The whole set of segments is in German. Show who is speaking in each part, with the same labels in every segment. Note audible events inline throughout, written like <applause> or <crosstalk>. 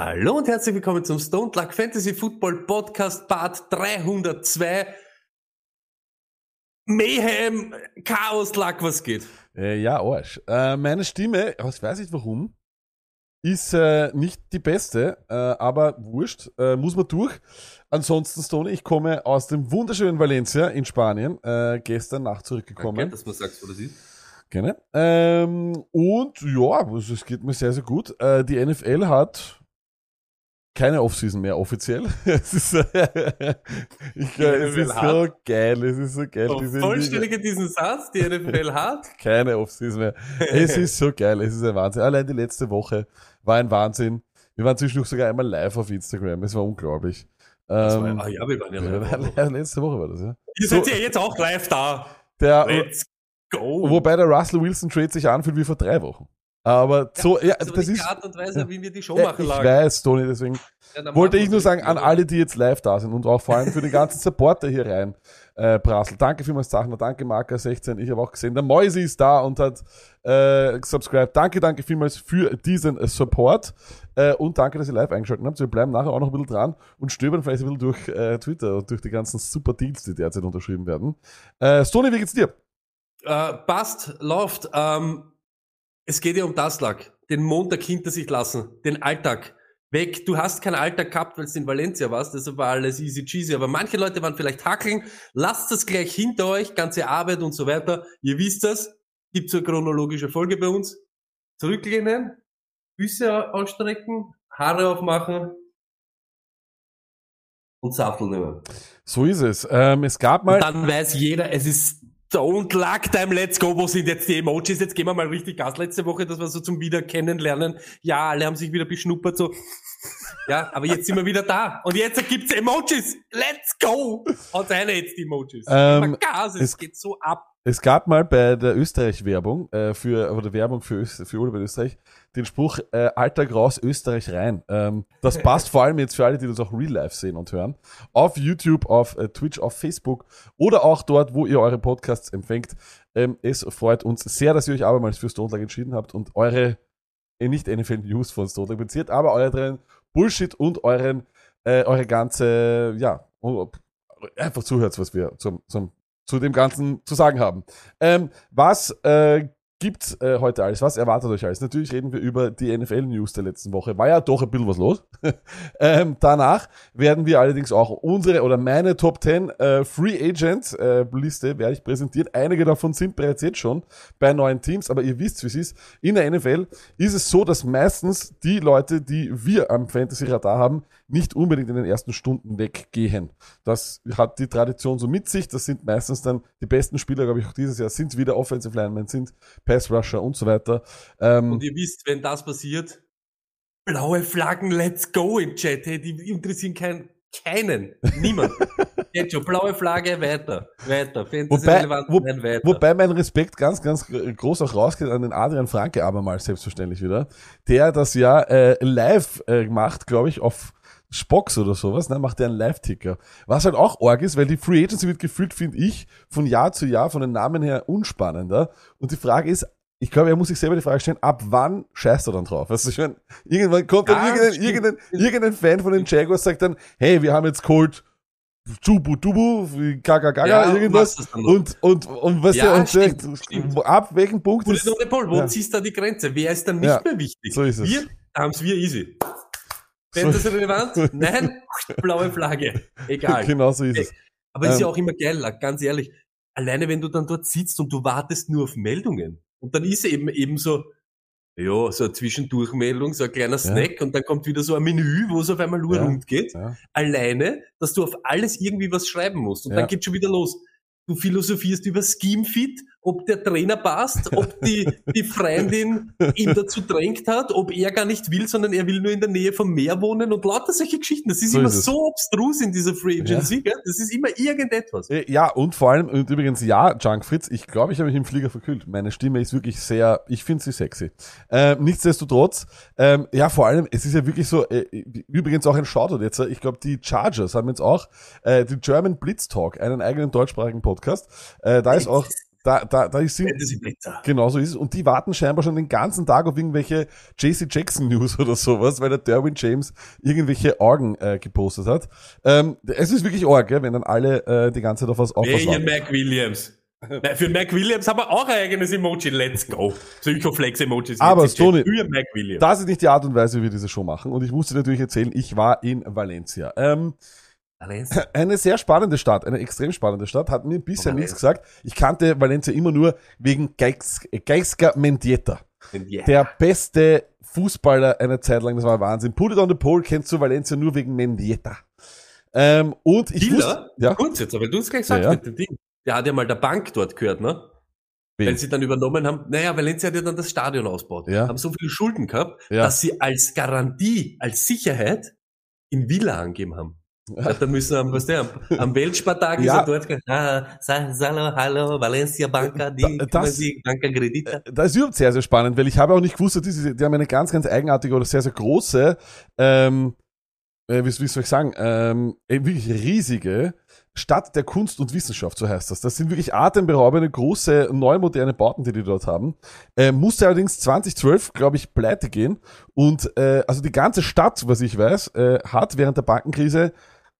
Speaker 1: Hallo und herzlich willkommen zum Stone Luck Fantasy Football Podcast Part 302. Mayhem, Chaos, Luck, was geht?
Speaker 2: Äh, ja, Arsch. Äh, meine Stimme, ich weiß nicht warum, ist äh, nicht die beste, äh, aber wurscht, äh, muss man durch. Ansonsten, Stone, ich komme aus dem wunderschönen Valencia in Spanien, äh, gestern Nacht zurückgekommen.
Speaker 1: Danke, dass man sagst, wo das ist.
Speaker 2: Gerne. Ähm, und ja, also es geht mir sehr, sehr gut. Die NFL hat keine Offseason mehr offiziell. <laughs> es ist, <laughs> ich, es ist so
Speaker 1: hat.
Speaker 2: geil, es ist so geil.
Speaker 1: Oh,
Speaker 2: diese
Speaker 1: Vollständige diesen Satz, die NFL hat. <laughs>
Speaker 2: keine Offseason mehr. Es ist so geil, es ist ein Wahnsinn. Allein die letzte Woche war ein Wahnsinn. Wir waren zwischendurch sogar einmal live auf Instagram. Es war unglaublich.
Speaker 1: Das
Speaker 2: Ähm,
Speaker 1: war, ah ja, wir waren ja
Speaker 2: ja,
Speaker 1: live.
Speaker 2: letzte Woche war das, ja.
Speaker 1: Ihr seid ja jetzt auch live da.
Speaker 2: Der,
Speaker 1: Let's go.
Speaker 2: wobei der Russell Wilson Trade sich anfühlt wie vor drei Wochen. Aber so, ja,
Speaker 1: das,
Speaker 2: das
Speaker 1: ist die Art und Weise, wie wir die Show machen
Speaker 2: ich
Speaker 1: lagen.
Speaker 2: weiß, Toni, deswegen
Speaker 1: Ja,
Speaker 2: wollte ich nur sagen an alle, die jetzt live da sind und auch vor allem für den ganzen Supporter hier rein, äh, Brassel. Danke vielmals, Zachner, danke Marker16. Ich habe auch gesehen, der Moisi ist da und hat äh, subscribed. Danke, danke vielmals für diesen Support äh, und danke, dass ihr live eingeschaltet habt. Wir bleiben nachher auch noch ein bisschen dran und stöbern vielleicht ein bisschen durch äh, Twitter und durch die ganzen super Deals, die derzeit unterschrieben werden. Äh, Stoni, wie geht's dir?
Speaker 1: Äh, passt, läuft. Ähm, es geht ja um das Lack. Den Montag hinter sich lassen. Den Alltag. Weg. Du hast keinen Alltag gehabt, weil du in Valencia warst. Deshalb war alles easy cheesy. Aber manche Leute waren vielleicht hackeln. Lasst das gleich hinter euch. Ganze Arbeit und so weiter. Ihr wisst das. Gibt so eine chronologische Folge bei uns. Zurücklehnen. Füße ausstrecken. Haare aufmachen. Und Sattel nehmen.
Speaker 2: So ist es. Ähm, es gab mal.
Speaker 1: Dann weiß jeder, es ist Don't Luck Time, let's go. Wo sind jetzt die Emojis? Jetzt gehen wir mal richtig Gas. Letzte Woche, das war so zum Wieder kennenlernen. Ja, alle haben sich wieder beschnuppert, so. Ja, aber jetzt sind wir wieder da. Und jetzt gibt's Emojis. Let's go. Haut eine jetzt die Emojis.
Speaker 2: Ähm,
Speaker 1: Gas, es,
Speaker 2: es-
Speaker 1: geht so ab.
Speaker 2: Es gab mal bei der Österreich-Werbung, äh, für, oder Werbung für, Öst, für Urlaub in Österreich, den Spruch, äh, Alltag raus, Österreich rein. Ähm, das <laughs> passt vor allem jetzt für alle, die das auch real life sehen und hören. Auf YouTube, auf äh, Twitch, auf Facebook oder auch dort, wo ihr eure Podcasts empfängt. Ähm, es freut uns sehr, dass ihr euch abermals für Stone entschieden habt und eure, äh, nicht NFL News von Stone bezieht, aber euren Bullshit und euren, äh, eure ganze, ja, oh, einfach zuhört, was wir zum, zum zu dem Ganzen zu sagen haben. Ähm, was äh, gibt's äh, heute alles? Was erwartet euch alles? Natürlich reden wir über die NFL-News der letzten Woche. War ja doch ein bisschen was los. <laughs> ähm, danach werden wir allerdings auch unsere oder meine Top 10 äh, Free Agent äh, werde ich präsentiert. Einige davon sind bereits jetzt schon bei neuen Teams, aber ihr wisst, wie es ist. In der NFL ist es so, dass meistens die Leute, die wir am Fantasy-Radar haben, nicht unbedingt in den ersten Stunden weggehen. Das hat die Tradition so mit sich. Das sind meistens dann die besten Spieler, glaube ich, auch dieses Jahr, sind wieder Offensive Linemen, sind Pass Rusher und so weiter. Ähm,
Speaker 1: Und ihr wisst, wenn das passiert, blaue Flaggen, let's go im Chat. Hey, die interessieren kein, keinen. Niemand. <laughs> Jetzt schon, blaue Flagge, weiter. Weiter.
Speaker 2: Wobei, wo,
Speaker 1: weiter.
Speaker 2: wobei mein Respekt ganz, ganz groß auch rausgeht an den Adrian Franke abermals selbstverständlich wieder, der das ja äh, live äh, macht, glaube ich, auf Spox oder sowas, ne, macht der einen Live-Ticker. Was halt auch arg ist, weil die Free Agency wird gefühlt, finde ich, von Jahr zu Jahr von den Namen her unspannender. Und die Frage ist, ich glaube, er muss sich selber die Frage stellen, ab wann scheißt er dann drauf? Weißt du schon? Irgendwann kommt dann
Speaker 1: Ja,
Speaker 2: irgendein, irgendein, irgendein Fan von den Jaguars sagt dann, hey, wir haben jetzt Colt Tubu Tubu, Gaga Gaga,
Speaker 1: Ja,
Speaker 2: irgendwas.
Speaker 1: noch.
Speaker 2: Und, und, und was
Speaker 1: Ja,
Speaker 2: und
Speaker 1: stimmt,
Speaker 2: sagt,
Speaker 1: stimmt.
Speaker 2: ab welchem Punkt ist,
Speaker 1: Pole, wo
Speaker 2: Ja.
Speaker 1: ziehst du da die Grenze? Wer ist dann nicht
Speaker 2: Ja,
Speaker 1: mehr wichtig?
Speaker 2: so ist es.
Speaker 1: Wir haben's wir easy. Fantasy relevant? <laughs> Nein? Blaue Flagge. <laughs> Egal.
Speaker 2: genau so ist es.
Speaker 1: Aber ist ja
Speaker 2: Ähm,
Speaker 1: auch immer geil, ganz ehrlich. Alleine wenn du dann dort sitzt und du wartest nur auf Meldungen. Und dann ist eben eben so, ja, so eine Zwischendurchmeldung, so ein kleiner Snack und dann kommt wieder so ein Menü, wo es auf einmal nur
Speaker 2: Ja.
Speaker 1: rund geht.
Speaker 2: Ja.
Speaker 1: Alleine, dass du auf alles irgendwie was schreiben musst. Und
Speaker 2: Ja.
Speaker 1: dann geht schon wieder los. Du philosophierst über Scheme Fit ob der Trainer passt, ob die, die Freundin ihn dazu drängt hat, ob er gar nicht will, sondern er will nur in der Nähe vom Meer wohnen und lauter solche Geschichten. Das ist
Speaker 2: So
Speaker 1: immer
Speaker 2: ist
Speaker 1: so abstrus in dieser Free Agency, gell? Das ist immer irgendetwas.
Speaker 2: Äh, Ja, und vor allem, und übrigens, ja, Junk Fritz, ich glaube, ich habe mich im Flieger verkühlt. Meine Stimme ist wirklich sehr, ich finde sie sexy. Ähm, nichtsdestotrotz, ähm, ja, vor allem, es ist ja wirklich so, äh, übrigens auch ein Shoutout jetzt, äh, ich glaube, die Chargers haben jetzt auch äh, die German Blitz Talk, einen eigenen deutschsprachigen Podcast. Äh, da ist auch, da, da, da ist
Speaker 1: Fantasy Blitzer.
Speaker 2: Genau so ist es. Und die warten scheinbar schon den ganzen Tag auf irgendwelche JC Jackson News <laughs> oder sowas, weil der Derwin James irgendwelche Orgen äh, gepostet hat. Ähm, es ist wirklich arg, gell, wenn dann alle äh, die ganze Zeit auf was auf was warten.
Speaker 1: Mac Williams. Für Mac Williams haben wir auch ein eigenes Emoji. Let's go. Psychoflex-Emojis.
Speaker 2: Aber Stoney-
Speaker 1: Für Mac Williams.
Speaker 2: Das ist nicht die Art und Weise, wie wir diese Show machen. Und ich musste natürlich erzählen, ich war in Valencia. Ähm, eine sehr spannende Stadt, eine extrem spannende Stadt, hat mir bisher
Speaker 1: Valencia.
Speaker 2: nichts gesagt. Ich kannte Valencia immer nur wegen Gaisca Mendieta.
Speaker 1: Yeah.
Speaker 2: Der beste Fußballer einer Zeit lang, das war Wahnsinn. Put it on the pole kennst du Valencia nur wegen Mendieta. Ähm, und ich wusste,
Speaker 1: Killer?
Speaker 2: ja,
Speaker 1: Kurz jetzt, aber du hast gleich gesagt
Speaker 2: Ja, ja.
Speaker 1: mit dem Ding. Der hat ja mal der Bank dort gehört, ne?
Speaker 2: Wen?
Speaker 1: Weil sie dann übernommen haben, naja, Valencia hat ja dann das Stadion ausgebaut.
Speaker 2: Ja.
Speaker 1: Haben so viele Schulden gehabt,
Speaker 2: Ja.
Speaker 1: dass sie als Garantie, als Sicherheit in Villa angeben haben. Ja. Da müssen am, was der, am, Weltspartag
Speaker 2: Ja.
Speaker 1: ist er dort gesagt, ah, sa- hallo, hallo, Valencia Banca, die,
Speaker 2: Da- das-
Speaker 1: die Banca Credita.
Speaker 2: das ist überhaupt sehr, sehr spannend, weil ich habe auch nicht gewusst, dass diese, die haben eine ganz, ganz eigenartige oder sehr, sehr große, ähm, äh, wie, wie soll ich sagen, ähm, äh, wirklich riesige Stadt der Kunst und Wissenschaft, so heißt das. Das sind wirklich atemberaubende, große, neumoderne Bauten, die die dort haben. Äh, musste allerdings 2012, glaube ich, pleite gehen. Und äh, also die ganze Stadt, was ich weiß, äh, hat während der Bankenkrise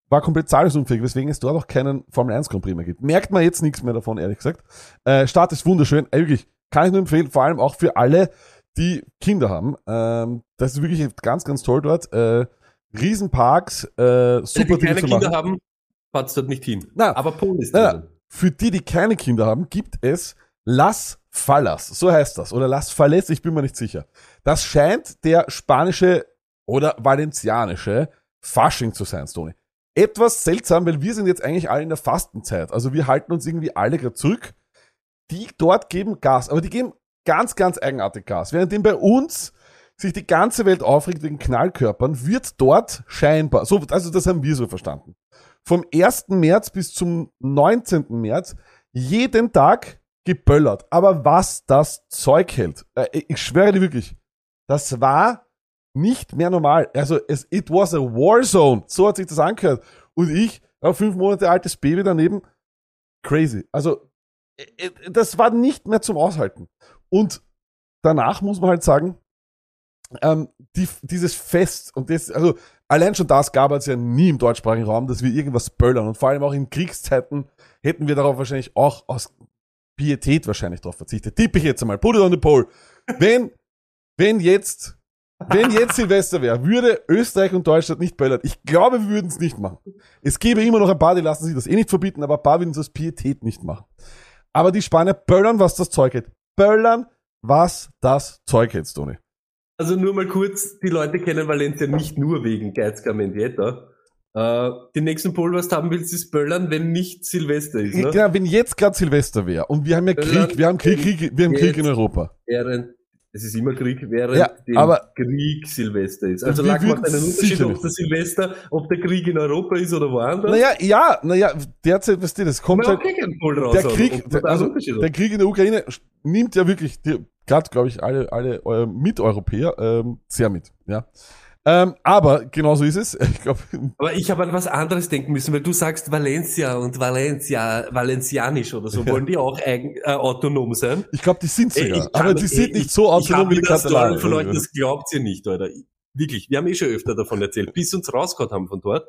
Speaker 2: war komplett zahlungsunfähig, weswegen es dort auch keinen Formel 1 Grand Prix mehr gibt. Merkt man jetzt nichts mehr davon, ehrlich gesagt. Äh, Stadt ist wunderschön, äh, wirklich, kann ich nur empfehlen, vor allem auch für alle, die Kinder haben. Ähm, das ist wirklich ganz, ganz toll dort. Äh, Riesenparks, äh,
Speaker 1: Wenn
Speaker 2: super
Speaker 1: die
Speaker 2: Dinge
Speaker 1: keine Kinder
Speaker 2: machen.
Speaker 1: haben, fahrt's dort nicht hin.
Speaker 2: Na,
Speaker 1: Aber Polen ist
Speaker 2: na,
Speaker 1: drin.
Speaker 2: Für die, die keine Kinder haben, gibt es Las Fallas. So heißt das. Oder Las Falles, ich bin mir nicht sicher. Das scheint der spanische oder valencianische Fasching zu sein, Stony. Etwas seltsam, weil wir sind jetzt eigentlich alle in der Fastenzeit. Also wir halten uns irgendwie alle gerade zurück. Die dort geben Gas, aber die geben ganz, ganz eigenartig Gas. Währenddem bei uns sich die ganze Welt aufregt wegen Knallkörpern, wird dort scheinbar, so, also das haben wir so verstanden vom 1. März bis zum 19. März jeden Tag geböllert. Aber was das Zeug hält, äh, ich schwöre dir wirklich, das war nicht mehr normal. Also es, it was a war zone. So hat sich das angehört. Und ich, ein fünf Monate altes Baby daneben, crazy. Also äh, äh, das war nicht mehr zum Aushalten. Und danach muss man halt sagen, ähm, die, dieses Fest und das, also allein schon das gab es ja nie im deutschsprachigen Raum, dass wir irgendwas böllern und vor allem auch in Kriegszeiten hätten wir darauf wahrscheinlich auch aus Pietät wahrscheinlich darauf verzichtet. Tippe ich jetzt einmal, put it on the pole. Wenn, wenn jetzt, wenn jetzt Silvester wäre, würde Österreich und Deutschland nicht böllern. Ich glaube, wir würden es nicht machen. Es gäbe immer noch ein paar, die lassen sich das eh nicht verbieten, aber ein paar würden es aus Pietät nicht machen. Aber die Spanier böllern, was das Zeug hält. Böllern, was das Zeug hält, Tony.
Speaker 1: Also nur mal kurz, die Leute kennen Valencia nicht nur wegen Geizka Mendieta. Äh, den nächsten Polvast haben willst, ist Böllern, wenn nicht Silvester ist. Ne?
Speaker 2: Genau, wenn jetzt gerade Silvester wäre und wir haben ja Krieg, wir haben Krieg, Krieg, wir haben Krieg in. Europa.
Speaker 1: Während, es ist immer Krieg, während
Speaker 2: Ja, aber-
Speaker 1: Krieg Silvester ist. Also lag macht einen Unterschied, ob der Silvester, ob der Krieg in Europa ist oder woanders.
Speaker 2: Naja, ja, naja, derzeit, weißt du, das kommt halt,
Speaker 1: raus.
Speaker 2: der Krieg, der, also der Krieg in der Ukraine nimmt ja wirklich, gerade glaube ich, alle, alle äh, Miteuropäer ähm, sehr mit, ja. Ähm, aber genauso ist es. <laughs> Ich glaube,
Speaker 1: Aber ich habe an was anderes denken müssen, weil du sagst Valencia und Valencia, Valencianisch oder so. Wollen die auch eigen, äh, autonom sein?
Speaker 2: ich glaube, die sind sogar,
Speaker 1: kann-
Speaker 2: aber die
Speaker 1: ey,
Speaker 2: sind nicht
Speaker 1: ich-
Speaker 2: so autonom wie die Katalanen.
Speaker 1: von euch, das glaubt ihr nicht, Alter. Wirklich, wir haben eh schon öfter davon erzählt. Bis uns rausgehauen haben von dort,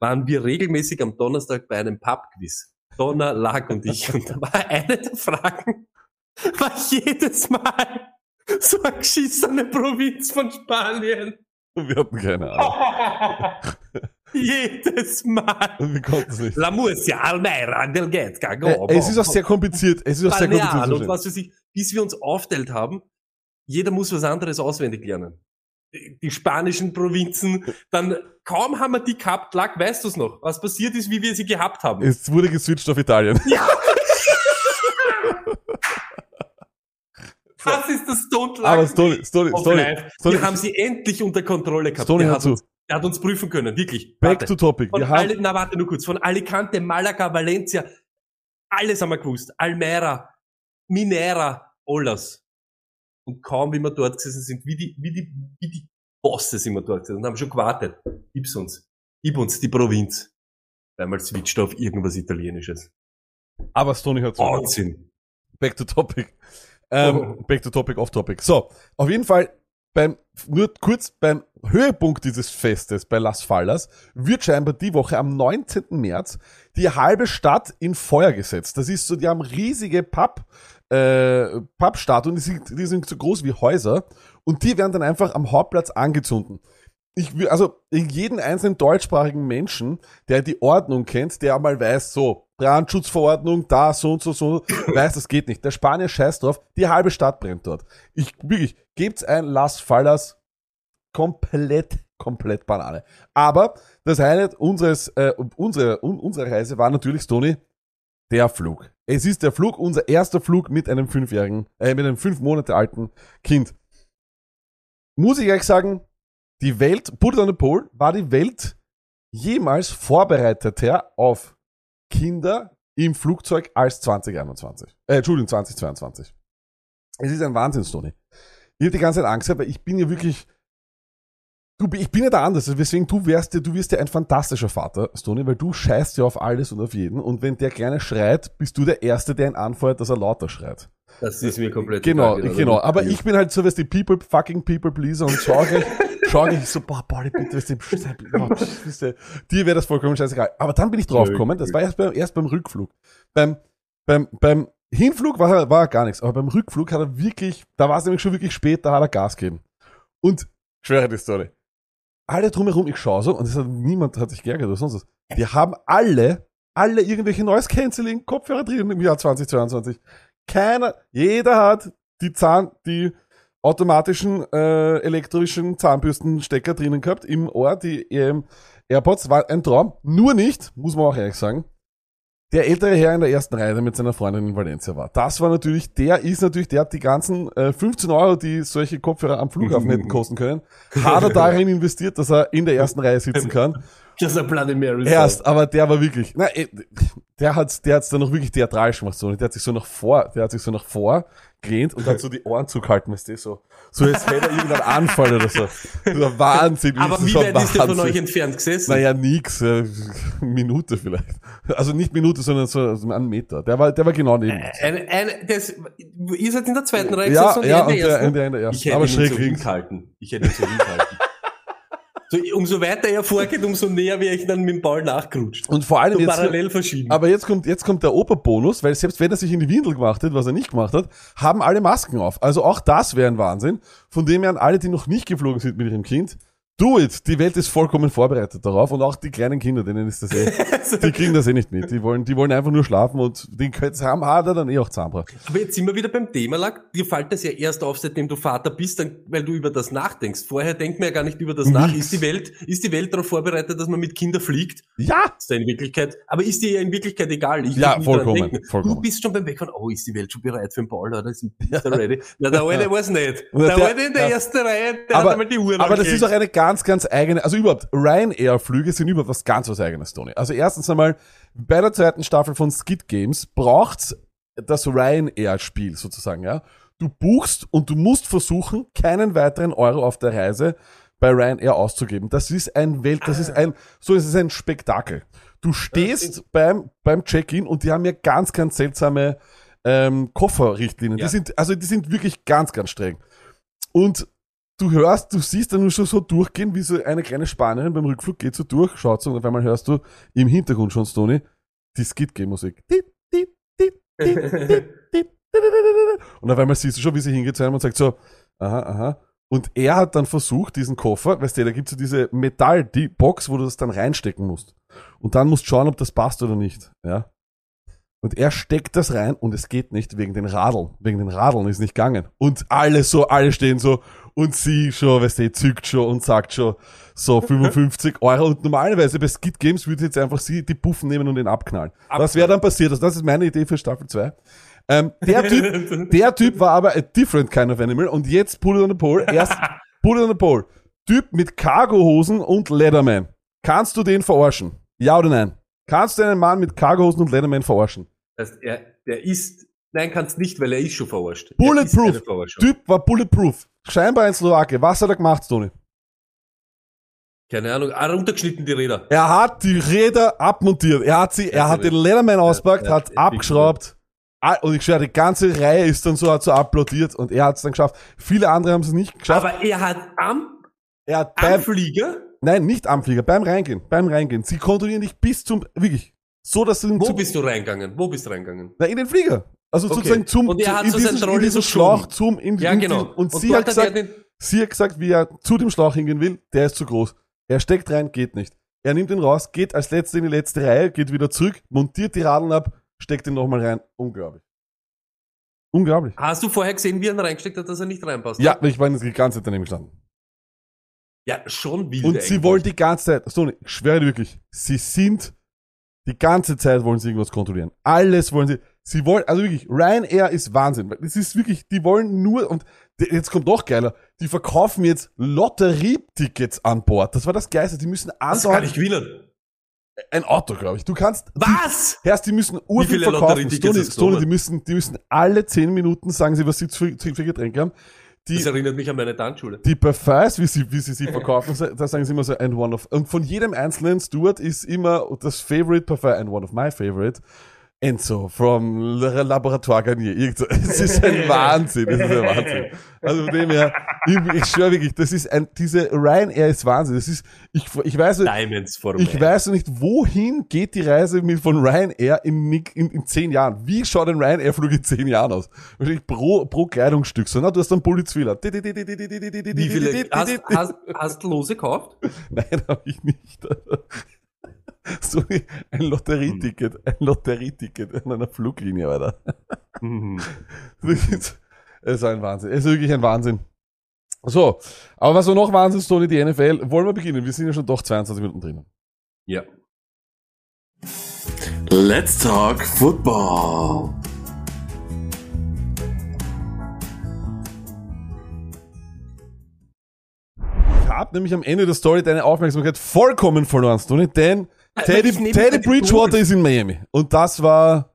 Speaker 1: waren wir regelmäßig am Donnerstag bei einem Pub-Quiz. Donner, Lag und ich. Und da war eine der Fragen, war jedes Mal so eine geschissene Provinz von Spanien.
Speaker 2: Wir hatten keine <laughs> Ahnung.
Speaker 1: jedes Mal.
Speaker 2: Wir konnten es nicht.
Speaker 1: La Murcia, Almeida, Del Guetzca,
Speaker 2: Äh, es ist auch sehr kompliziert. Es ist auch sehr kompliziert.
Speaker 1: Und was weiß ich, bis wir uns aufteilt haben, jeder muss was anderes auswendig lernen. Die die spanischen Provinzen, dann kaum haben wir die gehabt, lag, weißt du es noch, was passiert ist, wie wir sie gehabt haben.
Speaker 2: Es wurde geswitcht auf Italien.
Speaker 1: ja! <laughs> Das ist das Stone
Speaker 2: Aber Stony, Stony, Stony. Stony,
Speaker 1: Wir haben sie endlich unter Kontrolle gehabt.
Speaker 2: Stony, hör
Speaker 1: hat
Speaker 2: zu.
Speaker 1: uns, der hat uns prüfen können, wirklich.
Speaker 2: back
Speaker 1: Warte.
Speaker 2: to topic.
Speaker 1: Von
Speaker 2: Wir haben,
Speaker 1: alle, na, warte nur kurz. Von Alicante, Malaga, Valencia, alles haben wir gewusst. Almera, Minera, alles. Und kaum, wie wir dort gesessen sind, wie die, wie die, wie die Bosse sind wir dort gesessen und haben schon gewartet. Gib's uns. Gib uns die Provinz. Einmal switcht auf irgendwas Italienisches.
Speaker 2: aber Stony zu.
Speaker 1: Wahnsinn.
Speaker 2: Back to topic. Ähm, back to topic, off topic. So, auf jeden Fall, beim, nur kurz beim Höhepunkt dieses Festes bei Las Fallas wird scheinbar die Woche am 19. März die halbe Stadt in Feuer gesetzt. Das ist so, die haben riesige Pub, äh, Pappstatuen, die sind, die sind so groß wie Häuser und die werden dann einfach am Hauptplatz angezündet. Ich, will- also jeden einzelnen deutschsprachigen Menschen, der die Ordnung kennt, der mal weiß, so, Brandschutzverordnung, da, so und so, so, <coughs> weiß, das geht nicht. Der Spanier scheißt drauf, die halbe Stadt brennt dort. Ich, wirklich, gebt's ein Las Fallas, komplett, komplett Banane. Aber das Highlight unseres, äh, unsere, un, unserer Reise war natürlich, Stony, der Flug. Es ist der Flug, unser erster Flug mit einem fünfjährigen, äh, mit einem fünf Monate alten Kind. Muss ich euch sagen, die Welt, put it on the pole, war die Welt jemals vorbereiteter auf Kinder im Flugzeug als 2021. Äh, Entschuldigung, 2022. Es ist ein Wahnsinn, Tony. Ich habe die ganze Zeit Angst, weil ich bin ja wirklich, du, ich bin ja da anders, deswegen du wärst ja, du wirst ja ein fantastischer Vater, Stony, weil du scheißt ja auf alles und auf jeden und wenn der Kleine schreit, bist du der Erste, der ihn anfeuert, dass er lauter schreit.
Speaker 1: Das ist mir komplett
Speaker 2: Genau,
Speaker 1: egal,
Speaker 2: genau. Aber ich bin halt so, weißt du, People, fucking People Pleaser und schau gleich, <laughs> schau gleich so, boah, Pauli, bitte, weißt du, dir wäre das vollkommen scheißegal. Aber dann bin ich draufgekommen, das war erst beim, erst beim Rückflug. Beim, beim, beim Hinflug war, er- war gar nichts, aber beim Rückflug hat er wirklich, da war es nämlich schon wirklich spät, da hat er Gas gegeben. Und, ich schwöre die Story. Alle drumherum, ich schaue so, und es hat, niemand hat sich geärgert oder sonst was. Die haben alle, alle irgendwelche Noise Cancelling Kopfhörer drin im Jahr 2022. Keiner, jeder hat die Zahn, die automatischen äh, elektrischen Zahnbürstenstecker drinnen gehabt im Ohr, die ähm, AirPods war ein Traum. Nur nicht, muss man auch ehrlich sagen, der ältere Herr in der ersten Reihe, der mit seiner Freundin in Valencia war. Das war natürlich, der ist natürlich, der hat die ganzen äh, 15 Euro, die solche Kopfhörer am Flughafen hätten <laughs> kosten können, hat er darin investiert, dass er in der ersten Reihe sitzen <laughs> kann.
Speaker 1: Das ist ein Bloody Mary.
Speaker 2: Erst, aber der war wirklich, na, eh, der hat's, der hat's dann noch wirklich theatralisch gemacht, so, der hat sich so nach vor, der hat sich so nach vor gelehnt und hat so die Ohren zugehalten, weißt du, so, so als hätte er irgendeinen Anfall oder so. so Wahnsinn,
Speaker 1: Aber
Speaker 2: das
Speaker 1: wie weit ist der von euch entfernt gesessen?
Speaker 2: Naja, nix, äh, Minute vielleicht. Also nicht Minute, sondern so, so einen Meter. Der war, der war genau neben uns.
Speaker 1: Ein, ein, das, ihr seid in der zweiten Reihe
Speaker 2: Ja,
Speaker 1: gesessen und
Speaker 2: ja,
Speaker 1: in der
Speaker 2: und der,
Speaker 1: ersten?
Speaker 2: und der in der
Speaker 1: Ich
Speaker 2: ersten.
Speaker 1: hätte
Speaker 2: Aber
Speaker 1: ihn
Speaker 2: schräg
Speaker 1: so hingehalten. Ich hätte ihn so hingehalten. So, umso weiter er vorgeht, umso näher wäre ich dann mit dem Ball nachgerutscht.
Speaker 2: Und vor allem
Speaker 1: So
Speaker 2: jetzt,
Speaker 1: parallel verschieben.
Speaker 2: aber jetzt kommt, jetzt kommt der Operbonus, weil selbst wenn er sich in die Windel gemacht hat, was er nicht gemacht hat, haben alle Masken auf. Also auch das wäre ein Wahnsinn. Von dem her an alle, die noch nicht geflogen sind mit ihrem Kind, do it. Die Welt ist vollkommen vorbereitet darauf und auch die kleinen Kinder, denen ist das eh, <laughs> die kriegen das eh nicht mit. Die wollen, die wollen einfach nur schlafen und können, haben, hat er dann eh auch Zahnbra.
Speaker 1: Aber jetzt sind wir wieder beim Thema, Lack. Dir fällt das ja erst auf, seitdem du Vater bist, dann, weil du über das nachdenkst. Vorher denkt man ja gar nicht über das nach. Ist die Welt, ist die Welt darauf vorbereitet, dass man mit Kindern fliegt?
Speaker 2: Ja!
Speaker 1: Ist ja in Wirklichkeit, aber ist dir ja in Wirklichkeit egal. Ich
Speaker 2: Ja, vollkommen, vollkommen.
Speaker 1: Du bist schon beim Wegfahren, oh, ist die Welt schon bereit für den Ball, oder? Ist, er ready? Na, der <laughs> alte war's nicht. Der,
Speaker 2: der-
Speaker 1: alte in der
Speaker 2: ja.
Speaker 1: ersten Reihe, der hat
Speaker 2: aber,
Speaker 1: einmal die Uhr
Speaker 2: aber das ist auch eine ganz, ganz eigene, also überhaupt, Ryanair-Flüge sind überhaupt was ganz was eigenes, Tony. Also erstens einmal, bei der zweiten Staffel von Skid Games braucht's das Ryanair-Spiel sozusagen, ja. Du buchst und du musst versuchen, keinen weiteren Euro auf der Reise bei Ryanair auszugeben. Das ist ein Welt, das ist ein, so ist es ein Spektakel. Du stehst beim, beim Check-in und die haben ja ganz, ganz seltsame ähm, Kofferrichtlinien.
Speaker 1: Ja.
Speaker 2: Die sind, also die sind wirklich ganz, ganz streng. Und du hörst, du siehst dann nur schon so durchgehen, wie so eine kleine Spanierin beim Rückflug geht so durch, schaut so und auf einmal hörst du im Hintergrund schon, Stony, die Skid-Game-Musik. Und auf einmal siehst du schon, wie sie hingeht zu einem und sagt so, aha, aha. Und er hat dann versucht, diesen Koffer, weißt du, da gibt's so diese Metall, die Box, wo du das dann reinstecken musst. Und dann musst du schauen, ob das passt oder nicht, ja. Und er steckt das rein und es geht nicht wegen den Radeln. Wegen den Radeln ist nicht gegangen. Und alle so, alle stehen so und sie schon, weißt du, zückt schon und sagt schon so <laughs> 55 Euro. Und normalerweise bei Skid Games würde jetzt einfach sie die Puffen nehmen und ihn abknallen. Das wäre dann passiert. Also das ist meine Idee für Staffel 2. Ähm, der Typ, <laughs> der Typ war aber a different kind of animal und jetzt put it on the pole. Erst <laughs> put it on the pole. Typ mit Cargohosen und Leatherman. Kannst du den verarschen? Ja oder nein? Kannst du einen Mann mit Cargohosen und Leatherman verarschen?
Speaker 1: Das heißt, er, der ist, nein, kannst nicht, weil er ist schon verarscht. Er
Speaker 2: Bulletproof. Typ war bulletproof. Scheinbar ein Slowake. Was hat er gemacht, Tony?
Speaker 1: Keine Ahnung, ah, runtergeschnitten die Räder.
Speaker 2: Er hat die Räder abmontiert. Er hat sie, er
Speaker 1: Ja,
Speaker 2: hat den Leatherman auspackt,
Speaker 1: ja,
Speaker 2: hat abgeschraubt. Ah, Und ich schwöre, die ganze Reihe ist dann so, hat so applaudiert und er hat es dann geschafft. Viele andere haben es nicht geschafft.
Speaker 1: Aber er hat am,
Speaker 2: er hat
Speaker 1: am
Speaker 2: beim,
Speaker 1: Flieger,
Speaker 2: nein, nicht am Flieger, beim Reingehen, beim Reingehen. Sie kontrollieren dich bis zum, wirklich, so dass du
Speaker 1: wo bist du reingegangen? Wo bist du reingegangen?
Speaker 2: na, in den Flieger. Also
Speaker 1: Okay.
Speaker 2: sozusagen zum,
Speaker 1: Und er hat
Speaker 2: in
Speaker 1: so
Speaker 2: diesen, in diesen Schlauch, zum, in,
Speaker 1: Ja,
Speaker 2: in,
Speaker 1: genau.
Speaker 2: Und, sie hat gesagt,
Speaker 1: den,
Speaker 2: Sie hat gesagt, wie er zu dem Schlauch hingehen will, der ist zu groß. Er steckt rein, geht nicht. Er nimmt ihn raus, geht als letzter in die letzte Reihe, geht wieder zurück, montiert die Radeln ab, steckt ihn nochmal rein. Unglaublich. Unglaublich.
Speaker 1: hast du vorher gesehen, wie er ihn reingesteckt hat, dass er nicht reinpasst?
Speaker 2: Ja, ich war die ganze Zeit daneben gestanden.
Speaker 1: Ja, schon wild.
Speaker 2: Und sie
Speaker 1: eigentlich.
Speaker 2: wollen die ganze Zeit, so, ich schwöre wirklich, sie sind, die ganze Zeit wollen sie irgendwas kontrollieren. Alles wollen sie, sie wollen, also wirklich, Ryanair ist Wahnsinn. Das ist wirklich, die wollen nur, und jetzt kommt noch geiler, die verkaufen jetzt Lotterietickets an Bord. Das war das Geilste, die müssen
Speaker 1: Das kann
Speaker 2: andauernd,
Speaker 1: ich gewinnen.
Speaker 2: ein Auto, glaube ich. Du kannst,
Speaker 1: Was?
Speaker 2: Erst, die müssen urviel
Speaker 1: viele
Speaker 2: verkaufen. Stoni,
Speaker 1: genommen?
Speaker 2: die müssen, die müssen alle zehn Minuten sagen sie, was sie für, für Getränke haben.
Speaker 1: Das
Speaker 2: Die,
Speaker 1: erinnert mich an meine Tanzschule.
Speaker 2: die Parfums, wie sie, wie sie sie verkaufen, <laughs> da sagen sie immer so, and one of, und von jedem einzelnen Steward ist immer das Favorite Parfum, and one of my favorite, Enzo from Laboratoire Garnier. Es ist ein Wahnsinn, es ist ein Wahnsinn. Also von dem her, ich, ich schwöre wirklich, das ist ein, diese Ryanair ist Wahnsinn. Das ist, ich, ich weiß,
Speaker 1: Diamonds for
Speaker 2: ich weiß nicht, wohin geht die Reise mit von Ryanair in, in, in zehn Jahren? Wie schaut ein Ryanair-Flug in zehn Jahren aus? Wahrscheinlich pro, pro Kleidungsstück. So, na, du hast einen Pulitzwiller.
Speaker 1: Wie viele, hast, hast, hast du Lose gekauft?
Speaker 2: Nein, habe ich nicht. <laughs> So ein Lotterieticket, ein Lotterieticket an einer Fluglinie, Alter.
Speaker 1: Mhm. <laughs>
Speaker 2: Es ist ein Wahnsinn. Es ist wirklich ein Wahnsinn. So, aber was war noch Wahnsinn, Tony, die NFL, wollen wir beginnen? Wir sind ja schon doch 22 Minuten drinnen.
Speaker 1: Ja.
Speaker 3: Let's talk football.
Speaker 2: Ich habe nämlich am Ende der Story deine Aufmerksamkeit vollkommen verloren, Tony, denn Teddy, Teddy
Speaker 1: die
Speaker 2: Bridgewater ist in Miami. Und das war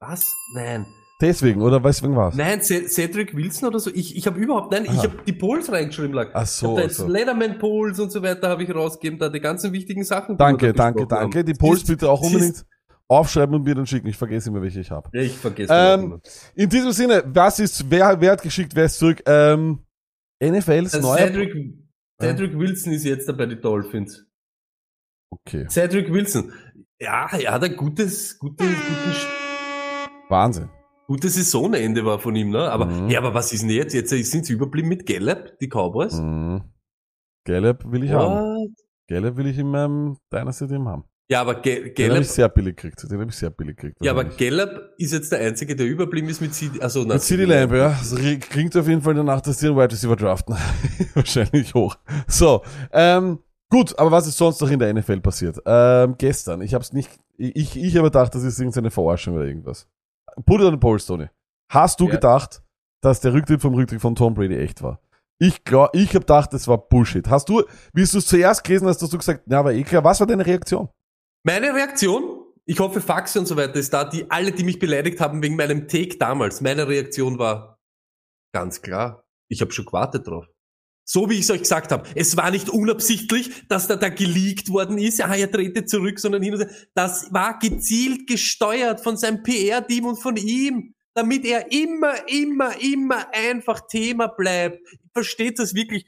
Speaker 1: Was? Nein.
Speaker 2: deswegen, oder weswegen war's?
Speaker 1: Nein, C- Cedric Wilson oder so. Ich, ich habe überhaupt, nein, ich
Speaker 2: Aha.
Speaker 1: habe die Polls reingeschrieben. Lag.
Speaker 2: Ach so,
Speaker 1: Ich hab da jetzt
Speaker 2: so.
Speaker 1: Leatherman Polls und so weiter habe ich rausgegeben, da die ganzen wichtigen Sachen. die
Speaker 2: Danke, danke, danke.
Speaker 1: haben.
Speaker 2: Die Polls bitte auch unbedingt aufschreiben und mir dann schicken. Ich vergesse immer, welche ich habe.
Speaker 1: Ja, ich vergesse
Speaker 2: Ähm. In diesem Sinne, was ist, wer, wer hat geschickt, wer ist zurück? Ähm, NFLs
Speaker 1: Also
Speaker 2: neuer...
Speaker 1: Cedric, Cedric Wilson ist jetzt da bei den Dolphins.
Speaker 2: Okay,
Speaker 1: Cedric Wilson. Ja, er hat ein gutes, gutes, gutes,
Speaker 2: Wahnsinn.
Speaker 1: gutes Saisonende war von ihm, ne? Aber,
Speaker 2: Mhm.
Speaker 1: ja, aber was ist denn jetzt? Jetzt sind sie überblieben mit Gallup, die Cowboys.
Speaker 2: Mhm. Gallup will ich haben.
Speaker 1: What?
Speaker 2: Gallup will ich in meinem Dynasty-Team haben.
Speaker 1: Ja, aber Ga-
Speaker 2: Den habe
Speaker 1: Gallup,
Speaker 2: ich sehr billig gekriegt. Den habe ich sehr billig gekriegt.
Speaker 1: ja, aber. Gallup ist jetzt der Einzige, der überblieben ist mit CD, also, na,
Speaker 2: Mit CD Lamb, ja. Das ri- klingt auf jeden Fall danach, dass die einen Wide Receiver draften. <laughs> Wahrscheinlich hoch. So, ähm, gut, aber was ist sonst noch in der NFL passiert? Ähm, gestern, ich hab's nicht, ich, ich habe gedacht, das ist irgendeine Verarschung oder irgendwas. Put it on the polls, Tony. Hast du
Speaker 1: Ja.
Speaker 2: gedacht, dass der Rücktritt vom Rücktritt von Tom Brady echt war? Ich glaub, ich habe gedacht, das war Bullshit. Hast du, wie du es zuerst gelesen hast, hast du gesagt, na, war eh klar. Was war deine Reaktion?
Speaker 1: Meine Reaktion, ich hoffe, Faxe und so weiter ist da, die alle, die mich beleidigt haben wegen meinem Take damals, meine Reaktion war ganz klar, ich habe schon gewartet drauf. So wie ich es euch gesagt habe. Es war nicht unabsichtlich, dass da, da geleakt worden ist, ah, er trete zurück, sondern hin und her. Das war gezielt gesteuert von seinem PR-Team und von ihm, damit er immer, immer, immer einfach Thema bleibt. Versteht das wirklich?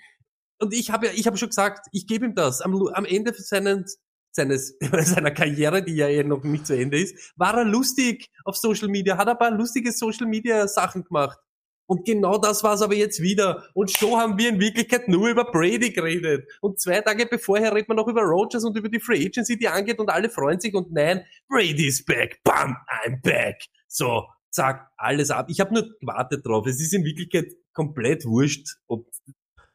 Speaker 1: Und ich habe ja, ich habe schon gesagt, ich gebe ihm das. Am, am Ende seines, seines, <laughs> seiner Karriere, die ja eh noch nicht zu Ende ist, war er lustig auf Social Media, hat ein paar lustige Social Media Sachen gemacht. Und genau das war's aber jetzt wieder. Und so haben wir in Wirklichkeit nur über Brady geredet. Und zwei Tage bevorher redet man noch über Rogers und über die Free Agency, die angeht und alle freuen sich und nein, Brady is back. Bam, I'm back. So, zack, alles ab. Ich habe nur gewartet drauf. Es ist in Wirklichkeit komplett wurscht, ob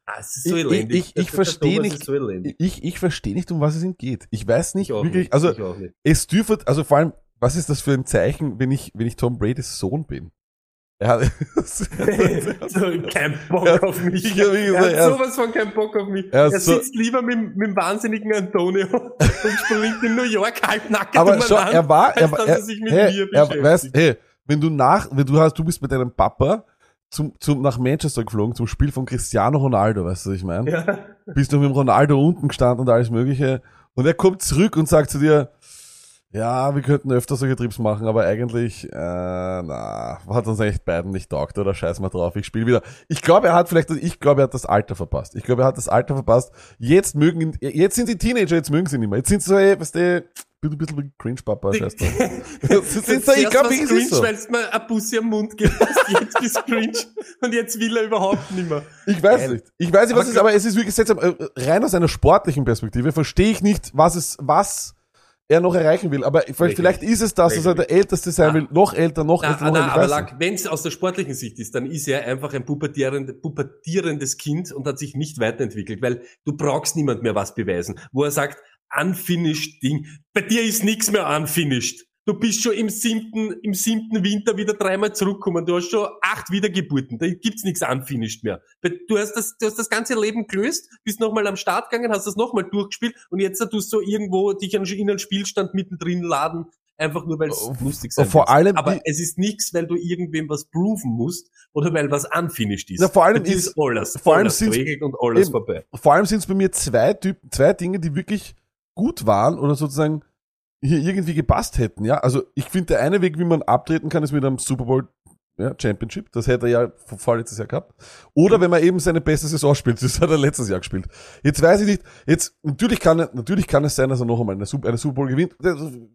Speaker 1: Ah, es ist so
Speaker 2: Ich-
Speaker 1: elendig.
Speaker 2: ich- ich
Speaker 1: Der- der
Speaker 2: versteh
Speaker 1: Thomas
Speaker 2: nicht-
Speaker 1: So.
Speaker 2: Ich, ich verstehe nicht, um was es ihm geht. Ich weiß nicht
Speaker 1: Ich
Speaker 2: wirklich,
Speaker 1: nicht.
Speaker 2: also
Speaker 1: Ich nicht.
Speaker 2: es dürfte, also vor allem, was ist das für ein Zeichen, wenn ich, wenn ich Tom Brady's Sohn bin? Er hat, <laughs> <laughs>
Speaker 1: so, kein Bock auf mich.
Speaker 2: Ich hab wie
Speaker 1: er
Speaker 2: gesagt,
Speaker 1: hat
Speaker 2: er-
Speaker 1: sowas von kein Bock auf mich.
Speaker 2: Er
Speaker 1: Er,
Speaker 2: ist so-
Speaker 1: sitzt lieber mit, dem- mit dem wahnsinnigen Antonio <laughs> und springt in New York halbnackt
Speaker 2: aber schau, er war, er
Speaker 1: als
Speaker 2: war,
Speaker 1: dass
Speaker 2: er,
Speaker 1: er sich mit
Speaker 2: hey,
Speaker 1: mir
Speaker 2: er, weißt, hey, wenn du nach, wenn du hast, du bist mit deinem Papa zum, zum, nach Manchester geflogen, zum Spiel von Cristiano Ronaldo, weißt du, was ich meine?
Speaker 1: ja.
Speaker 2: Bist du mit dem Ronaldo unten gestanden und alles mögliche. Und er kommt zurück und sagt zu dir, ja, wir könnten öfter solche Trips machen, aber eigentlich, äh, na, hat uns echt beiden nicht taugt, oder scheiß mal drauf, ich spiele wieder. Ich glaube, er hat vielleicht, ich glaube, er hat das Alter verpasst. Ich glaube, er hat das Alter verpasst. Jetzt mögen ihn, jetzt sind die Teenager, jetzt mögen sie nicht mehr. Jetzt sind sie so, ey, weißt du, bin ein bisschen cringe, Papa, scheiß drauf. <laughs> So, ich glaube, ich ist so.
Speaker 1: weil du mir ein Bussi am Mund gibst. Jetzt bist <laughs> cringe und jetzt will er überhaupt nicht mehr.
Speaker 2: Ich weiß nicht. Ich weiß nicht, was
Speaker 1: Aber
Speaker 2: es ist, aber es ist wirklich seltsam. Äh, Rein aus einer sportlichen Perspektive verstehe ich nicht, was es, was er noch erreichen will. Aber vielleicht vielleicht ist es das, dass er der Älteste sein
Speaker 1: Ah.
Speaker 2: will. Noch älter, noch
Speaker 1: Na,
Speaker 2: älter, noch
Speaker 1: na,
Speaker 2: älter.
Speaker 1: Aber wenn es aus der sportlichen Sicht ist, dann ist er einfach ein pubertierend, pubertierendes Kind und hat sich nicht weiterentwickelt, weil du brauchst niemand mehr was beweisen, wo er sagt, unfinished Ding. Bei dir ist nichts mehr unfinished. Du bist schon im siebten, im siebten Winter wieder dreimal zurückgekommen. Du hast schon acht Wiedergeburten. Da gibt's nichts unfinished mehr. Du hast das, du hast das ganze Leben gelöst, bist nochmal am Start gegangen, hast das nochmal durchgespielt und jetzt tust du irgendwo dich an- in einen Spielstand mittendrin laden, einfach nur weil es
Speaker 2: Oh,
Speaker 1: lustig sein
Speaker 2: vor allem
Speaker 1: Aber es ist nichts, weil du irgendwem was proven musst oder weil was unfinished ist.
Speaker 2: Na, vor allem ist-
Speaker 1: ist alles,
Speaker 2: vor allem
Speaker 1: alles geregelt und alles
Speaker 2: eben.
Speaker 1: vorbei.
Speaker 2: Vor allem sind es bei mir zwei Typen, zwei Dinge, die wirklich gut waren oder sozusagen hier irgendwie gepasst hätten, ja. Also ich finde, der eine Weg, wie man abtreten kann, ist mit einem Super Bowl ja, Championship. Das hätte er ja vor- vorletztes Jahr gehabt. Oder wenn man eben seine beste Saison spielt. <laughs> Das hat er letztes Jahr gespielt. Jetzt weiß ich nicht, jetzt, natürlich kann, natürlich kann es sein, dass er noch einmal eine Super, eine Super Bowl gewinnt.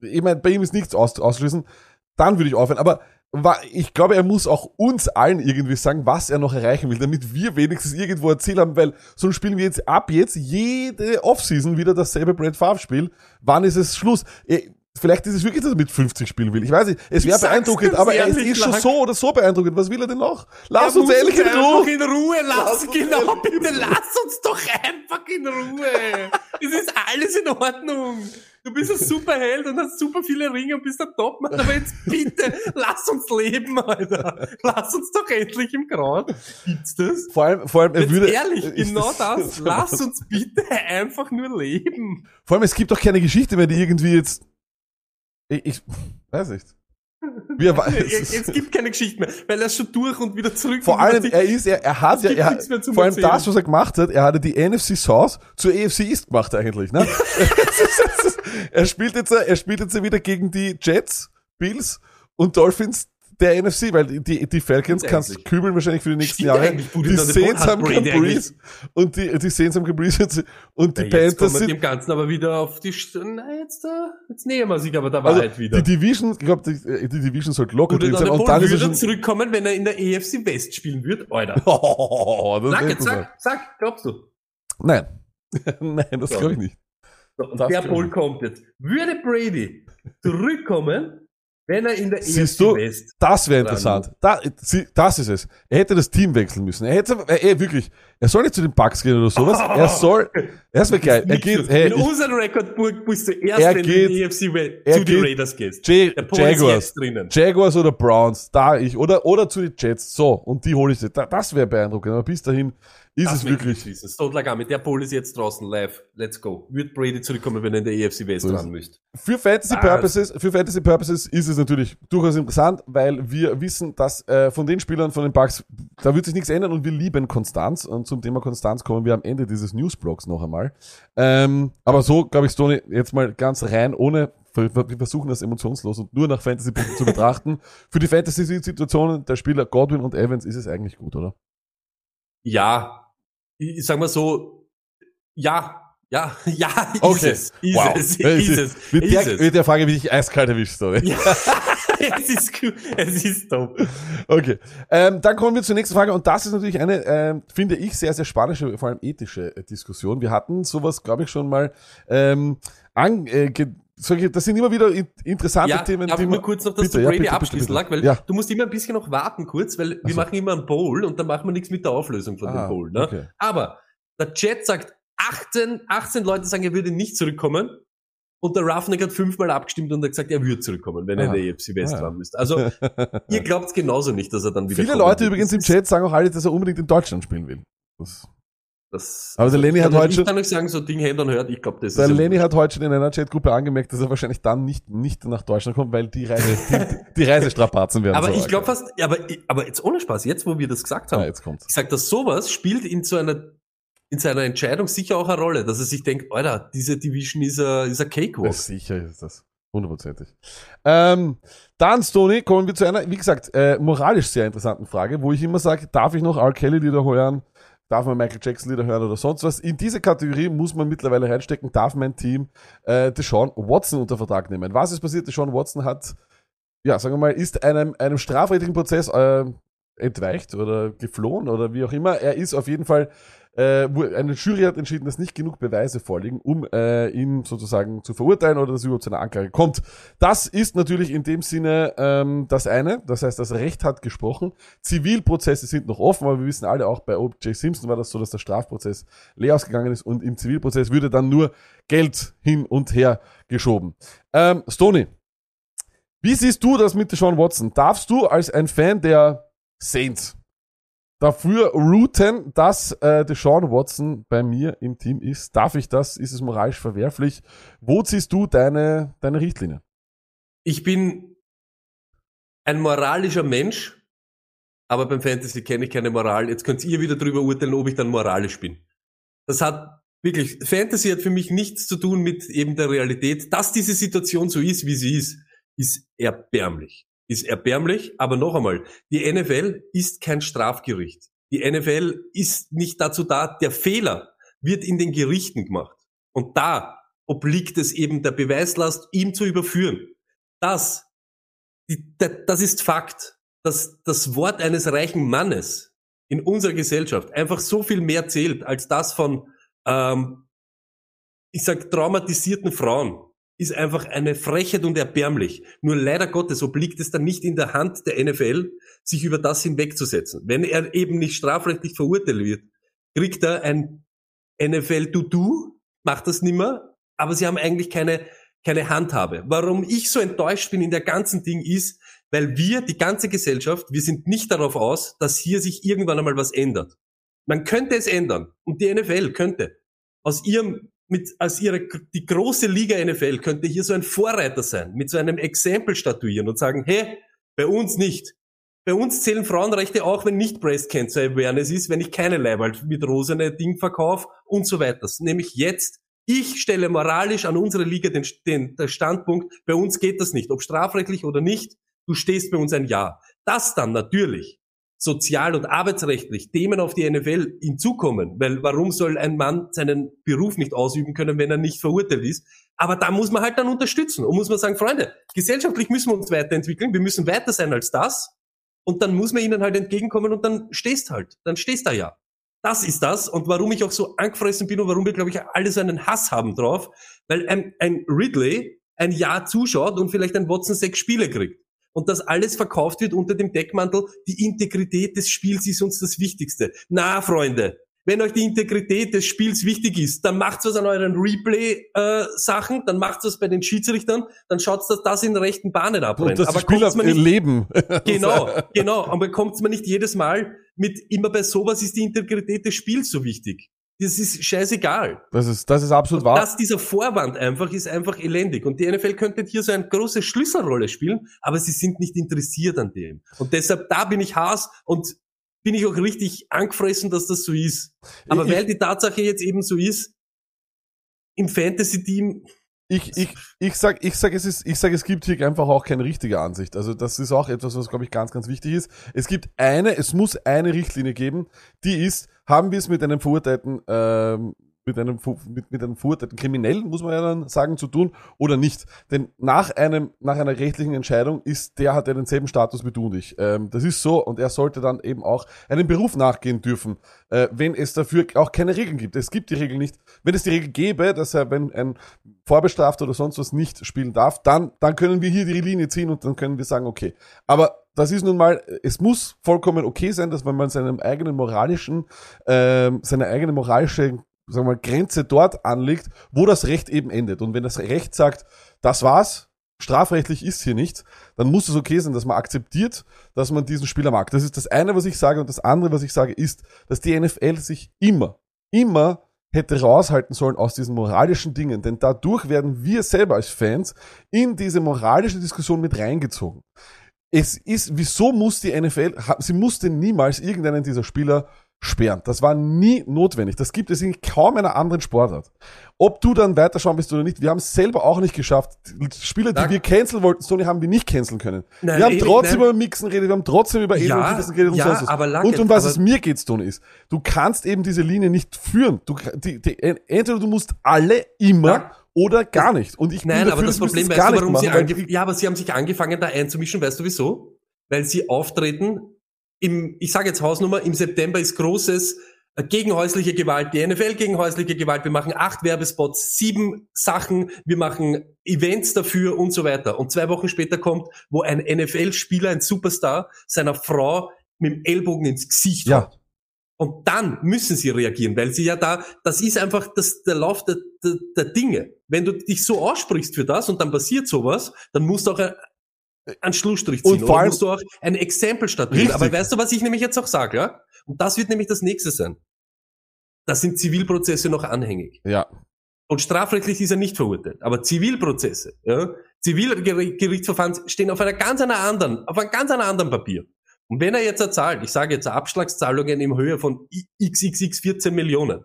Speaker 2: Ich meine, bei ihm ist nichts aus, ausschließen. Dann würde ich aufhören. Aber ich glaube, er muss auch uns allen irgendwie sagen, was er noch erreichen will, damit wir wenigstens irgendwo Ziel haben, weil sonst spielen wir jetzt ab jetzt jede Offseason wieder dasselbe Brad Favre Spiel. Wann ist es Schluss? Eh, Vielleicht ist es wirklich, dass er mit 50 spielen will. Ich weiß nicht. Es wäre beeindruckend, aber er ist eh schon so oder so beeindruckend. Was will er denn noch? Lass
Speaker 1: Er
Speaker 2: uns ehrlich in
Speaker 1: einfach
Speaker 2: Ruhe.
Speaker 1: in Ruhe
Speaker 2: Lass
Speaker 1: lassen.
Speaker 2: uns
Speaker 1: Genau, bitte lass uns doch einfach in Ruhe. Es ist alles in Ordnung. Du bist ein Superheld und hast super viele Ringe und bist der Topmann, aber jetzt bitte, lass uns leben, Alter. Lass uns doch endlich im Grauen. Gibt's das?
Speaker 2: Vor allem, vor allem, er würde.
Speaker 1: ehrlich, genau das. <laughs> Lass uns bitte einfach nur leben.
Speaker 2: Vor allem, es gibt doch keine Geschichte mehr, die irgendwie jetzt. Ich, ich weiß nicht. Weiß.
Speaker 1: Es, <laughs> es gibt keine Geschichte mehr, weil er ist schon durch und wieder zurück.
Speaker 2: Vor allem, er ist, er, er hat ja, er,
Speaker 1: nichts mehr zum
Speaker 2: vor allem
Speaker 1: Erzählen.
Speaker 2: das, was er gemacht hat, er hatte die NFC South zur AFC East gemacht eigentlich, ne? <laughs> er spielt jetzt, er spielt jetzt wieder gegen die Jets, Bills und Dolphins der NFC, weil die, die Falcons kannst kübeln wahrscheinlich für die nächsten <laughs> Jahre. Die Saints haben
Speaker 1: eigentlich.
Speaker 2: und die, die Saints haben Caprice und die
Speaker 1: Ja, jetzt
Speaker 2: Panthers sind,
Speaker 1: dem Ganzen aber wieder auf die St Na, jetzt, äh, jetzt nähern wir sich aber der
Speaker 2: also
Speaker 1: Wahrheit wieder.
Speaker 2: die Division, ich glaube, die, die Division sollte locker drin sein und dann er
Speaker 1: würde
Speaker 2: schon,
Speaker 1: zurückkommen, wenn er in der EFC West spielen würde? Alter. <laughs>
Speaker 2: oh,
Speaker 1: Sag, jetzt, sag, sag, glaubst du?
Speaker 2: Nein. <laughs> Nein, das
Speaker 1: So.
Speaker 2: glaube ich nicht.
Speaker 1: So, und
Speaker 2: Das
Speaker 1: der
Speaker 2: ich.
Speaker 1: kommt jetzt. Würde Brady zurückkommen, wenn er in der
Speaker 2: Siehst
Speaker 1: EFC
Speaker 2: du?
Speaker 1: West
Speaker 2: Das wäre interessant. Da, sie, das ist es. Er hätte das Team wechseln müssen. Er hätte, er, er, wirklich, er soll nicht zu den Bucks gehen oder sowas. Er <laughs> soll, das wäre geil. Er geht, hey,
Speaker 1: in unserem Rekordburg bist du erst,
Speaker 2: Er
Speaker 1: wenn
Speaker 2: geht-
Speaker 1: du in die EFC West zu den Raiders gehst.
Speaker 2: J
Speaker 1: Der Paul ist
Speaker 2: Jaguars. Jaguars oder Browns, da ich, oder, oder zu den Jets, so, und die hole ich. Da, das wäre beeindruckend, aber bis dahin ist
Speaker 1: Das
Speaker 2: es wirklich.
Speaker 1: Stone Lagame, der Poll ist jetzt draußen live. Let's go. Wird Brady zurückkommen, wenn er in der EFC West
Speaker 2: So
Speaker 1: ran müsste?
Speaker 2: Für Fantasy? Purposes, für Fantasy Purposes ist es natürlich durchaus interessant, weil wir wissen, dass äh, von den Spielern von den Bucks, da wird sich nichts ändern und wir lieben Konstanz. Und zum Thema Konstanz kommen wir am Ende dieses Newsblogs noch einmal. Ähm, aber so, glaube ich, Stoney, jetzt mal ganz rein, ohne wir wir versuchen das emotionslos und nur nach Fantasy-Punkten zu betrachten. <laughs> Für die Fantasy-Situationen der Spieler Godwin und Evans ist es eigentlich gut, oder?
Speaker 1: Ja. Ich, sag mal so, ja, ja, <laughs> ja, ist
Speaker 2: Okay.
Speaker 1: es. Ist
Speaker 2: Wow.
Speaker 1: es,
Speaker 2: Ja,
Speaker 1: ist es.
Speaker 2: Mit,
Speaker 1: ist
Speaker 2: der,
Speaker 1: es.
Speaker 2: mit der Frage bin ich eiskalt erwischt, Stoney.
Speaker 1: Ja, <laughs> es ist gut, es ist top.
Speaker 2: Okay, ähm, dann kommen wir zur nächsten Frage und das ist natürlich eine, ähm, finde ich, sehr, sehr spannende, vor allem ethische äh, Diskussion. Wir hatten sowas, glaube ich, schon mal ähm, an, äh, solche, das sind immer wieder in, interessante
Speaker 1: Ja,
Speaker 2: Themen,
Speaker 1: darf
Speaker 2: die
Speaker 1: ich nur kurz noch das
Speaker 2: Bitte, ja,
Speaker 1: Brady
Speaker 2: bitte,
Speaker 1: abschließen. Lack, weil
Speaker 2: Ja.
Speaker 1: du musst immer ein bisschen noch warten kurz, weil wir
Speaker 2: so.
Speaker 1: machen immer einen Bowl und dann machen wir nichts mit der Auflösung von
Speaker 2: Ah,
Speaker 1: dem Bowl. Ne?
Speaker 2: okay.
Speaker 1: Aber der Chat sagt, 18, 18 Leute sagen, er würde nicht zurückkommen. Und der Roughneck hat fünfmal abgestimmt und hat gesagt, er würde zurückkommen, wenn er
Speaker 2: Ah.
Speaker 1: in der EFC West
Speaker 2: Ah.
Speaker 1: fahren müsste. Also, ihr <laughs> glaubt genauso nicht, dass er dann wieder
Speaker 2: Viele Leute übrigens im Chat sagen auch alle, dass er unbedingt in Deutschland spielen will. Das,
Speaker 1: Das,
Speaker 2: Aber der Lenny
Speaker 1: ich
Speaker 2: hat heute
Speaker 1: Ich
Speaker 2: schon-
Speaker 1: kann euch sagen, so Ding Händern hört, ich glaube, das
Speaker 2: der
Speaker 1: ist...
Speaker 2: Lenny hat heute schon in einer Chatgruppe angemerkt, dass er wahrscheinlich dann nicht, nicht nach Deutschland kommt, weil die, Reise, die, die Reisestrapazen werden
Speaker 1: aber
Speaker 2: so
Speaker 1: ich glaube fast, aber, aber jetzt ohne Spaß, jetzt wo wir das gesagt haben,
Speaker 2: Ja, jetzt kommt's.
Speaker 1: ich sag, dass sowas spielt in so einer in seiner Entscheidung sicher auch eine Rolle, dass er sich denkt, Alter, diese Division ist a, ist
Speaker 2: Ja,
Speaker 1: cakewalk.
Speaker 2: sicher ist das. Hundertprozentig. Ähm, dann, Stoney, kommen wir zu einer, wie gesagt, äh, moralisch sehr interessanten Frage, wo ich immer sage, darf ich noch R. Kelly Lieder hören? Darf man Michael Jackson Lieder hören oder sonst was? In diese Kategorie muss man mittlerweile reinstecken, darf mein Team äh, Deshaun Watson unter Vertrag nehmen. Was ist passiert? Deshaun Watson hat, ja, sagen wir mal, ist einem, einem strafrechtlichen Prozess äh, entweicht oder geflohen oder wie auch immer. Er ist auf jeden Fall äh, eine Jury hat entschieden, dass nicht genug Beweise vorliegen, um äh, ihn sozusagen zu verurteilen oder dass überhaupt zu einer Anklage kommt. Das ist natürlich in dem Sinne ähm, das eine. Das heißt, das Recht hat gesprochen. Zivilprozesse sind noch offen, aber wir wissen alle auch bei O.J. Simpson war das so, dass der Strafprozess leer ausgegangen ist und im Zivilprozess würde dann nur Geld hin und her geschoben. Ähm, Stoney, wie siehst du das mit Sean Watson? Darfst du als ein Fan der Saints dafür routen, dass äh, Deshaun Watson bei mir im Team ist? Darf ich das? Ist es moralisch verwerflich? Wo ziehst du deine, deine Richtlinie?
Speaker 1: Ich bin ein moralischer Mensch, aber beim Fantasy kenne ich keine Moral. Jetzt könnt ihr wieder drüber urteilen, ob ich dann moralisch bin. Das hat wirklich, Fantasy hat für mich nichts zu tun mit eben der Realität. Dass diese Situation so ist, wie sie ist, ist erbärmlich. Ist erbärmlich, aber noch einmal, die NFL ist kein Strafgericht. Die NFL ist nicht dazu da, der Fehler wird in den Gerichten gemacht. Und da obliegt es eben der Beweislast, ihm zu überführen. Das, die, da- das ist Fakt, dass das Wort eines reichen Mannes in unserer Gesellschaft einfach so viel mehr zählt als das von, ähm, ich sag, traumatisierten Frauen, ist einfach eine Frechheit und erbärmlich. Nur leider Gottes obliegt es dann nicht in der Hand der NFL, sich über das hinwegzusetzen. Wenn er eben nicht strafrechtlich verurteilt wird, kriegt er ein NFL-Dudu, macht das nimmer, aber sie haben eigentlich keine, keine Handhabe. Warum ich so enttäuscht bin in der ganzen Ding ist, weil wir, die ganze Gesellschaft, wir sind nicht darauf aus, dass hier sich irgendwann einmal was ändert. Man könnte es ändern und die NFL könnte aus ihrem mit als ihre die große Liga NFL könnte hier so ein Vorreiter sein, mit so einem Exempel statuieren und sagen, hey, bei uns nicht. Bei uns zählen Frauenrechte auch, wenn nicht Breast Cancer Awareness ist, wenn ich keine Leibwald mit rosene Ding verkaufe und so weiter. Nämlich jetzt, ich stelle moralisch an unsere Liga den, den, den Standpunkt, bei uns geht das nicht, ob strafrechtlich oder nicht, du stehst bei uns ein Ja. Das dann natürlich sozial- und arbeitsrechtlich Themen auf die NFL hinzukommen, weil warum soll ein Mann seinen Beruf nicht ausüben können, wenn er nicht verurteilt ist? Aber da muss man halt dann unterstützen und muss man sagen, Freunde, gesellschaftlich müssen wir uns weiterentwickeln, wir müssen weiter sein als das und dann muss man ihnen halt entgegenkommen und dann stehst halt, dann stehst da ja. Das ist das und warum ich auch so angefressen bin und warum wir, glaube ich, alle so einen Hass haben drauf, weil ein, ein Ridley ein Jahr zuschaut und vielleicht ein Watson sechs Spiele kriegt und das alles verkauft wird unter dem Deckmantel, die Integrität des Spiels ist uns das Wichtigste. Na, Freunde, wenn euch die Integrität des Spiels wichtig ist, dann macht's was an euren Replay-Sachen, dann macht's was bei den Schiedsrichtern, dann schaut's, dass das in rechten Bahnen
Speaker 2: Und
Speaker 1: abbrennt.
Speaker 2: dass die
Speaker 1: Aber
Speaker 2: Spieler
Speaker 1: kommt's mir nicht
Speaker 2: leben. <laughs>
Speaker 1: Genau, <laughs> genau. Aber kommt man nicht jedes Mal mit, immer bei sowas ist die Integrität des Spiels so wichtig. Das ist scheißegal.
Speaker 2: Das ist, das ist absolut wahr.
Speaker 1: Dass dieser Vorwand einfach ist einfach elendig. Und die NFL könnte hier so eine große Schlüsselrolle spielen, aber sie sind nicht interessiert an dem. Und deshalb, da bin ich Haas und bin ich auch richtig angefressen, dass das so ist. Aber
Speaker 2: Ich-
Speaker 1: weil die Tatsache jetzt eben so ist, im Fantasy-Team,
Speaker 2: Ich, ich, ich sag, ich sag, es ist, ich sag, es gibt hier einfach auch keine richtige Ansicht. Also das ist auch etwas, was glaube ich ganz, ganz wichtig ist. Es gibt eine, es muss eine Richtlinie geben, die ist, haben wir es mit einem verurteilten, ähm, mit einem, mit, mit einem verurteilten Kriminellen, muss man ja dann sagen, zu tun oder nicht. Denn nach einem, nach einer rechtlichen Entscheidung ist, der hat ja denselben Status wie du und ich. Ähm, das ist so und er sollte dann eben auch einem Beruf nachgehen dürfen, äh, wenn es dafür auch keine Regeln gibt. Es gibt die Regel nicht. Wenn es die Regel gäbe, dass er, wenn ein Vorbestrafter oder sonst was nicht spielen darf, dann, dann können wir hier die Linie ziehen und dann können wir sagen, okay. Aber das ist nun mal, es muss vollkommen okay sein, dass wenn man seinem eigenen moralischen, ähm, seine eigene moralische sagen wir mal, Grenze dort anlegt, wo das Recht eben endet. Und wenn das Recht sagt, das war's, strafrechtlich ist hier nichts, dann muss es okay sein, dass man akzeptiert, dass man diesen Spieler mag. Das ist das eine, was ich sage. Und das andere, was ich sage, ist, dass die NFL sich immer, immer hätte raushalten sollen aus diesen moralischen Dingen. Denn dadurch werden wir selber als Fans in diese moralische Diskussion mit reingezogen. Es ist, wieso muss die NFL, sie musste niemals irgendeinen dieser Spieler sperren. Das war nie notwendig. Das gibt es in kaum einer anderen Sportart. Ob du dann weiterschauen bist oder nicht, wir haben es selber auch nicht geschafft. Spieler, die wir canceln wollten, Sony haben wir nicht canceln können.
Speaker 1: Nein,
Speaker 2: wir haben trotzdem
Speaker 1: nein.
Speaker 2: über Mixen geredet, wir haben trotzdem über
Speaker 1: Ja,
Speaker 2: Adrian Peterson geredet und
Speaker 1: ja,
Speaker 2: sonst was.
Speaker 1: aber Luckett,
Speaker 2: und um was es mir geht, Tony, ist, du kannst eben diese Linie nicht führen. Du, die, die, entweder du musst alle immer
Speaker 1: Ja.
Speaker 2: oder gar nicht. Und ich bin
Speaker 1: Nein,
Speaker 2: dafür,
Speaker 1: aber das
Speaker 2: sie müssen
Speaker 1: Problem, weißt
Speaker 2: gar
Speaker 1: du,
Speaker 2: nicht
Speaker 1: warum sie
Speaker 2: machen, weil
Speaker 1: ange Ja, aber sie haben sich angefangen, da einzumischen, weißt du wieso? Weil sie auftreten im, ich sage jetzt Hausnummer, im September ist großes äh, gegen häusliche Gewalt, die NFL gegen häusliche Gewalt, wir machen acht Werbespots, sieben Sachen, wir machen Events dafür und so weiter. Und zwei Wochen später kommt, wo ein NFL-Spieler, ein Superstar, seiner Frau mit dem Ellbogen ins Gesicht
Speaker 2: Ja.
Speaker 1: haut. Und dann müssen sie reagieren, weil sie ja da, das ist einfach das, der Lauf der, der, der Dinge. Wenn du dich so aussprichst für das und dann passiert sowas, dann musst du auch ein, einen Schlussstrich ziehen.
Speaker 2: Und vor allem-
Speaker 1: musst du auch ein Exempel statuieren. Aber weißt du, was ich nämlich jetzt auch sage, ja? Und das wird nämlich das nächste sein. Da sind Zivilprozesse noch anhängig.
Speaker 2: ja.
Speaker 1: Und strafrechtlich ist er nicht verurteilt. Aber Zivilprozesse, ja, Zivilgerichtsverfahren stehen auf einer ganz einer anderen, auf einem ganz einer anderen Papier. Und wenn er jetzt erzahlt, ich sage jetzt Abschlagszahlungen in Höhe von xxx 14 Millionen,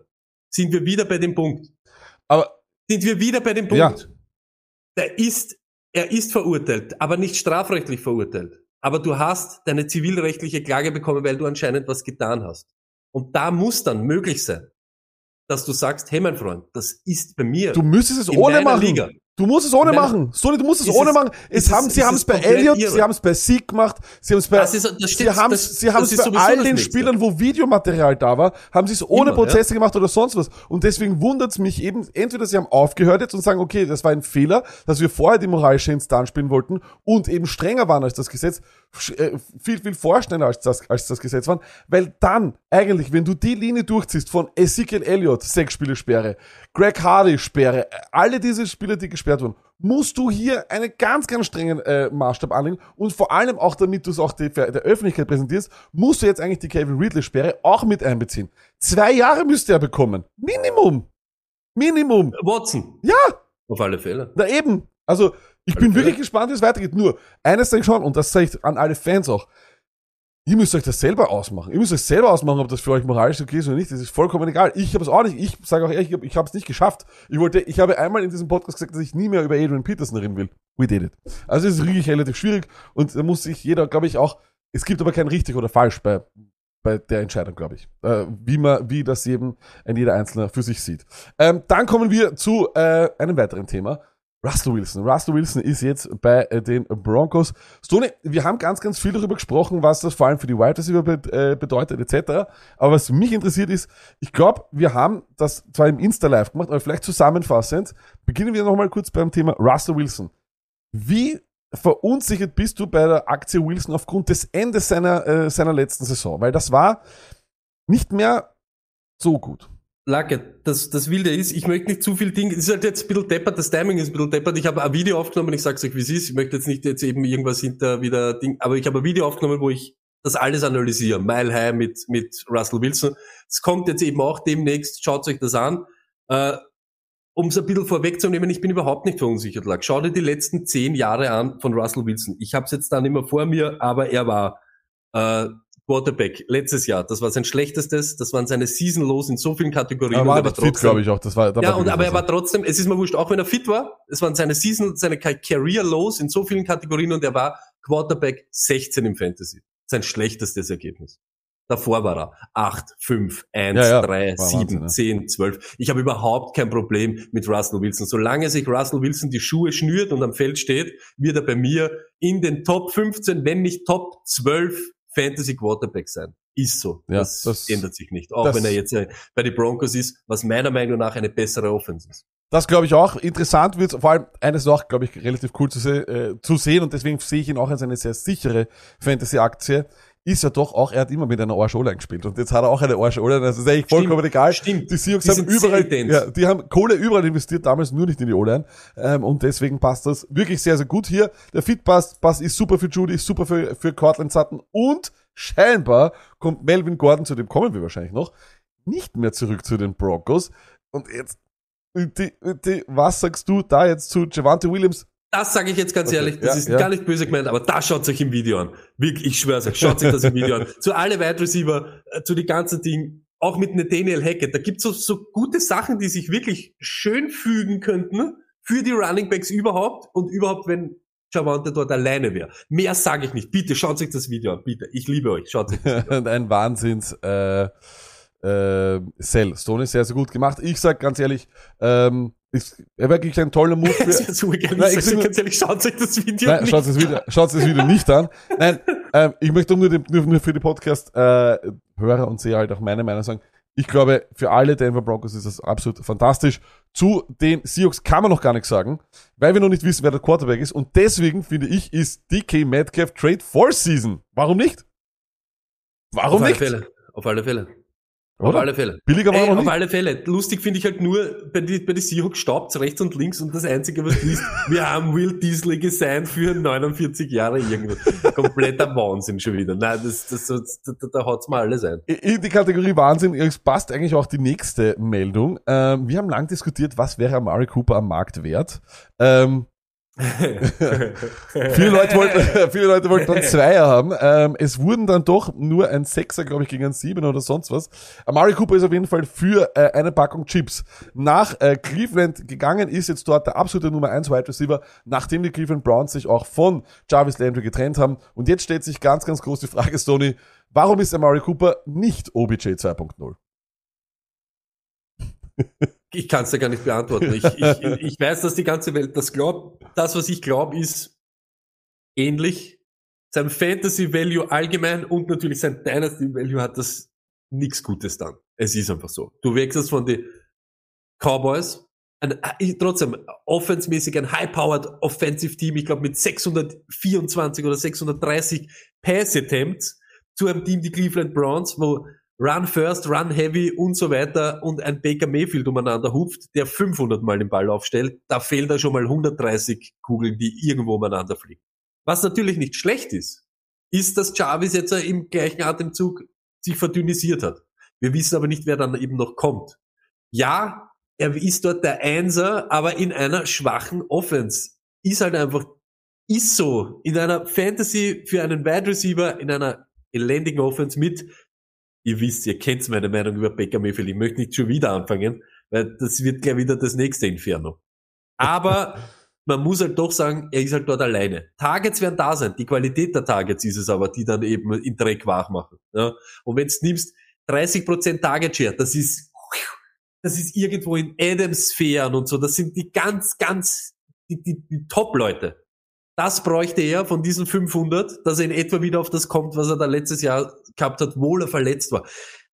Speaker 1: sind wir wieder bei dem Punkt.
Speaker 2: Aber
Speaker 1: Sind wir wieder bei dem Punkt.
Speaker 2: Ja.
Speaker 1: Der ist, er ist verurteilt, aber nicht strafrechtlich verurteilt. Aber du hast deine zivilrechtliche Klage bekommen, weil du anscheinend was getan hast. Und da muss dann möglich sein, dass du sagst, hey mein Freund, das ist bei mir
Speaker 2: du müsstest es ohne machen.
Speaker 1: Liga.
Speaker 2: Du musst es ohne
Speaker 1: In meiner-
Speaker 2: machen. Sony, du musst es ohne
Speaker 1: es-
Speaker 2: machen. Es haben,
Speaker 1: es-
Speaker 2: sie haben
Speaker 1: es
Speaker 2: bei Elliott,
Speaker 1: irre.
Speaker 2: sie haben es bei Sieg gemacht, sie haben es bei,
Speaker 1: Das ist- das
Speaker 2: sie haben es, sie haben es bei all den
Speaker 1: Nächste.
Speaker 2: Spielern, wo Videomaterial da war, haben sie es ohne
Speaker 1: Immer,
Speaker 2: Prozesse gemacht oder sonst was. Und deswegen wundert es mich eben, entweder sie haben aufgehört jetzt und sagen, okay, das war ein Fehler, dass wir vorher die moralische Instanz spielen wollten und eben strenger waren als das Gesetz, äh, viel, viel vorschneller als das, als das Gesetz waren, weil dann eigentlich, wenn du die Linie durchziehst von Ezekiel Elliott, sechs Spiele Sperre, Greg Hardy Sperre, alle diese Spieler, die gesperrt wurden, musst du hier einen ganz, ganz strengen äh, Maßstab anlegen und vor allem auch, damit du es auch die, der Öffentlichkeit präsentierst, musst du jetzt eigentlich die Kevin Ridley Sperre auch mit einbeziehen. Zwei Jahre müsste er bekommen. Minimum. Minimum.
Speaker 1: Watson.
Speaker 2: Ja,
Speaker 1: Auf alle Fälle.
Speaker 2: na eben. Also, ich bin
Speaker 1: Okay.
Speaker 2: wirklich gespannt, wie es weitergeht. Nur, eines sage ich schon, und das sage ich an alle Fans auch, ihr müsst euch das selber ausmachen. Ihr müsst euch selber ausmachen, ob das für euch moralisch okay ist oder nicht. Das ist vollkommen egal. Ich habe es auch nicht. Ich sage auch ehrlich, ich habe es nicht geschafft. Ich wollte, ich habe einmal in diesem Podcast gesagt, dass ich nie mehr über Adrian Peterson reden will. We did it. Also es ist wirklich relativ schwierig und da muss sich jeder, glaube ich, auch, es gibt aber kein richtig oder falsch bei, bei der Entscheidung, glaube ich. Äh, wie man, wie das eben ein jeder Einzelne für sich sieht. Ähm, dann kommen wir zu äh, einem weiteren Thema. Russell Wilson. Russell Wilson ist jetzt bei äh, den Broncos. Stone, wir haben ganz, ganz viel darüber gesprochen, was das vor allem für die Wide Receiver äh, bedeutet, etc. Aber was mich interessiert ist, ich glaube, wir haben das zwar im Insta-Live gemacht, aber vielleicht zusammenfassend, beginnen wir nochmal kurz beim Thema Russell Wilson. Wie verunsichert bist du bei der Aktie Wilson aufgrund des Endes seiner, äh, seiner letzten Saison? Weil das war nicht mehr so gut.
Speaker 1: Lacke, das, das Wilde ist, ich möchte nicht zu viel Ding, ist halt jetzt ein bisschen deppert, das Timing ist ein bisschen deppert. Ich habe ein Video aufgenommen, ich sag's euch, wie es ist. Ich möchte jetzt nicht jetzt eben irgendwas hinter wieder Ding, aber ich habe ein Video aufgenommen, wo ich das alles analysiere. Mile High mit, mit Russell Wilson. Es kommt jetzt eben auch demnächst, schaut euch das an. Äh, um es ein bisschen vorwegzunehmen, ich bin überhaupt nicht verunsichert, Lack. Schau dir die letzten zehn Jahre an von Russell Wilson. Ich habe es jetzt dann immer vor mir, aber er war äh, Quarterback letztes Jahr. Das war sein schlechtestes. Das waren seine Season Lows in so vielen Kategorien.
Speaker 2: Er
Speaker 1: und
Speaker 2: war
Speaker 1: er
Speaker 2: nicht fit, glaube ich auch. Das war, da
Speaker 1: ja,
Speaker 2: war
Speaker 1: und, aber er war trotzdem, es ist mir wurscht, auch wenn er fit war, es waren seine Season, seine Ca- Career Lows in so vielen Kategorien und er war Quarterback 16 im Fantasy. Sein schlechtestes Ergebnis. Davor war er 8, 5, 1,
Speaker 2: Ja, ja,
Speaker 1: 3,
Speaker 2: war
Speaker 1: 7,
Speaker 2: Wahnsinn, ja.
Speaker 1: 10, 12. Ich habe überhaupt kein Problem mit Russell Wilson. Solange sich Russell Wilson die Schuhe schnürt und am Feld steht, wird er bei mir in den Top 15, wenn nicht Top 12 Fantasy Quarterback sein. Ist so.
Speaker 2: Ja,
Speaker 1: das,
Speaker 2: das-
Speaker 1: ändert sich nicht. Auch wenn er jetzt äh, bei den Broncos ist, was meiner Meinung nach eine bessere Offense ist.
Speaker 2: Das glaube ich auch. Interessant wird vor allem eines noch, glaube ich, relativ cool zu, se äh, zu sehen und deswegen sehe ich ihn auch als eine sehr sichere Fantasy-Aktie, ist ja doch auch, er hat immer mit einer Arsch O-Line gespielt und jetzt hat er auch eine Arsch O-Line, das ist eigentlich vollkommen egal.
Speaker 1: stimmt.
Speaker 2: Die Seahawks
Speaker 1: Die
Speaker 2: haben überall, ja, die haben Kohle überall investiert, damals nur nicht in die O-Line ähm, und deswegen passt das wirklich sehr, sehr gut hier. Der Fit-Pass Pass ist super für Judy, ist super für, für Cortland Sutton und scheinbar kommt Melvin Gordon, zu dem kommen wir wahrscheinlich noch, nicht mehr zurück zu den Broncos und jetzt, die, die, was sagst du da jetzt zu Javante Williams?
Speaker 1: Das sage ich jetzt ganz
Speaker 2: Okay,
Speaker 1: ehrlich, das
Speaker 2: ja,
Speaker 1: ist
Speaker 2: ja.
Speaker 1: gar nicht böse gemeint, aber da schaut euch im Video an. Wirklich, ich schwör's euch, schaut euch das im Video an. <laughs> Zu alle Wide Receiver, äh, zu die ganzen Ding, auch mit Nathaniel Hackett, da gibt's so, so gute Sachen, die sich wirklich schön fügen könnten für die Running Backs überhaupt und überhaupt, wenn Javante dort alleine wäre. Mehr sage ich nicht. Bitte schaut euch das Video an, bitte. Ich liebe euch, schaut euch das Video an.
Speaker 2: und <laughs> ein Wahnsinns äh, äh, Sell. Stone ist sehr, sehr gut gemacht. Ich sag ganz ehrlich, ähm, ist er wirklich ein toller Move <laughs> für. Nein,
Speaker 1: Ich sag ganz ehrlich, schaut euch das Video
Speaker 2: Nein,
Speaker 1: nicht
Speaker 2: schaut das Video, schaut das Video nicht an. Nein, <laughs> ähm, ich möchte nur, dem- nur, nur für die Podcast-Hörer und Seher halt auch meine Meinung sagen. Ich glaube, für alle Denver Broncos ist das absolut fantastisch. Zu den Seahawks kann man noch gar nichts sagen, weil wir noch nicht wissen, wer der Quarterback ist. Und deswegen finde ich, ist DK Metcalf Trade for Season. Warum nicht? Warum
Speaker 1: Auf alle
Speaker 2: nicht?
Speaker 1: Fälle. Auf alle Fälle. Auf
Speaker 2: Oder?
Speaker 1: alle Fälle.
Speaker 2: Billiger war
Speaker 1: Ey,
Speaker 2: noch
Speaker 1: auf
Speaker 2: nicht.
Speaker 1: alle Fälle. Lustig finde ich halt nur, bei die, bei die Seahawks staubt's rechts und links und das Einzige, was du liest, <laughs> wir haben Will Disley gesigned für 49 Jahre irgendwo. Kompletter Wahnsinn schon wieder. Nein, das, das, das, da, da haut's mal alles ein.
Speaker 2: In die Kategorie Wahnsinn, es passt eigentlich auch die nächste Meldung. Ähm, wir haben lang diskutiert, was wäre Amari Cooper am Markt wert. Ähm, <laughs> viele, Leute wollten, <laughs> viele Leute wollten dann Zweier haben. Ähm, es wurden dann doch nur ein Sechser, glaube ich, gegen ein Siebener oder sonst was. Amari Cooper ist auf jeden Fall für äh, eine Packung Chips nach äh, Cleveland gegangen, ist jetzt dort der absolute Nummer 1 Wide Receiver, nachdem die Cleveland Browns sich auch von Jarvis Landry getrennt haben. Und jetzt stellt sich ganz, ganz groß die Frage, Stoney, warum ist Amari Cooper nicht OBJ 2.0?
Speaker 1: Ich kann es dir gar nicht beantworten. Ich, ich, ich weiß, dass die ganze Welt das glaubt. Das, was ich glaube, ist ähnlich. Sein Fantasy Value allgemein und natürlich sein Dynasty Value hat das nichts Gutes dann. Es ist einfach so. Du wechselst von den Cowboys, ein, trotzdem offensmäßig ein high-powered Offensive Team, ich glaube mit 624 oder 630 Pass-Attempts zu einem Team, die Cleveland Browns, wo Run First, Run Heavy und so weiter und ein Baker Mayfield umeinander hupft, der 500 Mal den Ball aufstellt, da fehlen da schon mal 130 Kugeln, die irgendwo umeinander fliegen. Was natürlich nicht schlecht ist, ist, dass Jarvis jetzt im gleichen Atemzug sich verdünnisiert hat. Wir wissen aber nicht, wer dann eben noch kommt. Ja, er ist dort der Einser, aber in einer schwachen Offense. Ist halt einfach, ist so. In einer Fantasy für einen Wide Receiver, in einer elendigen Offense mit, ihr wisst, ihr kennt meine Meinung über Baker Mayfield. Ich möchte nicht schon wieder anfangen, weil das wird gleich wieder das nächste Inferno. Aber <laughs> man muss halt doch sagen, er ist halt dort alleine. Targets werden da sein. Die Qualität der Targets ist es aber, die dann eben in Dreck wach machen. Ja? Und wenn du nimmst 30% Target Share, das ist, das ist irgendwo in Adams-Sphären und so. Das sind die ganz, ganz, die, die, die Top-Leute. Das bräuchte er von diesen 500, dass er in etwa wieder auf das kommt, was er da letztes Jahr gehabt hat, wo er verletzt war.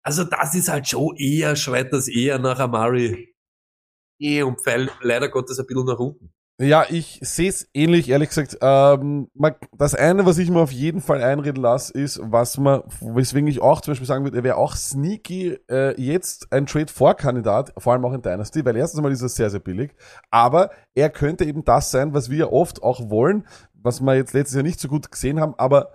Speaker 1: Also das ist halt schon eher, schreit das eher nach Amari. Eh und Pfeil leider Gottes ein bisschen nach unten.
Speaker 2: Ja, ich sehe es ähnlich, ehrlich gesagt. Ähm, das eine, was ich mir auf jeden Fall einreden lasse, ist, was man, weswegen ich auch zum Beispiel sagen würde, er wäre auch sneaky äh, jetzt ein Trade-For-Kandidat, vor allem auch in Dynasty, weil erstens mal ist er sehr, sehr billig, aber er könnte eben das sein, was wir oft auch wollen, was wir jetzt letztes Jahr nicht so gut gesehen haben, aber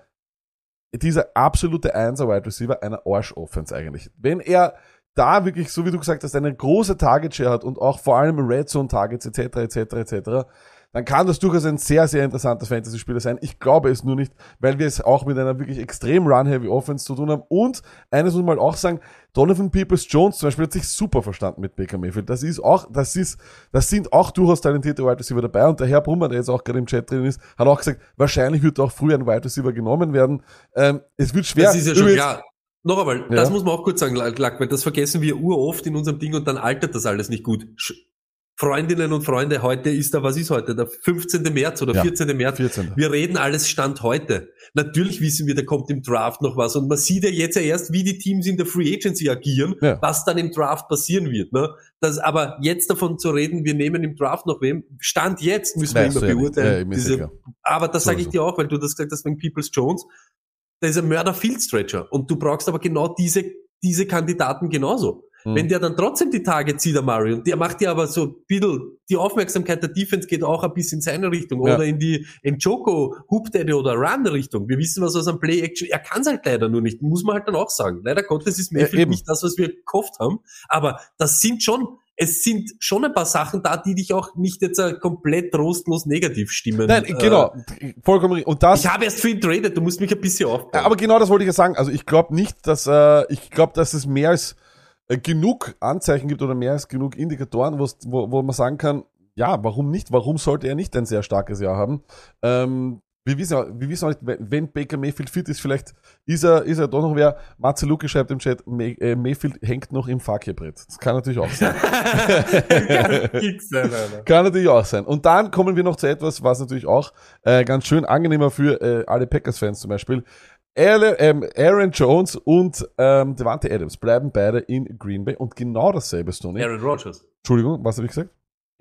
Speaker 2: dieser absolute Einser-Wide Receiver einer Arsch-Offense eigentlich. Wenn er da wirklich, so wie du gesagt hast, eine große Target-Share hat und auch vor allem Red Zone-Targets etc., etc., etc., dann kann das durchaus ein sehr, sehr interessanter Fantasy-Spieler sein. Ich glaube es nur nicht, weil wir es auch mit einer wirklich extrem run-heavy Offense zu tun haben. Und eines muss man auch sagen, Donovan Peoples-Jones zum Beispiel hat sich super verstanden mit Baker Mayfield. Das ist auch, das ist, das sind auch durchaus talentierte Wide Receiver dabei. Und der Herr Brummer, der jetzt auch gerade im Chat drin ist, hat auch gesagt, wahrscheinlich wird auch früher ein Wide Receiver genommen werden. Ähm, es wird schwer.
Speaker 1: Das ist ja schon
Speaker 2: Übrigens-
Speaker 1: klar. Noch einmal,
Speaker 2: Ja.
Speaker 1: das muss man auch kurz sagen, Lack, weil das vergessen wir uroft in unserem Ding und dann altert das alles nicht gut. Freundinnen und Freunde, heute ist da, was ist heute? Der 15. März oder
Speaker 2: Ja,
Speaker 1: 14. März.
Speaker 2: 14.
Speaker 1: Wir reden alles Stand heute. Natürlich wissen wir, da kommt im Draft noch was und man sieht ja jetzt ja erst, wie die Teams in der Free Agency agieren,
Speaker 2: Ja.
Speaker 1: was dann im Draft passieren wird. Ne? Das, aber jetzt davon zu reden, wir nehmen im Draft noch wem, Stand jetzt müssen wir
Speaker 2: Weißt
Speaker 1: immer beurteilen.
Speaker 2: Ja,
Speaker 1: diese, aber das
Speaker 2: So
Speaker 1: sage ich dir auch, weil du das gesagt hast wegen Peoples Jones. da ist ein Mörder Field Stretcher. Und du brauchst aber genau diese, diese Kandidaten genauso.
Speaker 2: Mhm.
Speaker 1: Wenn der dann trotzdem die Tage zieht, der Murray, und der macht ja aber so ein bisschen, die Aufmerksamkeit der Defense geht auch ein bisschen in seine Richtung
Speaker 2: Ja.
Speaker 1: oder in die Njoko, Hoop Daddy oder Run Richtung. Wir wissen was aus einem Play Action, er kann es halt leider nur nicht, muss man halt dann auch sagen. Leider Gottes ist
Speaker 2: Ja,
Speaker 1: Mayfield
Speaker 2: eben.
Speaker 1: nicht das, was wir gehofft haben, aber das sind schon, es sind schon ein paar Sachen da, die dich auch nicht jetzt äh, komplett trostlos negativ stimmen.
Speaker 2: Nein,
Speaker 1: Äh,
Speaker 2: genau. Vollkommen richtig. Und das,
Speaker 1: Ich habe erst für ihn traded, du musst mich ein bisschen aufbauen.
Speaker 2: Ja, aber genau das wollte ich ja sagen. Also ich glaube nicht, dass äh, ich glaube, dass es mehr als genug Anzeichen gibt oder mehr als genug Indikatoren, wo, wo man sagen kann, ja, warum nicht? Warum sollte er nicht ein sehr starkes Jahr haben? Ähm, wir wissen, wir wissen auch nicht, wenn- Baker Mayfield fit ist, vielleicht ist er, ist er doch noch wer. Matze Luke schreibt im Chat, May, äh, Mayfield hängt noch im Fakirbrett. Das kann natürlich auch sein.
Speaker 1: Kicks sein.
Speaker 2: Kann natürlich auch sein. Und dann kommen wir noch zu etwas, was natürlich auch äh, ganz schön angenehmer für äh, alle Packers-Fans zum Beispiel. Aaron, ähm, Aaron Jones und ähm, Devante Adams bleiben beide in Green Bay und genau dasselbe, Stoney.
Speaker 1: Aaron Rodgers.
Speaker 2: Entschuldigung, was habe ich gesagt?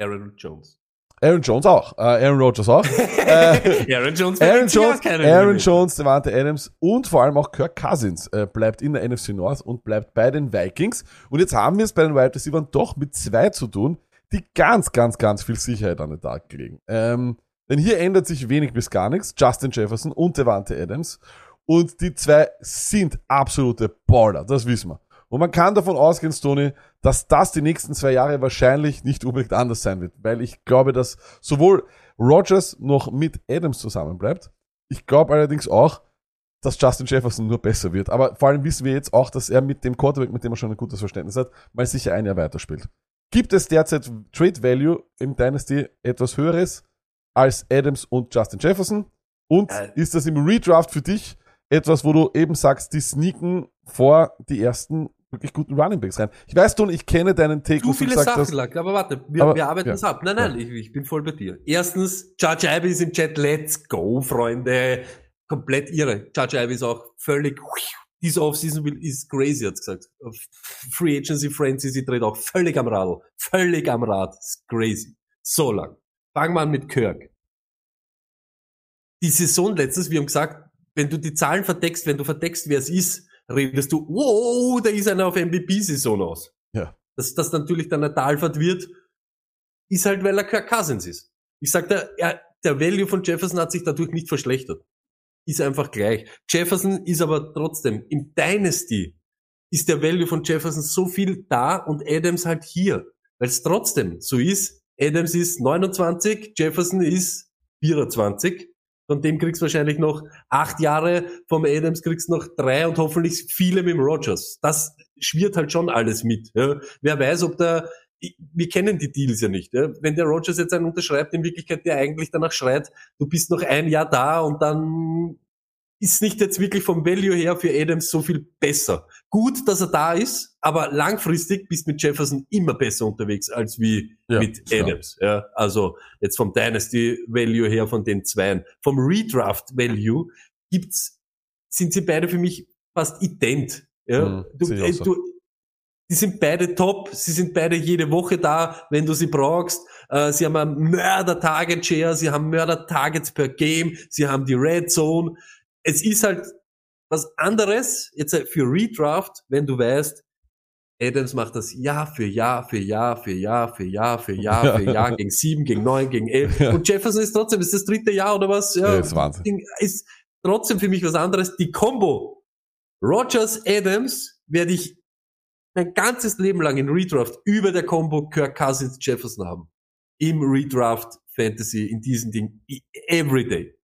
Speaker 1: Aaron Jones.
Speaker 2: Aaron Jones auch. Äh, Aaron Rodgers auch. <laughs> äh,
Speaker 1: Aaron Jones.
Speaker 2: Aaron Jones, Aaron. Jones, Devante Adams und vor allem auch Kirk Cousins äh, bleibt in der NFC North und bleibt bei den Vikings. Und jetzt haben wir es bei den Wide Receivers doch mit zwei zu tun, die ganz, ganz, ganz viel Sicherheit an den Tag legen. Ähm, denn hier ändert sich wenig bis gar nichts. Justin Jefferson und Devante Adams. Und die zwei sind absolute Baller, das wissen wir. Und man kann davon ausgehen, Stoney, dass das die nächsten zwei Jahre wahrscheinlich nicht unbedingt anders sein wird. Weil ich glaube, dass sowohl Rogers noch mit Adams zusammenbleibt. Ich glaube allerdings auch, dass Justin Jefferson nur besser wird. Aber vor allem wissen wir jetzt auch, dass er mit dem Quarterback, mit dem er schon ein gutes Verständnis hat, mal sicher ein Jahr weiterspielt. Gibt es derzeit Trade Value im Dynasty etwas höheres als Adams und Justin Jefferson? Und
Speaker 1: Äh.
Speaker 2: ist das im Redraft für dich etwas, wo du eben sagst, die sneaken vor die ersten wirklich guten Running Backs rein? Ich weiß, du, ich kenne deinen Take,
Speaker 1: Zu viele
Speaker 2: gesagt
Speaker 1: Sachen lag, aber warte, wir,
Speaker 2: Aber-
Speaker 1: wir arbeiten
Speaker 2: ja.
Speaker 1: es ab. Nein, nein, ich, ich bin voll bei dir. Erstens, Judge Ivy ist im Chat, let's go, Freunde. Komplett irre. Judge Ivy ist auch völlig, diese Offseason will- ist crazy, hat's gesagt. Free Agency Frenzy, sie dreht auch völlig am Radl. Völlig am Rad. Ist crazy. So lang. Fangen wir an mit Kirk. Die Saison letztes, wir haben gesagt, wenn du die Zahlen verdeckst, wenn du verdeckst, wer es ist, redest du, wow, da ist einer auf MVP-Saison aus.
Speaker 2: Ja.
Speaker 1: Dass das natürlich dann ein Talfahrt wird, ist halt, weil er Kirk Cousins ist. Ich sag da, er, der Value von Jefferson hat sich dadurch nicht verschlechtert. Ist einfach gleich. Jefferson ist aber trotzdem, im Dynasty ist der Value von Jefferson so viel da und Adams halt hier. Weil es trotzdem so ist, Adams ist 29, Jefferson ist 24. Von dem kriegst du wahrscheinlich noch acht Jahre, vom Adams kriegst du noch drei und hoffentlich viele mit dem Rogers. Das schwirrt halt schon alles mit. Ja. Wer weiß, ob der, wir kennen die Deals ja nicht. Ja. Wenn der Rogers jetzt einen unterschreibt, in Wirklichkeit der eigentlich danach schreit, du bist noch ein Jahr da und dann ist nicht jetzt wirklich vom Value her für Adams so viel besser. Gut, dass er da ist, aber langfristig bist mit Jefferson immer besser unterwegs als wie
Speaker 2: Ja,
Speaker 1: mit
Speaker 2: klar.
Speaker 1: Adams. Ja, also jetzt vom Dynasty Value her von den Zweien. Vom Redraft Value gibt's, sind sie beide für mich fast ident. Ja,
Speaker 2: Mhm,
Speaker 1: du, äh,
Speaker 2: so.
Speaker 1: du, die sind beide top, sie sind beide jede Woche da, wenn du sie brauchst. Äh, sie haben einen Mörder-Target-Share, sie haben Mörder-Targets per Game, sie haben die Red Zone. Es ist halt was anderes, jetzt für Redraft, wenn du weißt, Adams macht das Jahr für Jahr für Jahr für Jahr für Jahr für Jahr für Jahr gegen sieben, gegen neun, gegen elf. Und Jefferson ist trotzdem, ist das dritte Jahr oder was?
Speaker 2: Ja, ist Wahnsinn.
Speaker 1: Ist trotzdem für mich was anderes. Die Combo Rogers Adams werde ich mein ganzes Leben lang in Redraft über der Combo Kirk Cousins Jefferson haben. Im Redraft Fantasy, in diesem Ding, everyday.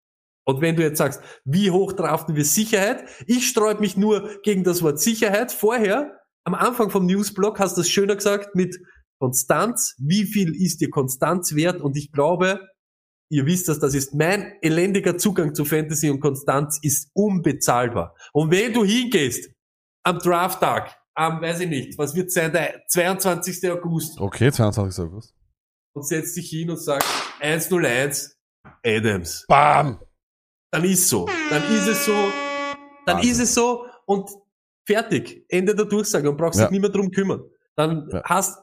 Speaker 1: Und wenn du jetzt sagst, wie hoch draften wir Sicherheit? Ich sträub mich nur gegen das Wort Sicherheit. Vorher, am Anfang vom Newsblog, hast du es schöner gesagt mit Konstanz. Wie viel ist dir Konstanz wert? Und ich glaube, ihr wisst das, das ist mein elendiger Zugang zu Fantasy und Konstanz ist unbezahlbar. Und wenn du hingehst am Drafttag, am, weiß ich nicht, was wird sein, der 22. August,
Speaker 2: Okay, 22. August.
Speaker 1: und setzt dich hin und sagst 101 Adams.
Speaker 2: Bam!
Speaker 1: Dann ist so. Dann ist es so. Dann
Speaker 2: Wahnsinn.
Speaker 1: ist es so und fertig. Ende der Durchsage und brauchst
Speaker 2: Ja.
Speaker 1: dich nicht mehr drum kümmern. Dann
Speaker 2: Ja.
Speaker 1: hast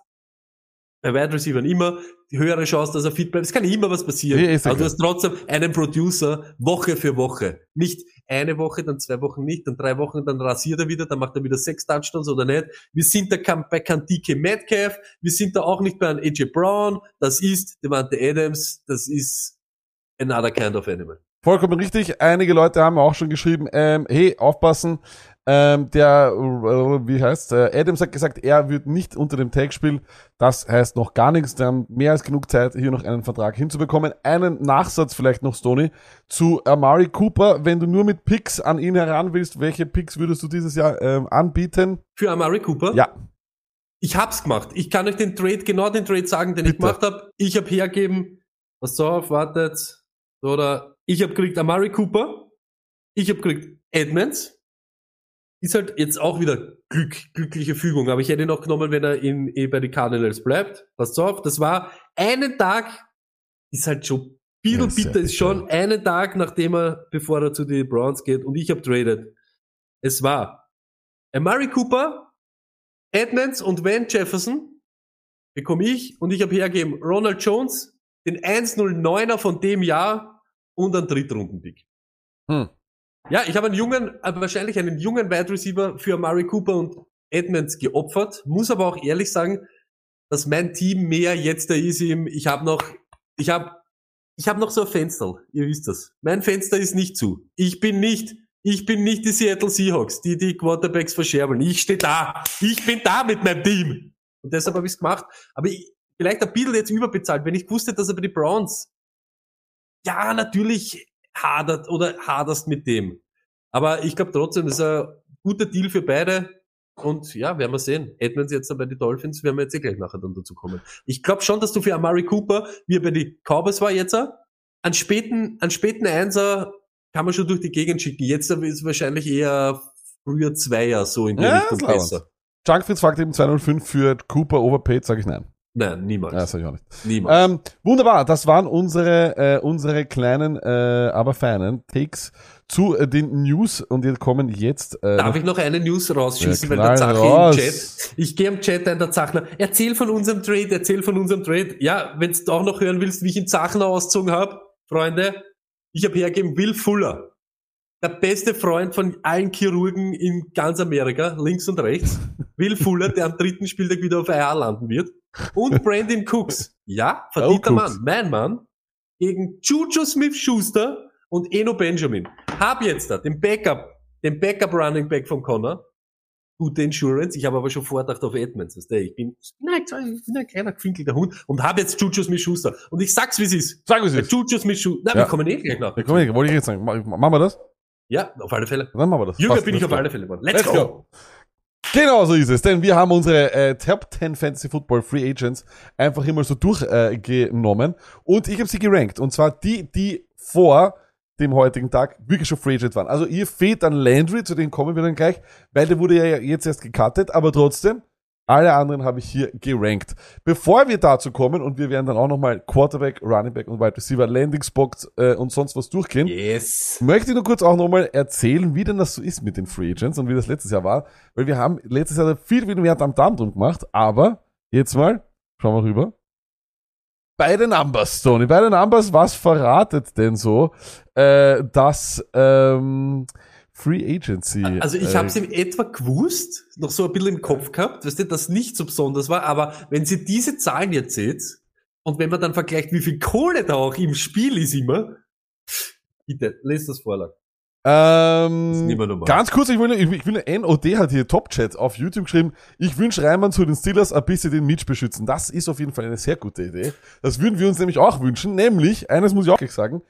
Speaker 1: bei Wide Receiver immer die höhere Chance, dass er fit bleibt. Es kann immer was passieren.
Speaker 2: Ja,
Speaker 1: Aber du hast trotzdem einen Producer Woche für Woche. Nicht eine Woche, dann zwei Wochen nicht, dann drei Wochen, dann rasiert er wieder, dann macht er wieder sechs Touchdowns oder nicht. Wir sind da bei DK Metcalf, wir sind da auch nicht bei einem AJ Brown. Das ist Devante Adams, das ist another kind of animal.
Speaker 2: Vollkommen richtig. Einige Leute haben auch schon geschrieben, ähm, hey, aufpassen. Ähm, der, äh, wie heißt, äh, Adams hat gesagt, er wird nicht unter dem Tag spielen. Das heißt noch gar nichts. Wir haben mehr als genug Zeit, hier noch einen Vertrag hinzubekommen. Einen Nachsatz vielleicht noch, Stoney, zu Amari Cooper. Wenn du nur mit Picks an ihn heran willst, welche Picks würdest du dieses Jahr ähm, anbieten?
Speaker 1: Für Amari Cooper?
Speaker 2: Ja,
Speaker 1: Ich hab's gemacht. Ich kann euch den Trade, genau den Trade sagen, den ich
Speaker 2: Bitte.
Speaker 1: gemacht habe. Ich habe hergeben, pass auf, wartet, oder ich habe gekriegt Amari Cooper, ich habe gekriegt Edmonds. Ist halt jetzt auch wieder Glück, glückliche Fügung, aber ich hätte ihn noch genommen, wenn er in, eh bei den Cardinals bleibt. Passt auf, das war einen Tag, ist halt schon, Beetle
Speaker 2: Ja,
Speaker 1: bitter ist schon einen Tag, nachdem er, bevor er zu den Browns geht und ich habe traded. Es war Amari Cooper, Edmonds und Van Jefferson bekomme ich und ich habe hergegeben Ronald Jones, den 109er von dem Jahr und einen Drittrunden-Pick.
Speaker 2: Hm.
Speaker 1: Ja, ich habe einen jungen, äh, wahrscheinlich einen jungen Wide Receiver für Amari Cooper und Edmonds geopfert, muss aber auch ehrlich sagen, dass mein Team mehr jetzt da ist im, ich habe noch, ich habe, ich habe noch so ein Fenster, ihr wisst das. Mein Fenster ist nicht zu. Ich bin nicht, ich bin nicht die Seattle Seahawks, die die Quarterbacks verscherbeln. Ich stehe da. Ich bin da mit meinem Team. Und deshalb habe ich es gemacht. Aber ich, vielleicht ein bisschen jetzt überbezahlt, wenn ich wusste, dass er bei die Browns, ja, natürlich hadert oder haderst mit dem. Aber ich glaube trotzdem, das ist ein guter Deal für beide. Und ja, werden wir sehen. Edmonds jetzt bei den Dolphins, werden wir jetzt eh gleich nachher dann dazu kommen. Ich glaube schon, dass du für Amari Cooper, wie er bei den Cowboys war jetzt, einen späten, einen späten Einser kann man schon durch die Gegend schicken. Jetzt ist wahrscheinlich eher früher Zweier so in die
Speaker 2: Ja,
Speaker 1: Richtung besser.
Speaker 2: Junkfritz fragt eben 205 für Cooper overpaid, sage ich nein.
Speaker 1: Nein, niemals.
Speaker 2: Ja, sag ich auch nicht.
Speaker 1: niemals.
Speaker 2: Ähm, wunderbar, das waren unsere, äh, unsere kleinen, äh, aber feinen Takes zu äh, den News und wir kommen jetzt. Äh,
Speaker 1: Darf ich noch eine News rausschießen,
Speaker 2: Ja,
Speaker 1: weil der Zache
Speaker 2: raus.
Speaker 1: im Chat, ich gehe im Chat ein, der Zachner, erzähl von unserem Trade, erzähl von unserem Trade. Ja, wenn du auch noch hören willst, wie ich in Zachner ausgezogen habe, Freunde, ich habe hergegeben Will Fuller. Der beste Freund von allen Chirurgen in ganz Amerika, links und rechts. Will Fuller, der am dritten Spieltag wieder auf IR landen wird. Und Brandon Cooks. Ja, verdienter
Speaker 2: Oh,
Speaker 1: Mann, mein Mann. Gegen Juju Smith-Schuster und Eno Benjamin. Hab jetzt da den Backup, den Backup Running Back von Connor. Gute Insurance. Ich habe aber schon vordacht auf Edmonds. Weißt du? Ich bin, nein, ich bin ein kleiner gefinkelter Hund und habe jetzt Juju Smith-Schuster. Und ich sag's, wie es ist.
Speaker 2: Sag es
Speaker 1: Bei
Speaker 2: jetzt.
Speaker 1: Juju Smith-Schuster. Nein,
Speaker 2: Ja.
Speaker 1: wir kommen eh gleich nach.
Speaker 2: Ja, komm, ich- wollte ich jetzt sagen. Ma- Machen wir das?
Speaker 1: Ja, auf alle Fälle.
Speaker 2: Dann machen wir das.
Speaker 1: Jünger
Speaker 2: Passt,
Speaker 1: bin ich auf alle Fälle geworden. Let's,
Speaker 2: Let's
Speaker 1: go.
Speaker 2: go. Genau so ist es, denn wir haben unsere äh, Top 10 Fantasy Football Free Agents einfach immer so durchgenommen äh, und ich habe sie gerankt und zwar die, die vor dem heutigen Tag wirklich schon Free Agent waren. Also ihr fehlt an Landry, zu dem kommen wir dann gleich, weil der wurde ja jetzt erst gecuttet, aber trotzdem, alle anderen habe ich hier gerankt. Bevor wir dazu kommen und wir werden dann auch nochmal Quarterback, Running Back und Wide Receiver, Landing Spots äh, und sonst was durchgehen,
Speaker 1: Yes.
Speaker 2: Möchte ich nur kurz auch nochmal erzählen, wie denn das so ist mit den Free Agents und wie das letztes Jahr war. Weil wir haben letztes Jahr viel, viel mehr am Darm drum gemacht. Aber jetzt mal, schauen wir rüber. Bei den Numbers, Tony, bei den Numbers, was verratet denn so, äh, dass ähm, Free Agency.
Speaker 1: Also ich
Speaker 2: äh,
Speaker 1: habe es in etwa gewusst, noch so ein bisschen im Kopf gehabt, weißt du, dass nicht so besonders war, aber wenn sie diese Zahlen jetzt seht und wenn man dann vergleicht, wie viel Kohle da auch im Spiel ist immer, bitte, lest das Vorlag.
Speaker 2: Ähm, ganz kurz, ich will, ich, ich will, NOD hat hier Top-Chat auf YouTube geschrieben, ich wünsche Reimann zu den Steelers ein bisschen den Mitch beschützen. Das ist auf jeden Fall eine sehr gute Idee. Das würden wir uns nämlich auch wünschen, nämlich, eines muss ich auch gleich sagen,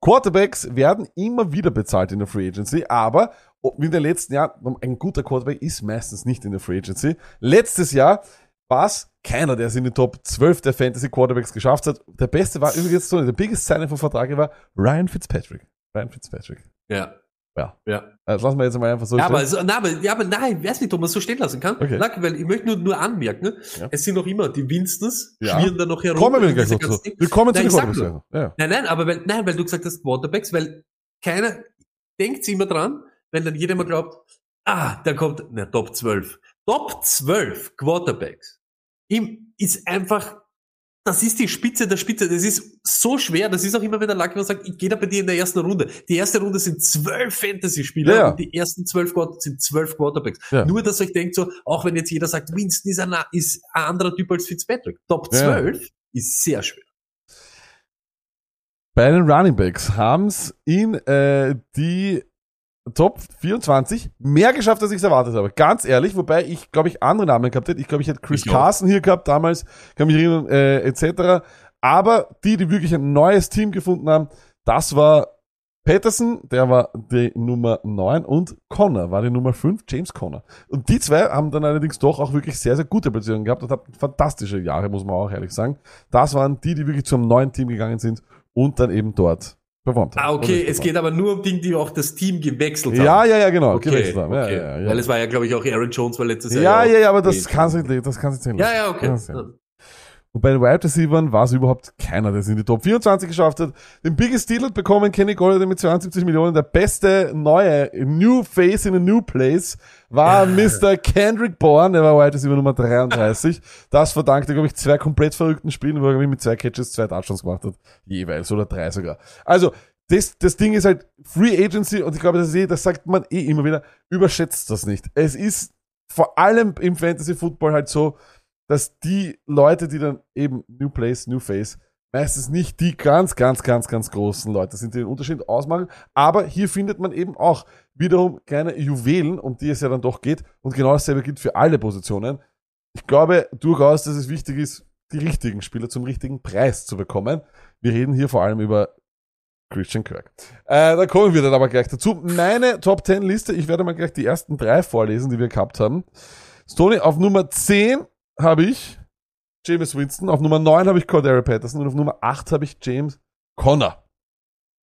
Speaker 2: Quarterbacks werden immer wieder bezahlt in der Free Agency, aber wie in den letzten Jahren, ein guter Quarterback ist meistens nicht in der Free Agency. Letztes Jahr war es keiner, der es in den Top 12 der Fantasy Quarterbacks geschafft hat. Der beste war übrigens so, der biggest Signing vom Vertrag war Ryan Fitzpatrick. Ryan Fitzpatrick.
Speaker 1: Ja.
Speaker 2: Ja.
Speaker 1: Ja.
Speaker 2: Das lassen wir jetzt mal einfach so
Speaker 1: Ja,
Speaker 2: stehen.
Speaker 1: aber, also, na, aber, ja, aber nein, weiß nicht, ob man es so stehen lassen kann.
Speaker 2: Okay.
Speaker 1: Na, weil ich möchte nur, nur anmerken,
Speaker 2: Ja.
Speaker 1: es sind noch immer die Winstons,
Speaker 2: Ja.
Speaker 1: schwirren da noch herum.
Speaker 2: Kommen wir gleich noch zu. Wir kommen zu den Quarterbacks. Ja.
Speaker 1: Nein, nein, aber weil, nein, weil du gesagt hast Quarterbacks, weil keiner denkt immer dran, wenn dann jeder mal glaubt, ah, da kommt, na, Top 12. Top 12 Quarterbacks ihm ist einfach, das ist die Spitze der Spitze. Das ist so schwer. Das ist auch immer, wenn der Lucky sagt, ich gehe da bei dir in der ersten Runde. Die erste Runde sind zwölf Fantasy-Spieler
Speaker 2: Ja, ja.
Speaker 1: und die ersten zwölf Quart- sind zwölf Quarterbacks.
Speaker 2: Ja.
Speaker 1: Nur, dass euch denkt so, auch wenn jetzt jeder sagt, Winston ist ein, ist ein anderer Typ als Fitzpatrick. Top
Speaker 2: Ja.
Speaker 1: 12 ist sehr schwer.
Speaker 2: Bei den Running Backs haben es in äh, die Top 24 mehr geschafft, als ich es erwartet habe. Ganz ehrlich, wobei ich, glaube ich, andere Namen gehabt hätte. Ich glaube, ich hätte Chris
Speaker 1: Ich.
Speaker 2: Carson hier gehabt damals, kann mich erinnern, äh, etc. Aber die, die wirklich ein neues Team gefunden haben, das war Patterson, der war die Nummer 9 und Connor war die Nummer 5, James Connor. Und die zwei haben dann allerdings doch auch wirklich sehr, sehr gute Platzierungen gehabt und hatten fantastische Jahre, muss man auch ehrlich sagen. Das waren die, die wirklich zum neuen Team gegangen sind und dann eben dort performt haben.
Speaker 1: Ah, okay, es geht aber nur um Dinge, die auch das Team gewechselt
Speaker 2: Ja,
Speaker 1: haben.
Speaker 2: ja, ja, genau.
Speaker 1: okay,
Speaker 2: gewechselt haben. Ja,
Speaker 1: okay.
Speaker 2: ja, ja.
Speaker 1: Weil es war ja, glaube ich, auch Aaron Jones war letztes Jahr.
Speaker 2: ja, ja, ja, aber das
Speaker 1: Okay.
Speaker 2: kann sich, das kann sich zählen
Speaker 1: Ja, ja, okay.
Speaker 2: Und bei den Wide Receivers war es überhaupt keiner, der es in die Top 24 geschafft hat. Den Biggest Deal hat bekommen Kenny Golladay mit 72 Millionen. Der beste neue New Face in a New Place war Mr. Kendrick Bourne, der war Wide Receiver Nummer 33. Das verdankte, glaube ich, zwei komplett verrückten Spielen, wo er glaub ich, mit zwei Catches zwei Touchdowns gemacht hat. Jeweils oder drei sogar. Also, das, das Ding ist halt Free Agency und ich glaube, das, ist eh, das sagt man eh immer wieder, überschätzt das nicht. Es ist vor allem im Fantasy Football halt so, dass die Leute, die dann eben New Place, New Face, meistens nicht die ganz, ganz, ganz, ganz großen Leute sind, die den Unterschied ausmachen. Aber hier findet man eben auch wiederum kleine Juwelen, um die es ja dann doch geht. Und genau dasselbe gilt für alle Positionen. Ich glaube durchaus, dass es wichtig ist, die richtigen Spieler zum richtigen Preis zu bekommen. Wir reden hier vor allem über Christian Kirk. Äh, da kommen wir dann aber gleich dazu. Meine Top 10 Liste, ich werde mal gleich die ersten drei vorlesen, die wir gehabt haben. Stoney, auf Nummer 10 habe ich James Winston, auf Nummer 9 habe ich Cordero Patterson und auf Nummer 8 habe ich James Conner.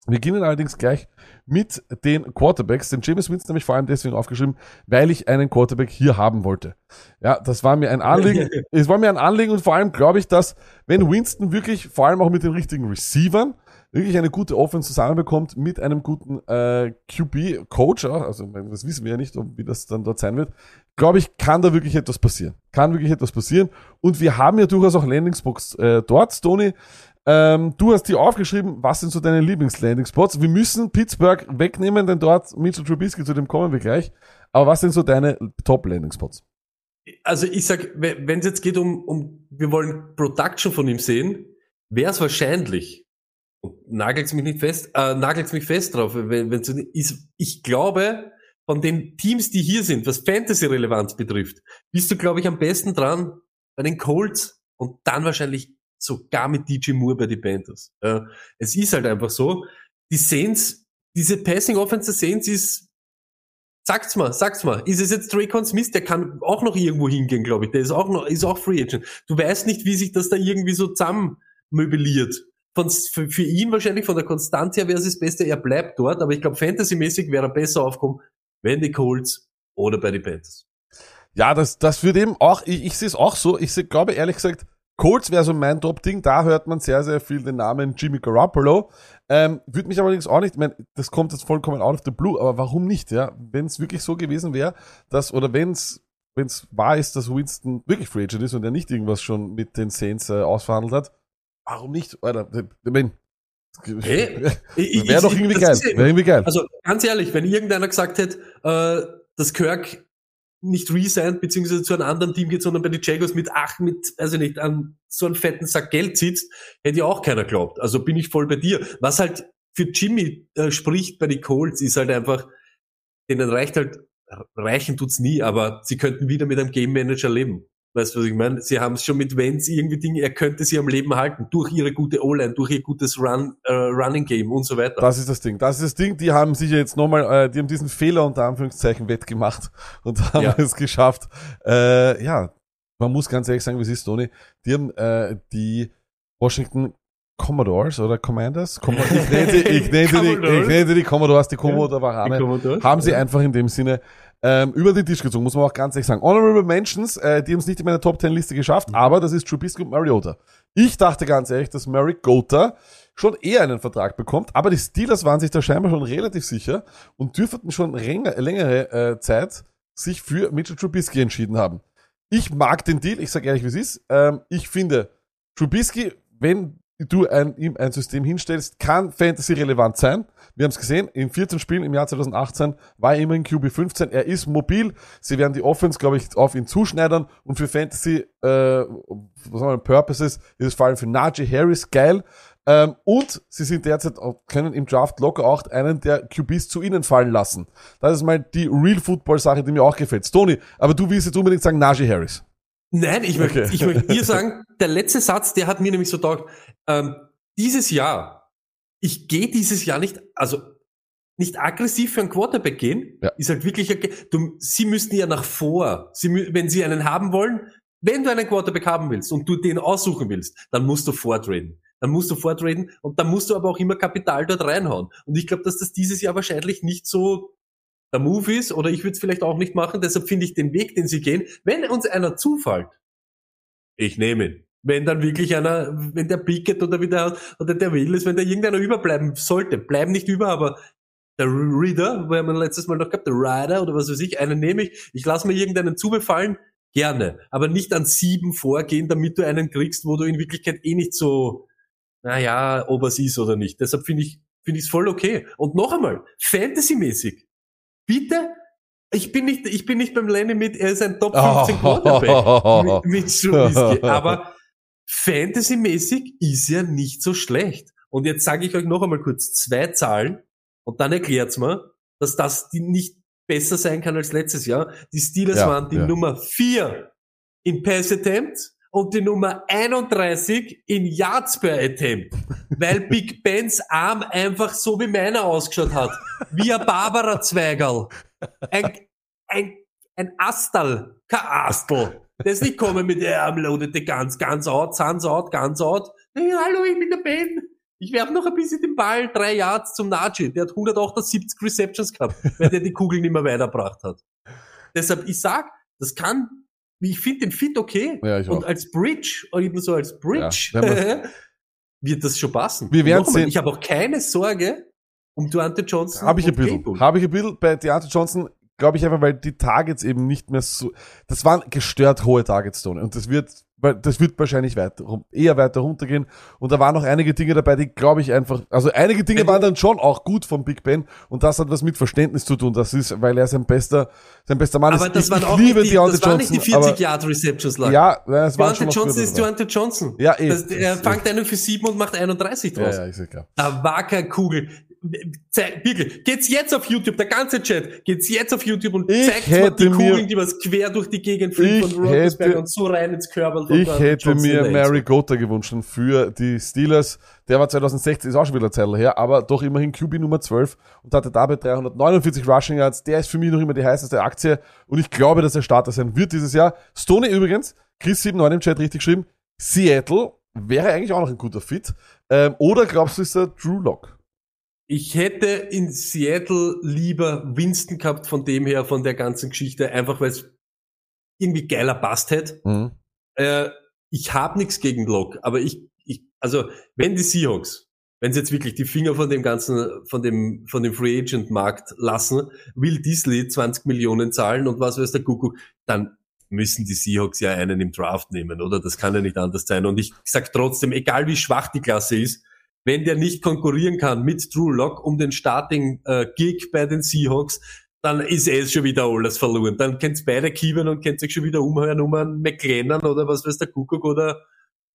Speaker 2: Wir beginnen allerdings gleich mit den Quarterbacks. Den James Winston habe ich vor allem deswegen aufgeschrieben, weil ich einen Quarterback hier haben wollte. Ja, das war mir ein Anliegen. <laughs> es war mir ein Anliegen und vor allem glaube ich, dass wenn Winston wirklich, vor allem auch mit den richtigen Receivern, wirklich eine gute Offense zusammenbekommt mit einem guten äh, QB-Coach, also das wissen wir ja nicht, wie das dann dort sein wird, glaube ich, kann da wirklich etwas passieren. Kann wirklich etwas passieren. Und wir haben ja durchaus auch Landingspots äh, dort, Tony. Ähm, du hast dir aufgeschrieben, was sind so deine Lieblings-Landing-Spots? Wir müssen Pittsburgh wegnehmen, denn dort Mitchell Trubisky, zu dem kommen wir gleich. Aber was sind so deine Top-Landing-Spots?
Speaker 1: Also ich sag, wenn es jetzt geht um, um, wir wollen Production von ihm sehen, wäre es wahrscheinlich, nagelt's mich nicht fest, äh, nagelt's mich fest drauf, wenn, wenn's so ist, ich glaube, von den Teams, die hier sind, was Fantasy-Relevanz betrifft, bist du, glaube ich, am besten dran bei den Colts und dann wahrscheinlich sogar mit DJ Moore bei den Panthers. Äh, es ist halt einfach so, die Saints, diese Passing Offense der Saints ist Sagt's mal, sagt's mal. Ist es jetzt Dracon Smith? Der kann auch noch irgendwo hingehen, glaube ich. Der ist auch noch, ist auch Free Agent. Du weißt nicht, wie sich das da irgendwie so zusammen möbliert. Von, für, für ihn wahrscheinlich von der Konstanz her wäre es das Beste, er bleibt dort, aber ich glaube, fantasymäßig wäre er besser aufkommen, wenn die Colts oder bei den Panthers.
Speaker 2: Ja, das, das wird eben auch, ich, ich sehe es auch so. Ich seh, glaube ehrlich gesagt, Colts wäre so mein Top-Ding. Da hört man sehr, sehr viel den Namen Jimmy Garoppolo. Ähm, würde mich allerdings auch nicht, ich mein, das kommt jetzt vollkommen out of the blue, aber warum nicht, ja? Wenn es wirklich so gewesen wäre, dass, oder wenn es wenn es wahr ist, dass Winston wirklich Free Agent ist und er nicht irgendwas schon mit den Saints äh, ausverhandelt hat, warum nicht? Alter, <laughs> ich
Speaker 1: Hey,
Speaker 2: wäre doch irgendwie geil.
Speaker 1: ja-
Speaker 2: Wäre irgendwie geil.
Speaker 1: Also ganz ehrlich, wenn irgendeiner gesagt hätte, äh, dass Kirk nicht resigned beziehungsweise zu einem anderen Team geht, sondern bei den Jaguars mit ach, mit, also nicht, an so einen fetten Sack Geld sitzt, hätte ja auch keiner glaubt. Also bin ich voll bei dir. Was halt für Jimmy äh, spricht bei den Colts, ist halt einfach, denen reicht halt, reichen tut's nie, aber sie könnten wieder mit einem Game Manager leben. Weißt du, was ich meine? Sie haben es schon mit Wenz irgendwie Dinge, er könnte sie am Leben halten, durch ihre gute O-Line, durch ihr gutes Run, äh, Running Game und so weiter.
Speaker 2: Das ist das Ding. Das ist das Ding. Die haben sicher jetzt nochmal, äh, die haben diesen Fehler unter Anführungszeichen wettgemacht <laughs> und haben
Speaker 1: Ja.
Speaker 2: es geschafft. Äh, ja, man muss ganz ehrlich sagen, wie es ist, Tony. Die haben äh, die Washington Commodores oder Commanders? Com ich nenne sie, ich nenne sie, die, ich nenne sie die Commodores, die Commodore.
Speaker 1: Commodores.
Speaker 2: Haben sie einfach in dem Sinne ähm, über den Tisch gezogen, muss man auch ganz ehrlich sagen. Honorable Mentions, äh, die haben es nicht in meiner Top 10 Liste geschafft,
Speaker 1: Mhm.
Speaker 2: aber das ist Trubisky und Mariota. Ich dachte ganz ehrlich, dass Mary Gota schon eher einen Vertrag bekommt, aber die Steelers waren sich da scheinbar schon relativ sicher und dürften schon länger, längere äh, Zeit sich für Mitchell Trubisky entschieden haben. ich mag den Deal, ich sage ehrlich, wie es ist. Ähm, ich finde, Trubisky, wenn du ein, ihm ein System hinstellst, kann Fantasy relevant sein. Wir haben es gesehen, in 14 Spielen im Jahr 2018 war er immer in QB 15. Er ist mobil. Sie werden die Offense, glaube ich, auf ihn zuschneidern. Und für Fantasy, äh, was sagen wir, Purposes, ist es vor allem für Najee Harris geil. Ähm, und sie sind derzeit, können im Draft locker auch einen der QBs zu ihnen fallen lassen. Das ist mal die Real Football Sache, die mir auch gefällt. Tony, aber du willst jetzt unbedingt sagen Najee Harris.
Speaker 1: Nein, ich möchte,
Speaker 2: Okay.
Speaker 1: ich möchte <laughs> dir sagen, der letzte Satz, der hat mir nämlich so taugt. Ähm, dieses Jahr, ich gehe dieses Jahr nicht, also nicht aggressiv für einen Quarterback gehen,
Speaker 2: Ja.
Speaker 1: ist halt wirklich, du, sie müssten ja nach vor, sie, wenn sie einen haben wollen, wenn du einen Quarterback haben willst und du den aussuchen willst, dann musst du vortraden. Dann musst du vortraden und dann musst du aber auch immer Kapital dort reinhauen. Und ich glaube, dass das dieses Jahr wahrscheinlich nicht so der Move ist oder ich würde es vielleicht auch nicht machen. Deshalb finde ich den Weg, den sie gehen, wenn uns einer zufällt, ich nehme ihn. Wenn dann wirklich einer, wenn der Pickett oder wie der, oder der Will ist, wenn da irgendeiner überbleiben sollte, bleiben nicht über, aber der Reader, wo wir letztes Mal noch gehabt, der Rider oder was weiß ich, einen nehme ich, ich lasse mir irgendeinen zubefallen, gerne, aber nicht an sieben vorgehen, damit du einen kriegst, wo du in Wirklichkeit eh nicht so, naja, ob es ist oder nicht. Deshalb finde ich, finde ich es voll okay. Und noch einmal, Fantasy-mäßig, bitte, ich bin nicht, ich bin nicht beim Lenny mit, er ist ein Top 15 Quarterback <laughs> mit, mit Trubisky, aber Fantasy-mäßig ist er nicht so schlecht. Und jetzt sage ich euch noch einmal kurz zwei Zahlen und dann erklärt's mir, dass das die nicht besser sein kann als letztes Jahr. Die Steelers
Speaker 2: Ja,
Speaker 1: waren die
Speaker 2: ja.
Speaker 1: Nummer vier in Pass Attempts und die Nummer 31 in Yards per Attempt. Weil <laughs> Big Bens Arm einfach so wie meiner ausgeschaut hat. Wie ein Barbara Zweigerl. Ein, ein, ein Astal. Kein Astel. <laughs> Das nicht kommen mit, der Arm loadete ganz, ganz out, sans out, ganz out. Hey, hallo, ich bin der Ben. Ich werfe noch ein bisschen den Ball, drei Yards zum Najee. Der hat 178 Receptions gehabt, weil der die Kugel nicht mehr weitergebracht hat. Deshalb, ich sag, das kann, ich finde den Fit okay.
Speaker 2: Ja, ich
Speaker 1: Und
Speaker 2: auch.
Speaker 1: als Bridge, oder eben so als Bridge,
Speaker 2: Ja, <laughs>
Speaker 1: wird das schon passen.
Speaker 2: Wir werden sehen.
Speaker 1: Ich habe auch keine Sorge um Duante Johnson.
Speaker 2: Habe ich ein bisschen. Habe ich ein bisschen bei Deontay Johnson, glaube ich einfach, weil die Targets eben nicht mehr so, das waren gestört hohe Targets, Tony. Und das wird, weil das wird wahrscheinlich weiter, eher weiter runtergehen. Und da waren noch einige Dinge dabei, die glaube ich einfach, also einige Dinge waren dann schon auch gut von Big Ben. Und das hat was mit Verständnis zu tun. Das ist, weil er sein bester, sein bester Mann
Speaker 1: Aber
Speaker 2: ist.
Speaker 1: das
Speaker 2: ich,
Speaker 1: waren auch
Speaker 2: liebe
Speaker 1: nicht die,
Speaker 2: Deontay
Speaker 1: das waren
Speaker 2: Johnson.
Speaker 1: nicht die 40 Yard Receptions lang.
Speaker 2: aber, ja, das waren
Speaker 1: Deontay
Speaker 2: schon
Speaker 1: Johnson ist. Deontay Johnson.
Speaker 2: Ja, eh.
Speaker 1: Das, er
Speaker 2: Das-
Speaker 1: fängt einen für sieben und macht 31
Speaker 2: Ja,
Speaker 1: draus.
Speaker 2: ja, ist ja klar.
Speaker 1: Da war keine Kugel. Wirklich, geht's jetzt auf YouTube, der ganze Chat, geht's jetzt auf YouTube und
Speaker 2: Ich
Speaker 1: zeigt mal die
Speaker 2: hätte mir-
Speaker 1: Kugeln, die was quer durch die Gegend fliegen
Speaker 2: Ich
Speaker 1: von Roethlisberger und so rein ins von
Speaker 2: Ich hätte
Speaker 1: Johnson
Speaker 2: mir
Speaker 1: der
Speaker 2: Mary Gota gewünscht für die Steelers. Der war 2016, ist auch schon wieder Zeit her, aber doch immerhin QB Nummer 12 und hatte dabei 349 Rushing Yards. Der ist für mich noch immer die heißeste Aktie und ich glaube, dass er Starter sein wird dieses Jahr. Stoney übrigens, Chris79 im Chat richtig geschrieben, Seattle wäre eigentlich auch noch ein guter Fit. Ähm, oder glaubst du, ist er Drew Lock?
Speaker 1: Ich hätte in Seattle lieber Winston gehabt von dem her, von der ganzen Geschichte, einfach weil es irgendwie geiler passt hätte.
Speaker 2: Mhm.
Speaker 1: Äh, ich habe nichts gegen Lock, aber ich, ich, also wenn die Seahawks, wenn sie jetzt wirklich die Finger von dem ganzen, von dem, von dem Free Agent Markt lassen, will Disley 20 Millionen zahlen und was weiß der Kuckuck, dann müssen die Seahawks ja einen im Draft nehmen, oder? Das kann ja nicht anders sein. Und ich sag trotzdem, egal wie schwach die Klasse ist, wenn der nicht konkurrieren kann mit Drew Lock um den Starting äh, Gig bei den Seahawks, dann ist eh schon wieder alles verloren. Dann könnt's beide kieben und könnt sich schon wieder umhören um einen McLennan oder was weiß der Kuckuck oder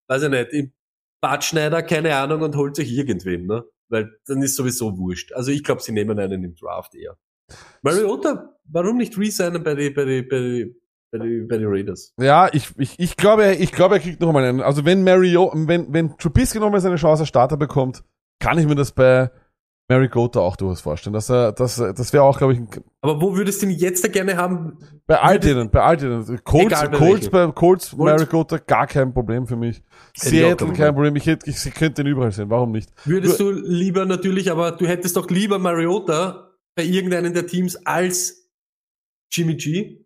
Speaker 1: weiß ich nicht, im Bartschneider, keine Ahnung, und holt sich irgendwem, ne? Weil dann ist sowieso wurscht. Also ich glaube, sie nehmen einen im Draft eher. Mariota, warum nicht resignen bei die, bei die, bei die, bei die, bei die Raiders?
Speaker 2: Ja, ich, ich, ich glaube, ich glaube, er kriegt noch mal einen. Also wenn Mario, wenn, wenn Trubisky noch mal seine Chance als Starter bekommt, kann ich mir das bei Mary Gota auch durchaus vorstellen. Dass er, das, das wäre auch, glaube ich, ein,
Speaker 1: Aber wo würdest du ihn jetzt da gerne haben?
Speaker 2: bei all denen, bei all denen. Colts,
Speaker 1: Egal bei
Speaker 2: Colts, bei Colts,
Speaker 1: Colts.
Speaker 2: Mary Gota, gar kein Problem für mich. Seattle,
Speaker 1: kein
Speaker 2: Problem. Ich hätte, ich, ich könnte den überall sehen. Warum nicht?
Speaker 1: Würdest du lieber natürlich, aber du hättest doch lieber Mariota bei irgendeinem der Teams als Jimmy G?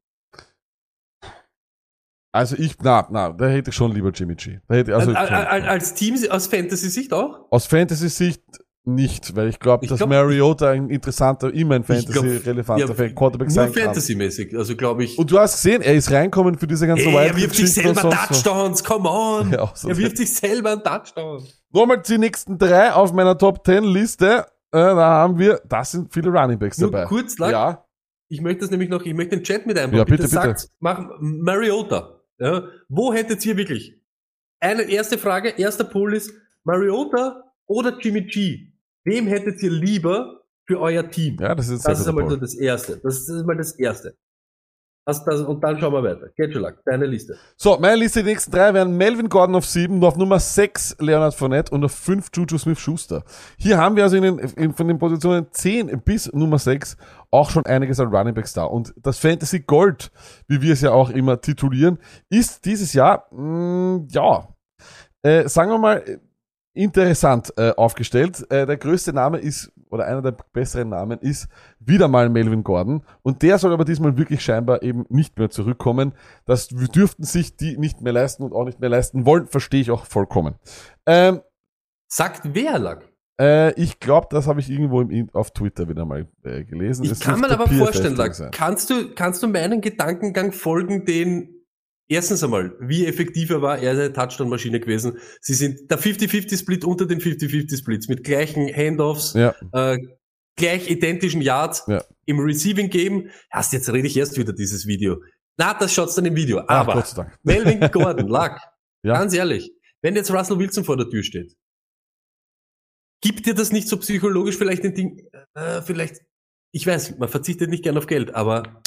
Speaker 2: Also ich, na, na, da hätte ich schon lieber Jimmy G. Da hätte, also,
Speaker 1: Al- al- al- als Team aus Fantasy-Sicht auch?
Speaker 2: aus Fantasy-Sicht nicht, weil ich glaube, dass
Speaker 1: glaub-
Speaker 2: Mariota ein interessanter, immer ein Fantasy-relevanter
Speaker 1: ja,
Speaker 2: Quarterback sein kann.
Speaker 1: Fantasy-mäßig, also glaube ich.
Speaker 2: Und du hast gesehen, er ist reinkommen für diese ganzen
Speaker 1: Ey, er wirft sich selber. Touchdowns, come on!
Speaker 2: Ja, so
Speaker 1: er wirft sich selber einen Touchdown.
Speaker 2: Nochmal die nächsten drei auf meiner Top 10 Liste. Äh, da haben wir, das sind viele Running Backs
Speaker 1: Nur
Speaker 2: dabei.
Speaker 1: kurz, Lack,
Speaker 2: Ja,
Speaker 1: ich möchte das nämlich noch, ich möchte den Chat mit einbauen.
Speaker 2: Ja, bitte, bitte.
Speaker 1: sagt, mach Mariota. Ja, wo hättet ihr wirklich? Eine erste Frage, erster Poll ist Mariota oder Jimmy G? Wem hättet ihr lieber für euer Team?
Speaker 2: ja, das ist
Speaker 1: das ist einmal so das Erste. Das ist einmal das Erste. Das, das, und dann schauen wir weiter. Getschelak, deine Liste.
Speaker 2: So, meine Liste, die nächsten drei wären Melvin Gordon auf sieben, auf Nummer sechs Leonard Fournette und auf fünf Juju Smith-Schuster. Hier haben wir also in den, in, von den Positionen 10 bis Nummer sechs auch schon einiges an Running Backs da. Und das Fantasy Gold, wie wir es ja auch immer titulieren, ist dieses Jahr, mh, ja, äh, sagen wir mal, äh, interessant äh, aufgestellt. Äh, der größte Name ist, oder einer der besseren Namen ist wieder mal Melvin Gordon. Und der soll aber diesmal wirklich scheinbar eben nicht mehr zurückkommen. Das dürften sich die nicht mehr leisten und auch nicht mehr leisten wollen, verstehe ich auch vollkommen. Ähm,
Speaker 1: Sagt wer, Lack?
Speaker 2: äh, ich glaube, das habe ich irgendwo im, auf Twitter wieder mal äh, gelesen.
Speaker 1: Ich
Speaker 2: Es
Speaker 1: kann mir
Speaker 2: dürfte
Speaker 1: aber vorstellen, Lack, kannst du, kannst du meinen Gedankengang folgen, den Erstens einmal, wie effektiver war er eine Touchdown-Maschine gewesen? Sie sind der 50-50-Split unter den 50-50-Splits mit gleichen Handoffs,
Speaker 2: Ja,
Speaker 1: äh, gleich identischen Yards
Speaker 2: Ja.
Speaker 1: im Receiving Game. Erst jetzt rede ich erst wieder dieses Video. Na, das schaut's dann im Video.
Speaker 2: Ach,
Speaker 1: Aber
Speaker 2: Dank. <laughs>
Speaker 1: Melvin Gordon, Luck, <laughs>
Speaker 2: Ja.
Speaker 1: ganz ehrlich, wenn jetzt Russell Wilson vor der Tür steht, gibt dir das nicht so psychologisch vielleicht ein Ding, äh, vielleicht, ich weiß, man verzichtet nicht gern auf Geld, aber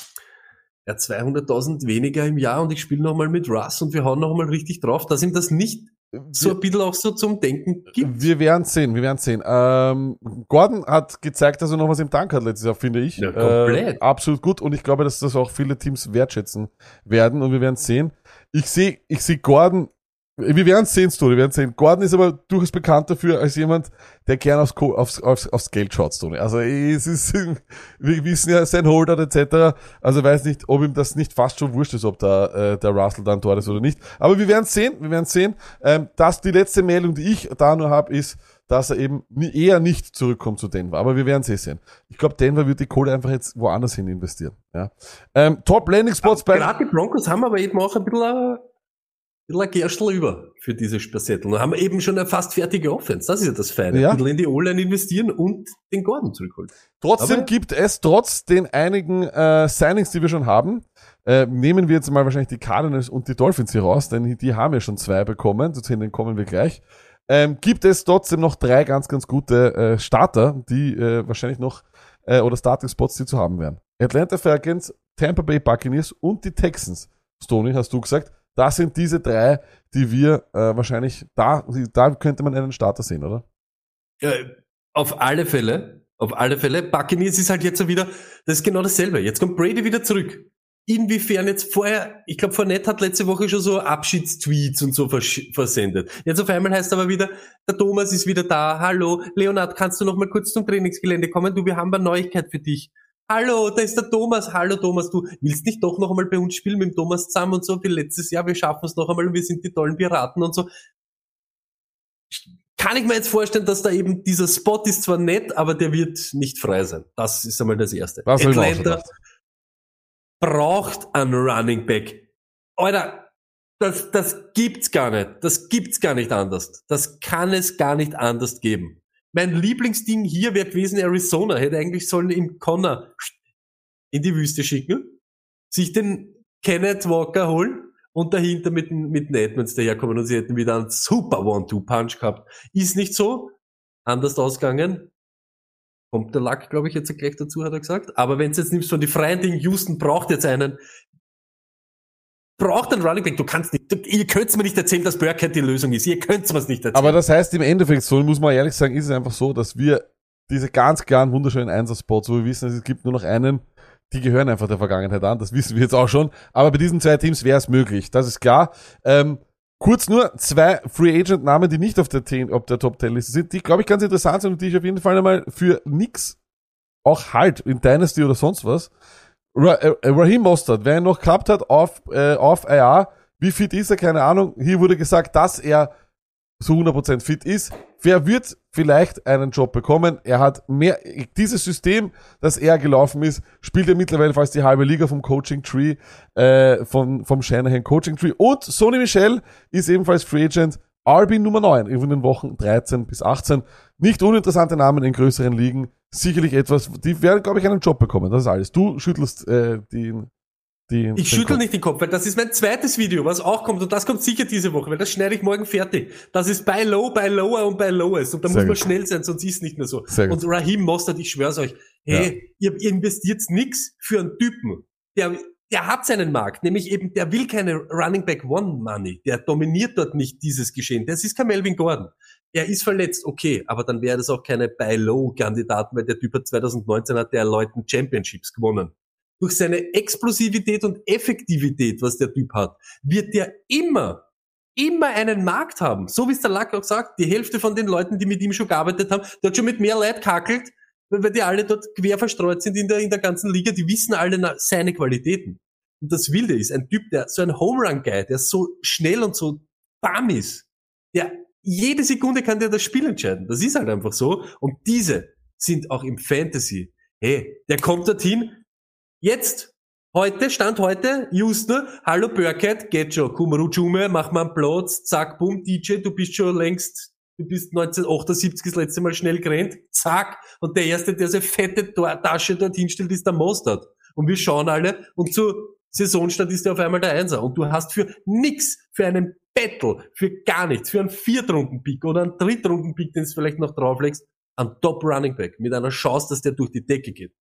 Speaker 1: ja, 200.000 weniger im Jahr und ich spiele nochmal mit Russ und wir hauen nochmal richtig drauf, dass ihm das nicht so ein bisschen auch so zum Denken gibt.
Speaker 2: Wir werden sehen, wir werden sehen. Ähm, Gordon hat gezeigt, dass er noch was im Tank hat letztes Jahr, finde ich.
Speaker 1: Ja, komplett.
Speaker 2: Äh, absolut gut und ich glaube, dass das auch viele Teams wertschätzen werden und wir werden sehen. Ich sehe, ich sehe Gordon, wir werden sehen, Stu, wir werden sehen. Gordon ist aber durchaus bekannt dafür als jemand, der gern aufs, aufs, aufs, aufs Geld schaut, Stoney. Also es ist, <laughs> wir wissen ja, sein Holder etc. Also weiß nicht, ob ihm das nicht fast schon wurscht ist, ob da äh, der Russell dann dort ist oder nicht. Aber wir werden sehen, wir werden sehen. Ähm, das die letzte Meldung, die ich da nur habe, ist, dass er eben eher nicht zurückkommt zu Denver. Aber wir werden es eh sehen. Ich glaube, Denver wird die Kohle einfach jetzt woanders hin investieren. Ja. Ähm, Top Landing Spots bei
Speaker 1: Gerade die Broncos haben aber eben auch ein bisschen, ein bisschen ein Gerstl über für diese Spassetteln. Und haben eben schon eine fast fertige Offense. Das ist ja das Feine.
Speaker 2: Ja.
Speaker 1: In die O-Line investieren und den Gordon zurückholen.
Speaker 2: Trotzdem
Speaker 1: Aber-
Speaker 2: gibt es trotz den einigen äh, Signings, die wir schon haben, äh, nehmen wir jetzt mal wahrscheinlich die Cardinals und die Dolphins hier raus, denn die haben ja schon zwei bekommen, zu denen kommen wir gleich. Ähm, gibt es trotzdem noch drei ganz, ganz gute äh, Starter, die äh, wahrscheinlich noch äh, oder Starting-Spots, die zu haben wären. Atlanta Falcons, Tampa Bay Buccaneers und die Texans. Stoney, hast du gesagt, das sind diese drei, die wir äh, wahrscheinlich da, da könnte man einen Starter sehen, oder?
Speaker 1: Äh, auf alle Fälle, auf alle Fälle. Buccaneers ist halt jetzt wieder, das ist genau dasselbe. Jetzt kommt Brady wieder zurück. Inwiefern jetzt vorher, ich glaube, Fournette hat letzte Woche schon so Abschiedstweets und so versch- versendet. Jetzt auf einmal heißt aber wieder, der Thomas ist wieder da. Hallo, Leonard, kannst du noch mal kurz zum Trainingsgelände kommen? Du, wir haben eine Neuigkeit für dich. Hallo, da ist der Thomas. Hallo Thomas, du willst nicht doch noch einmal bei uns spielen mit dem Thomas zusammen und so wie letztes Jahr. Wir schaffen es noch einmal und wir sind die tollen Piraten und so kann ich mir jetzt vorstellen, dass da eben dieser Spot ist zwar nett, aber der wird nicht frei sein. Das ist einmal das Erste.
Speaker 2: Was
Speaker 1: Atlanta braucht einen Running Back. Alter, das, das gibt's gar nicht. Das gibt's gar nicht anders. Das kann es gar nicht anders geben. Mein Lieblingsding hier wäre gewesen Arizona. Hätte eigentlich sollen in Connor in die Wüste schicken, sich den Kenneth Walker holen und dahinter mit, den- mit den Edmonds daherkommen und sie hätten wieder einen super One-Two-Punch gehabt. Ist nicht so. Anders ausgegangen. Kommt der Luck, glaube ich, jetzt gleich dazu, hat er gesagt. Aber wenn du jetzt nimmst von die freien Dingen, Houston braucht jetzt einen, braucht einen Running Back. Du kannst nicht, du, ihr könnt's mir nicht erzählen, dass Burkhead die Lösung ist. Ihr könnt's mir's nicht erzählen.
Speaker 2: Aber das heißt im Endeffekt, so muss man ehrlich sagen, ist es einfach so, dass wir diese ganz klaren, wunderschönen Einsatzspots, wo wir wissen, es gibt nur noch einen, die gehören einfach der Vergangenheit an, das wissen wir jetzt auch schon. Aber bei diesen zwei Teams wäre es möglich, das ist klar. Ähm, kurz nur zwei Free Agent Namen, die nicht auf der, 10, auf der Top 10 Liste sind, die glaube ich ganz interessant sind und die ich auf jeden Fall einmal für nix auch halt in Dynasty oder sonst was. Ra äh, Raheem Mostert, wer ihn noch gehabt hat auf, äh, auf IR, wie fit ist er, keine Ahnung. Hier wurde gesagt, dass er so 100% fit ist. Wer wird vielleicht einen Job bekommen? Er hat mehr, dieses System, das er gelaufen ist, spielt er mittlerweile fast die halbe Liga vom Coaching Tree, äh, von, vom Shanahan Coaching Tree. Und Sony Michel ist ebenfalls Free Agent. RB Nummer 9 in den Wochen 13 bis 18. Nicht uninteressante Namen in größeren Ligen. Sicherlich etwas, die werden, glaube ich, einen Job bekommen. Das ist alles. Du schüttelst äh, die, die,
Speaker 1: Ich schüttel nicht den Kopf, weil das ist mein zweites Video, was auch kommt und das kommt sicher diese Woche, weil das schneide ich morgen fertig. Das ist bei Low, bei Lower und bei Lowest und da
Speaker 2: Sehr
Speaker 1: muss man
Speaker 2: gut.
Speaker 1: schnell sein, sonst ist es nicht mehr so.
Speaker 2: Sehr.
Speaker 1: Und Raheem Mostert, ich schwör's euch, hey, ihr, ihr investiert nix für einen Typen, der, der hat seinen Markt, nämlich eben, der will keine Running Back One Money, der dominiert dort nicht dieses Geschehen. Das ist kein Melvin Gordon. Er ist verletzt, okay, aber dann wäre das auch keine Buy Low Kandidaten, weil der Typ hat 2019 hat der Leuten Championships gewonnen durch seine Explosivität und Effektivität, was der Typ hat, wird der immer, immer einen Markt haben. So wie es der Lack auch sagt, die Hälfte von den Leuten, die mit ihm schon gearbeitet haben, der hat schon mit mehr Leid kackelt, weil die alle dort quer verstreut sind in der, in der ganzen Liga, die wissen alle seine Qualitäten. Und das Wilde ist, ein Typ, der so ein Home Run Guy, der so schnell und so bam ist, der jede Sekunde kann der das Spiel entscheiden. Das ist halt einfach so. Und diese sind auch im Fantasy. Hey, der kommt dorthin, Jetzt, heute, Stand heute, Houston, hallo Burkett, geht schon, Kumaru Jume, mach mal einen Platz, zack, boom, DJ, du bist schon längst, du bist 1978 das letzte Mal schnell gerannt, zack, und der Erste, der so eine fette Tasche dorthin stellt, ist der Mostert. Und wir schauen alle, und zur Saisonstart ist er auf einmal der Einser. Und du hast für nix, für einen Battle, für gar nichts, für einen Viertrunden-Pick oder einen Drittrunden-Pick, den du vielleicht noch drauflegst, einen Top-Running-Back mit einer Chance, dass der durch die Decke geht.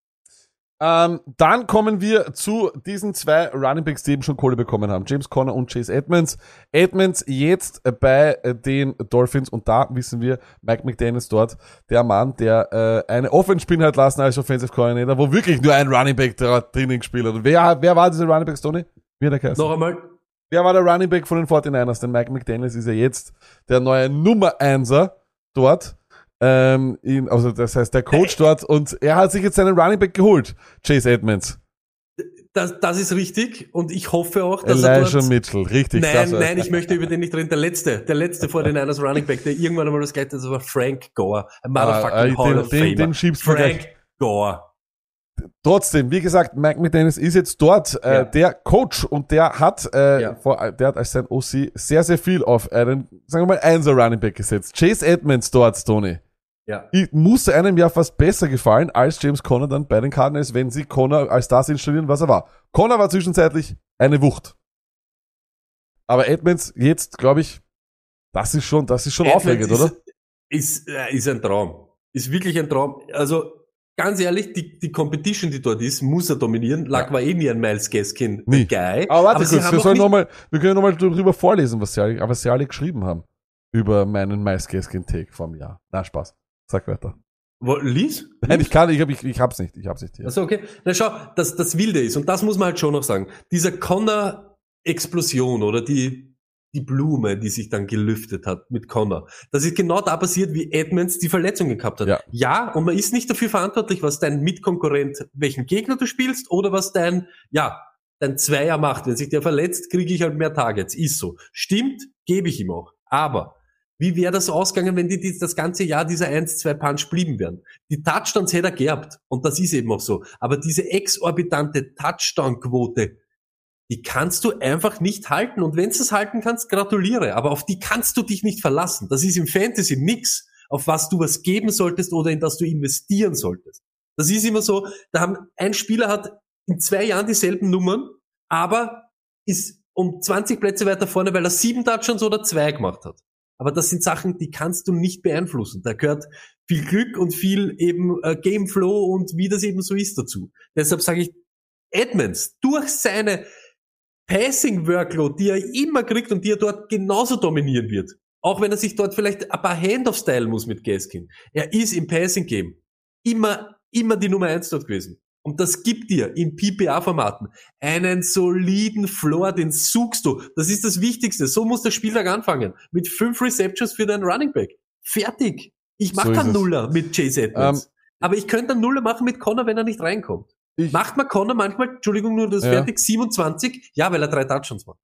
Speaker 2: Ähm, dann kommen wir zu diesen zwei Running Backs, die eben schon Kohle bekommen haben. James Conner und Chase Edmonds. Edmonds jetzt bei äh, den Dolphins und da wissen wir, Mike McDaniels dort, der Mann, der äh, eine Offense spielen hat lassen als Offensive Coordinator, wo wirklich nur ein Running Back drinnen gespielt hat. Und wer, wer war dieser Running Back, Tony? Wie hat er geheißen?
Speaker 1: Noch einmal,
Speaker 2: Wer war der Running Back von den 49ers? Denn Mike McDaniels ist ja jetzt der neue Nummer Einser dort. Ähm, in, also das heißt der Coach dort und er hat sich jetzt seinen Running Back geholt, Chase Edmonds.
Speaker 1: Das, das ist richtig und ich hoffe auch, dass er
Speaker 2: Elijah
Speaker 1: dort...
Speaker 2: Mitchell, richtig.
Speaker 1: Nein, nein, ich möchte über den nicht reden. Der letzte, der letzte vor den Niners Running Back, der irgendwann einmal das Geld hat, das war Frank Gore. Ein motherfucking
Speaker 2: Ah, äh,
Speaker 1: Hall
Speaker 2: den-
Speaker 1: of
Speaker 2: den-
Speaker 1: Famer.
Speaker 2: den schiebst
Speaker 1: Frank
Speaker 2: gleich.
Speaker 1: Gore.
Speaker 2: Trotzdem, wie gesagt, Mike McDaniels ist jetzt dort äh,
Speaker 1: Ja.
Speaker 2: der Coach und der hat, äh,
Speaker 1: Ja.
Speaker 2: vor, der hat als sein OC sehr, sehr viel auf einen, sagen wir mal, Einser Running Back gesetzt. Chase Edmonds dort, Tony.
Speaker 1: Ja.
Speaker 2: Ich muss einem ja fast besser gefallen als James Conner dann bei den Cardinals, wenn sie Conner als das installieren, was er war. Conner war zwischenzeitlich eine Wucht. Aber Edmonds jetzt, glaube ich, das ist schon, das ist schon aufregend,
Speaker 1: ist,
Speaker 2: oder?
Speaker 1: Ist, äh, ist ein Traum. Ist wirklich ein Traum. Also, ganz ehrlich, die, die Competition, die dort ist, muss er dominieren. Luck war eh nie ein Miles Gaskin
Speaker 2: Nie.
Speaker 1: Guy.
Speaker 2: Aber warte
Speaker 1: sie
Speaker 2: kurz, wir sollen noch mal, wir können nochmal drüber vorlesen, was sie alle, was sie alle geschrieben haben. Über meinen MySkin Take vom Jahr. Na, Spaß. Sag weiter.
Speaker 1: Lies? <laughs>
Speaker 2: Nein, ich kann, ich, hab, ich, ich hab's nicht, ich hab's nicht hier.
Speaker 1: Also okay. Na schau, das, das Wilde ist, und das muss man halt schon noch sagen, dieser Connor-Explosion oder die, die Blume, die sich dann gelüftet hat mit Connor, das ist genau da passiert, wie Edmonds die Verletzungen gehabt hat.
Speaker 2: Ja.
Speaker 1: ja, und man ist nicht dafür verantwortlich, was dein Mitkonkurrent, welchen Gegner du spielst oder was dein, ja, dein Zweier macht. Wenn sich der verletzt, kriege ich halt mehr Targets. Ist so. Stimmt, gebe ich ihm auch. Aber wie wäre das ausgegangen, wenn die, die das ganze Jahr dieser 1-2-Punch blieben wären? Die Touchdowns hätte er gehabt. Und das ist eben auch so. Aber diese exorbitante Touchdown-Quote, die kannst du einfach nicht halten. Und wenn du es halten kannst, gratuliere. Aber auf die kannst du dich nicht verlassen. Das ist im Fantasy nix, auf was du was geben solltest oder in das du investieren solltest. Das ist immer so, da haben, ein Spieler hat in zwei Jahren dieselben Nummern, aber ist um 20 Plätze weiter vorne, weil er sieben Touchdowns oder zwei gemacht hat. Aber das sind Sachen, die kannst du nicht beeinflussen. Da gehört viel Glück und viel eben äh, Gameflow und wie das eben so ist dazu. Deshalb sage ich, Edmonds durch seine Passing Workload, die er immer kriegt und die er dort genauso dominieren wird, auch wenn er sich dort vielleicht ein paar Handoffs teilen muss mit Gaskin. Er ist im Passing Game immer, immer die Nummer eins dort gewesen. Und das gibt dir in PPA-Formaten einen soliden Floor, den suchst du. Das ist das Wichtigste. So muss der Spieltag anfangen. Mit fünf Receptions für deinen Running Back. Fertig. Ich mache
Speaker 2: So
Speaker 1: keinen. Nuller mit Chase Edmonds. Aber ich könnte einen Nuller machen mit Connor, wenn er nicht reinkommt.
Speaker 2: Ich,
Speaker 1: Macht man Connor manchmal, Entschuldigung, nur das
Speaker 2: Ja.
Speaker 1: fertig, 27? Ja, weil er drei Touchdowns macht.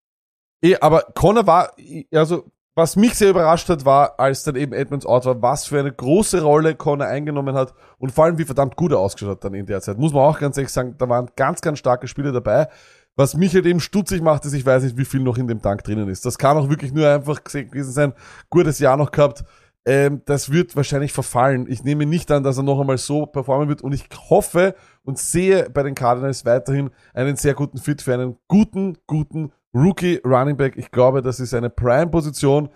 Speaker 2: eh, aber Connor war, also, was mich sehr überrascht hat, war, als dann eben Edmonds out war, was für eine große Rolle Connor eingenommen hat und vor allem, wie verdammt gut er ausgeschaut hat dann in der Zeit. Muss man auch ganz ehrlich sagen, da waren ganz, ganz starke Spiele dabei. Was mich halt eben stutzig macht, ist, ich weiß nicht, wie viel noch in dem Tank drinnen ist. Das kann auch wirklich nur einfach gewesen sein, gutes Jahr noch gehabt. Ähm, das wird wahrscheinlich verfallen. Ich nehme nicht an, dass er noch einmal so performen wird und ich hoffe und sehe bei den Cardinals weiterhin einen sehr guten Fit für einen guten, guten Rookie Running Back. Ich glaube, das ist eine Prime-Position.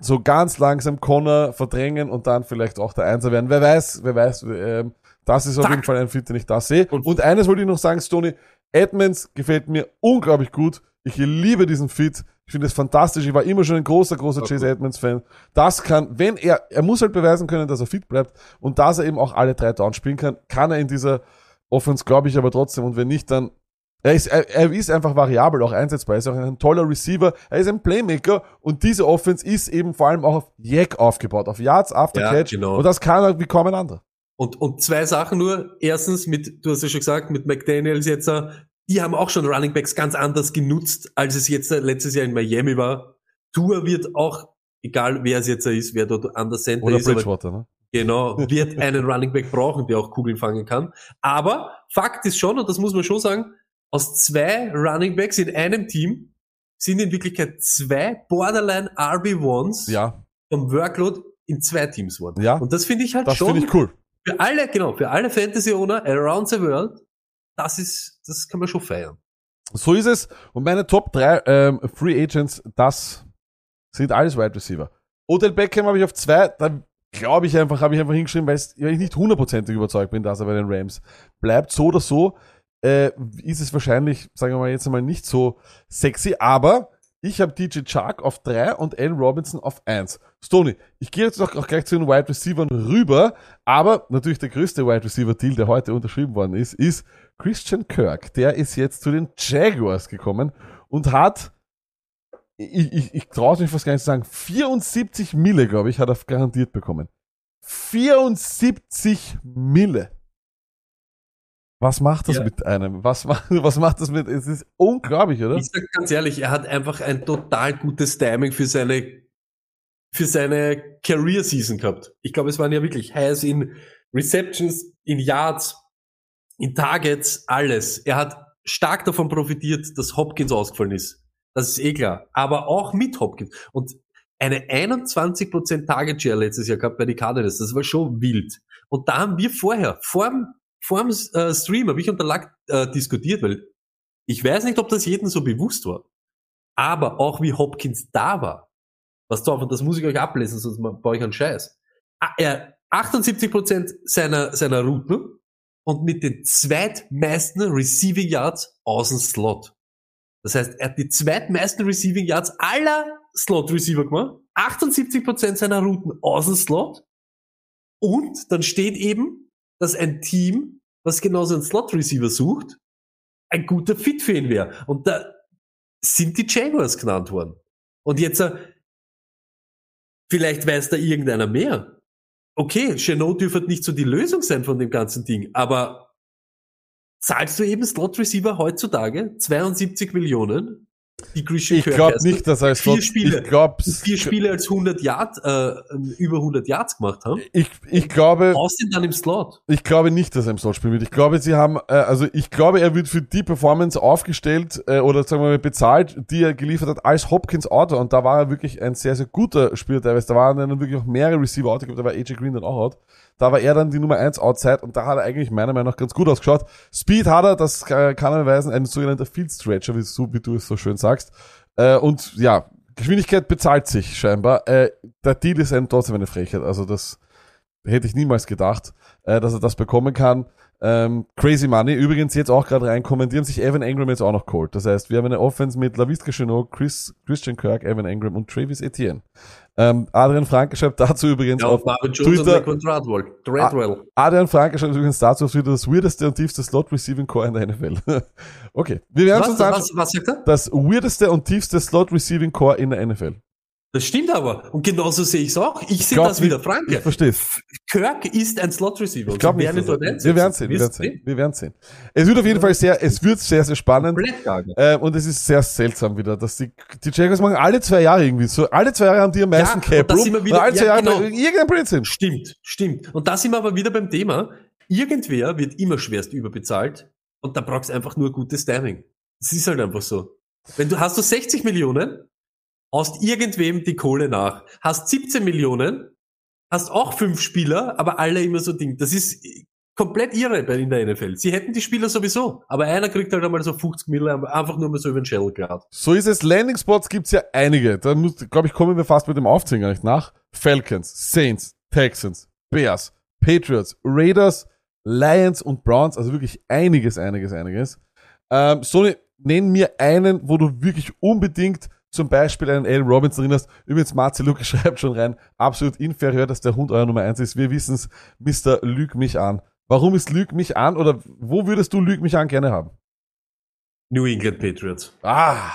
Speaker 2: So ganz langsam Connor verdrängen und dann vielleicht auch der Einser werden. Wer weiß, wer weiß. Ähm, das ist auf
Speaker 1: Zack.
Speaker 2: jeden Fall ein Fit, den ich da sehe.
Speaker 1: Und-
Speaker 2: Und, eines wollte ich noch sagen, Stoney. Edmonds gefällt mir unglaublich gut. Ich liebe diesen Fit. Ich finde es fantastisch. Ich war immer schon ein großer, großer Chase Edmonds Fan. Das kann, wenn er, er muss halt beweisen können, dass er fit bleibt und dass er eben auch alle drei Downs spielen kann, kann er in dieser Offense, glaube ich, aber trotzdem. Und wenn nicht, dann er ist, er, er ist einfach variabel, auch einsetzbar. Er ist auch ein toller Receiver. Er ist ein Playmaker und diese Offense ist eben vor allem auch auf Jack aufgebaut, auf Yards after
Speaker 1: Ja,
Speaker 2: Catch.
Speaker 1: genau.
Speaker 2: Und das kann er wie kaum ein anderer.
Speaker 1: Und, und zwei Sachen nur. Erstens, mit, du hast ja schon gesagt, mit McDaniels jetzt, äh, die haben auch schon Running Backs ganz anders genutzt, als es jetzt äh, letztes Jahr in Miami war. Tour wird auch, egal wer es jetzt ist, wer dort an der Center
Speaker 2: Oder
Speaker 1: ist, aber
Speaker 2: Bridgewater, ne?
Speaker 1: Genau, <laughs> wird einen Running Back brauchen, der auch Kugeln fangen kann. Aber Fakt ist schon, und das muss man schon sagen, aus zwei Running Backs in einem Team sind in Wirklichkeit zwei Borderline RB1s
Speaker 2: Ja,
Speaker 1: vom Workload in zwei Teams worden.
Speaker 2: Ja.
Speaker 1: Und das finde ich halt
Speaker 2: das
Speaker 1: schon
Speaker 2: finde ich cool.
Speaker 1: für alle, genau, für alle Fantasy-Owner around the world, das ist, das kann man schon feiern.
Speaker 2: So ist es. Und meine Top 3 ähm, Free Agents, das sind alles Wide Receiver. Odell Beckham habe ich auf zwei, da glaube ich einfach, habe ich einfach hingeschrieben, weil ich nicht hundertprozentig überzeugt bin, dass er bei den Rams bleibt. So oder so äh, ist es wahrscheinlich, sagen wir mal jetzt einmal nicht so sexy, aber ich habe DJ Chark auf 3 und Allen Robinson auf 1. Stoney, ich gehe jetzt auch, auch gleich zu den Wide Receivern rüber, aber natürlich der größte Wide Receiver Deal, der heute unterschrieben worden ist, ist Christian Kirk. Der ist jetzt zu den Jaguars gekommen und hat, ich, ich, ich traue mich fast gar nicht zu sagen, 74 Mille, glaube ich, hat er garantiert bekommen. 74 Mille. Was macht das
Speaker 1: Ja.
Speaker 2: mit einem? Was macht, <laughs> was macht das mit? Es ist unglaublich, oder?
Speaker 1: Ich sag ganz ehrlich, er hat einfach ein total gutes Timing für seine, für seine Career Season gehabt. Ich glaube, es waren ja wirklich Highs in Receptions, in Yards, in Targets, alles. Er hat stark davon profitiert, dass Hopkins ausgefallen ist. Das ist eh klar. Aber auch mit Hopkins. Und eine 21% Target Share letztes Jahr gehabt bei den Cardinals. Das war schon wild. Und da haben wir vorher, vorm, vorm äh, Stream, habe ich und Lack äh, diskutiert, weil ich weiß nicht, ob das jedem so bewusst war. Aber auch wie Hopkins da war. Was drauf, und das muss ich euch ablesen, sonst baue ich einen Scheiß. Ah, Er 78% seiner, seiner Routen und mit den zweitmeisten Receiving Yards aus dem Slot. Das heißt, er hat die zweitmeisten Receiving Yards aller Slot Receiver gemacht. 78% seiner Routen aus dem Slot. Und dann steht eben, dass ein Team, was genauso einen Slot Receiver sucht, ein guter Fit für ihn wäre. Und da sind die Jaguars genannt worden. Und jetzt, äh, vielleicht weiß da irgendeiner mehr. Okay, Chenot dürfte nicht so die Lösung sein von dem ganzen Ding, aber zahlst du eben Slot Receiver heutzutage 72 Millionen? Die Christian
Speaker 2: Ich glaube nicht, dass er es
Speaker 1: Vier Spiele.
Speaker 2: Ich glaube,
Speaker 1: vier Spiele als 100 Yard, äh, über 100 Yards gemacht haben.
Speaker 2: ich, ich glaube,
Speaker 1: Brauchst ihn dann im Slot.
Speaker 2: Ich glaube nicht, dass er im Slot spielen wird. Ich glaube, sie haben, äh, also ich glaube, er wird für die Performance aufgestellt äh, oder sagen wir mal bezahlt, die er geliefert hat als Hopkins Auto. Und da war er wirklich ein sehr, sehr guter Spieler teilweise. Da waren dann wirklich auch mehrere Receiver out. Ich glaube, da war AJ Green dann auch out. Da war er dann die Nummer 1 Outside und da hat er eigentlich meiner Meinung nach ganz gut ausgeschaut. Speed hat er, das kann er beweisen, ein sogenannter Field Stretcher, wie, so, wie du es so schön sagst. Äh, und ja, Geschwindigkeit bezahlt sich scheinbar. Äh, der Deal ist ein, trotzdem eine Frechheit. Also das hätte ich niemals gedacht, äh, dass er das bekommen kann. Ähm, Crazy Money, übrigens jetzt auch gerade reinkommen, die haben sich Evan Engram jetzt auch noch geholt. Das heißt, wir haben eine Offense mit LaVisca Chenot, Chris, Christian Kirk, Evan Engram und Travis Etienne. Ähm, Adrian Franke schreibt dazu übrigens
Speaker 1: Ja,
Speaker 2: auf
Speaker 1: und Marvin Jones
Speaker 2: Twitter-
Speaker 1: und.
Speaker 2: Adrian Franke schreibt übrigens dazu auf Twitter das weirdeste und tiefste Slot Receiving Core in der NFL. <laughs> okay. Wir werden
Speaker 1: Was,
Speaker 2: uns
Speaker 1: was, was sagt er?
Speaker 2: Das weirdeste und tiefste Slot Receiving Core in der NFL.
Speaker 1: Das stimmt aber. Und genauso sehe ich es auch. Ich sehe das wieder, Franke.
Speaker 2: Ich verstehe.
Speaker 1: Kirk ist ein Slot Receiver.
Speaker 2: Ich glaube
Speaker 1: Sie
Speaker 2: nicht.
Speaker 1: werden
Speaker 2: er-
Speaker 1: einsetzen.
Speaker 2: Wir werden sehen, wir werden sehen. Wir werden sehen. Es wird auf jeden Fall sehr, es wird sehr, sehr spannend. Ähm, und es ist sehr seltsam wieder, dass die, die Jaguars machen alle zwei Jahre irgendwie so. Alle zwei Jahre haben die am meisten
Speaker 1: Ja,
Speaker 2: Cap Room.
Speaker 1: wir wieder-
Speaker 2: alle zwei
Speaker 1: ja,
Speaker 2: Jahre
Speaker 1: genau.
Speaker 2: irgendein Blödsinn.
Speaker 1: Stimmt, stimmt. Und da sind wir aber wieder beim Thema. Irgendwer wird immer schwerst überbezahlt und da brauchst du einfach nur gutes Timing. Das ist halt einfach so. Wenn du hast du 60 Millionen, haust irgendwem die Kohle nach, hast 17 Millionen, hast auch fünf Spieler, aber alle immer so Ding. Das ist komplett irre bei in der NFL. Sie hätten die Spieler sowieso, aber einer kriegt halt einmal so 50 Millionen, einfach nur mal so über den Shell gerade.
Speaker 2: So ist es. Landing Spots gibt's ja einige. Da muss, glaube ich, kommen wir fast mit dem Aufzählen gar nicht nach. Falcons, Saints, Texans, Bears, Patriots, Raiders, Lions und Browns. Also wirklich einiges, einiges, einiges. Ähm, Sony, nenn mir einen, wo du wirklich unbedingt zum Beispiel einen Al Robinson erinnerst. Übrigens, Marzi Luke <laughs> schreibt schon rein, absolut inferior, dass der Hund euer Nummer eins ist. Wir wissen's, Mr. Lüg mich an. Warum ist Lüg mich an oder wo würdest du Lüg mich an gerne haben?
Speaker 1: New England Patriots.
Speaker 2: Ah,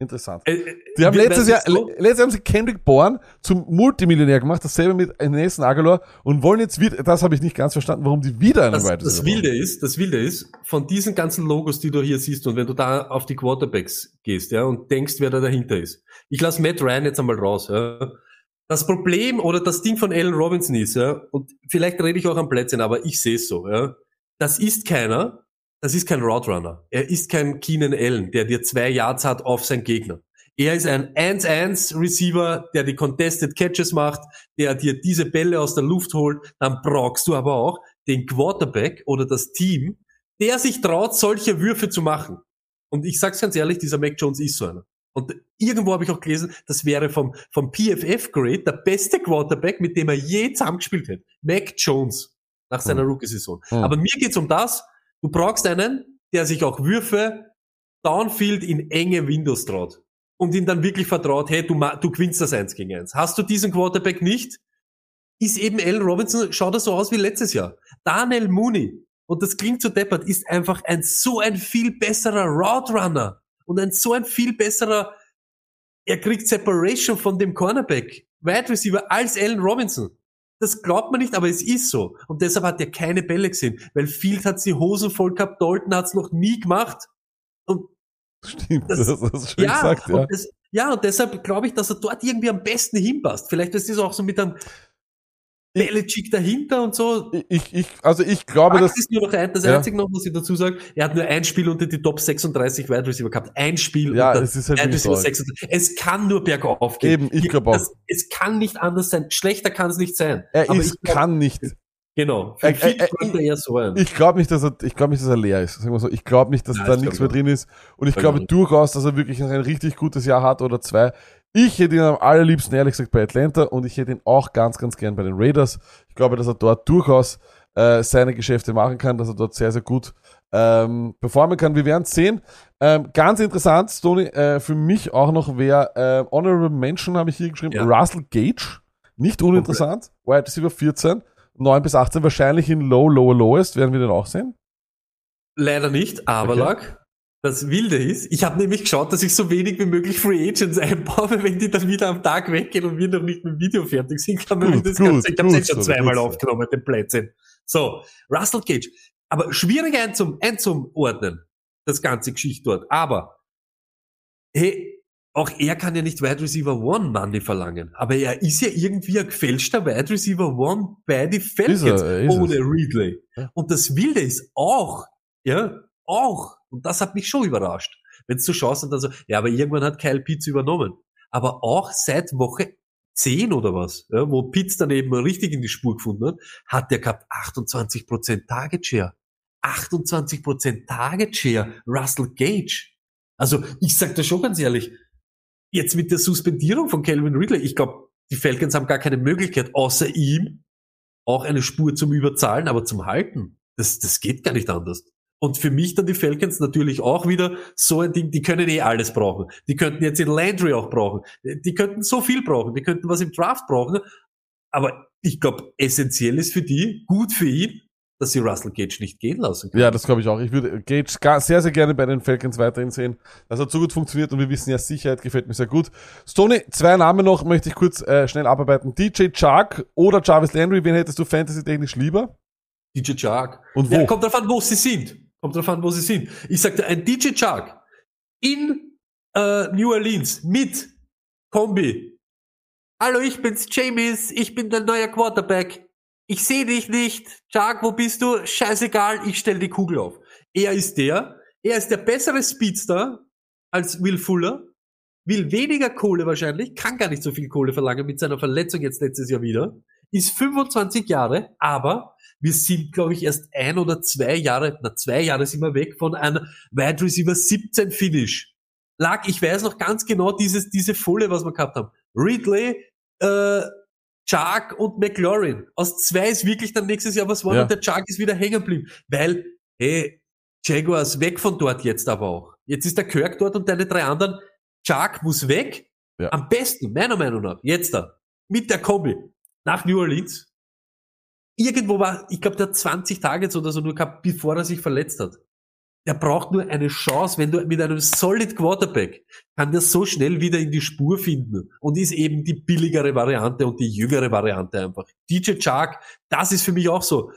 Speaker 2: interessant.
Speaker 1: Äh, äh,
Speaker 2: Die haben letztes Jahr, le- letztes Jahr haben sie Kendrick Bourne zum Multimillionär gemacht, dasselbe mit Nelson Aguilar und wollen jetzt wieder, das habe ich nicht ganz verstanden, warum die wieder einen
Speaker 1: Das, das Wilde ist, das Wilde ist, von diesen ganzen Logos, die du hier siehst, und wenn du da auf die Quarterbacks gehst, ja, und denkst, wer da dahinter ist. Ich lasse Matt Ryan jetzt einmal raus, ja. Das Problem oder das Ding von Allen Robinson ist, ja, und vielleicht rede ich auch am Plätzchen, aber ich sehe es so, ja. Das ist keiner, das ist kein Route Runner. Er ist kein Keenan Allen, der dir zwei Yards hat auf seinen Gegner. Er ist ein 1-1 Receiver, der die Contested Catches macht, der dir diese Bälle aus der Luft holt. Dann brauchst du aber auch den Quarterback oder das Team, der sich traut, solche Würfe zu machen. Und ich sag's ganz ehrlich, dieser Mac Jones ist so einer. Und irgendwo habe ich auch gelesen, das wäre vom, vom PFF-Grade der beste Quarterback, mit dem er je zusammengespielt hätte. Mac Jones nach seiner Rookie-Saison.
Speaker 2: Hm.
Speaker 1: Aber mir geht's um das, du brauchst einen, der sich auch Würfe downfield in enge Windows traut. Und ihm dann wirklich vertraut, hey, du, du gewinnst das eins gegen eins. Hast du diesen Quarterback nicht, ist eben Allen Robinson, schaut er so aus wie letztes Jahr. Daniel Mooney, und das klingt so deppert, ist einfach ein so ein viel besserer Route Runner und ein so ein viel besserer, er kriegt Separation von dem Cornerback, Wide Receiver als Allen Robinson. Das glaubt man nicht, aber es ist so. Und deshalb hat er keine Bälle gesehen, weil Field hat die Hosen voll gehabt, Dalton hat es noch nie gemacht. Und
Speaker 2: Stimmt,
Speaker 1: Das-
Speaker 2: das, hast schön
Speaker 1: ja,
Speaker 2: gesagt, ja.
Speaker 1: Und das, ja, und deshalb glaube ich, dass er dort irgendwie am besten hinpasst. Vielleicht ist das auch so mit einem Belichick dahinter und so.
Speaker 2: Ich, ich, also ich glaube,
Speaker 1: Fakt
Speaker 2: dass,
Speaker 1: ist nur noch ein, das
Speaker 2: ja.
Speaker 1: Einzige noch, was ich dazu sage, er hat nur ein Spiel unter die Top 36 Wide Receiver gehabt. Ein Spiel
Speaker 2: Ja,
Speaker 1: unter
Speaker 2: es ist halt
Speaker 1: Wide Receiver
Speaker 2: traurig.
Speaker 1: 36. Es kann nur bergauf gehen.
Speaker 2: Eben, ich glaub auch.
Speaker 1: Es kann nicht anders sein. Schlechter kann es nicht sein.
Speaker 2: er
Speaker 1: Aber
Speaker 2: ist,
Speaker 1: glaub-
Speaker 2: kann nicht.
Speaker 1: Genau. Für
Speaker 2: äh,
Speaker 1: bräuchte er eher so ein.
Speaker 2: Ich glaube nicht, dass er, ich glaube nicht, dass er leer ist. Sagen wir so. Ich glaube nicht, dass
Speaker 1: Nein,
Speaker 2: da nichts mehr drin ist. Und ich
Speaker 1: Glaub
Speaker 2: glaube durchaus, dass er wirklich ein richtig gutes Jahr hat oder zwei. Ich hätte ihn am allerliebsten, ehrlich gesagt, bei Atlanta und ich hätte ihn auch ganz, ganz gern bei den Raiders. Ich glaube, dass er dort durchaus äh, seine Geschäfte machen kann, dass er dort sehr, sehr gut ähm, performen kann. Wir werden es sehen. Ähm, ganz interessant, Stoney, äh, für mich auch noch wer äh, Honorable Mention habe ich hier geschrieben,
Speaker 1: Ja.
Speaker 2: Russell Gage. Nicht uninteressant. Wide Receiver 14, 9 bis 18, wahrscheinlich in Low, Lower, Lowest. Werden wir den auch sehen?
Speaker 1: Leider nicht, aber
Speaker 2: Okay.
Speaker 1: lag. Das Wilde ist, ich habe nämlich geschaut, dass ich so wenig wie möglich Free Agents einbaue, <laughs> wenn die dann wieder am Tag weggehen und wir noch nicht mit dem Video fertig sind, kann man
Speaker 2: Gut,
Speaker 1: das
Speaker 2: gut,
Speaker 1: Ganze, ich habe es schon
Speaker 2: so,
Speaker 1: zweimal
Speaker 2: so.
Speaker 1: aufgenommen, den Plätzchen. So, Russell Cage. Aber schwierig einzum, einzuordnen, das ganze Geschichte dort. Aber, hey, auch er kann ja nicht Wide Receiver One Money verlangen. Aber er ist ja irgendwie ein gefälschter Wide Receiver One bei die Falcons ohne
Speaker 2: es.
Speaker 1: Ridley. Und das Wilde ist auch, ja, auch, und das hat mich schon überrascht, wenn du schaust und dann so, ja, aber irgendwann hat Kyle Pitts übernommen. Aber auch seit Woche 10 oder was, ja, wo Pitts dann eben richtig in die Spur gefunden hat, hat der gehabt 28% Target Share. 28% Target Share, Russell Gage. Also, ich sag dir schon ganz ehrlich, jetzt mit der Suspendierung von Calvin Ridley, ich glaube, die Falcons haben gar keine Möglichkeit, außer ihm auch eine Spur zum Überzahlen, aber zum Halten. Das, das geht gar nicht anders. Und für mich dann die Falcons natürlich auch wieder so ein Ding, die können eh alles brauchen. Die könnten jetzt in Landry auch brauchen. Die könnten so viel brauchen. Die könnten was im Draft brauchen. Aber ich glaube, essentiell ist für die, gut für ihn, dass sie Russell Gage nicht gehen lassen können.
Speaker 2: Ja, das glaube ich auch. Ich würde Gage sehr, sehr gerne bei den Falcons weiterhin sehen. Das hat so gut funktioniert und wir wissen ja, Sicherheit gefällt mir sehr gut. Stoney, zwei Namen noch, möchte ich kurz äh, schnell abarbeiten. DJ Chark oder Jarvis Landry, wen hättest du fantasy-technisch lieber?
Speaker 1: DJ Chark.
Speaker 2: Und wo?
Speaker 1: Ja, kommt drauf an, wo sie sind. Kommt drauf an, wo sie sind. Ich sagte, ein DJ Chark in äh, New Orleans mit Kombi. Hallo, ich bin's, James. Ich bin der neue Quarterback. Ich sehe dich nicht. Chark, wo bist du? Scheißegal, ich stell die Kugel auf. Er ist der. Er ist der bessere Speedster als Will Fuller. Will weniger Kohle wahrscheinlich, kann gar nicht so viel Kohle verlangen mit seiner Verletzung jetzt letztes Jahr wieder. Ist 25 Jahre, aber wir sind, glaube ich, erst ein oder zwei Jahre, na zwei Jahre sind wir weg von einem Wide Receiver 17 Finish. Lag, ich weiß noch ganz genau dieses, diese Folie, was wir gehabt haben. Ridley, äh, Chark und McLaurin. Aus zwei ist wirklich dann nächstes Jahr was worden
Speaker 2: Ja.
Speaker 1: und der Chark ist wieder hängen geblieben. Weil, hey, Jaguars weg von dort jetzt aber auch. Jetzt ist der Kirk dort und deine drei anderen. Chark muss weg.
Speaker 2: Ja.
Speaker 1: Am besten, meiner Meinung nach, jetzt da, mit der Kombi, nach New Orleans. Irgendwo war, ich glaube, der hat 20 Targets oder so nur gehabt, bevor er sich verletzt hat. Der braucht nur eine Chance, wenn du mit einem solid Quarterback kann der so schnell wieder in die Spur finden und ist eben die billigere Variante und die jüngere Variante einfach. DJ Chark, das ist für mich auch so.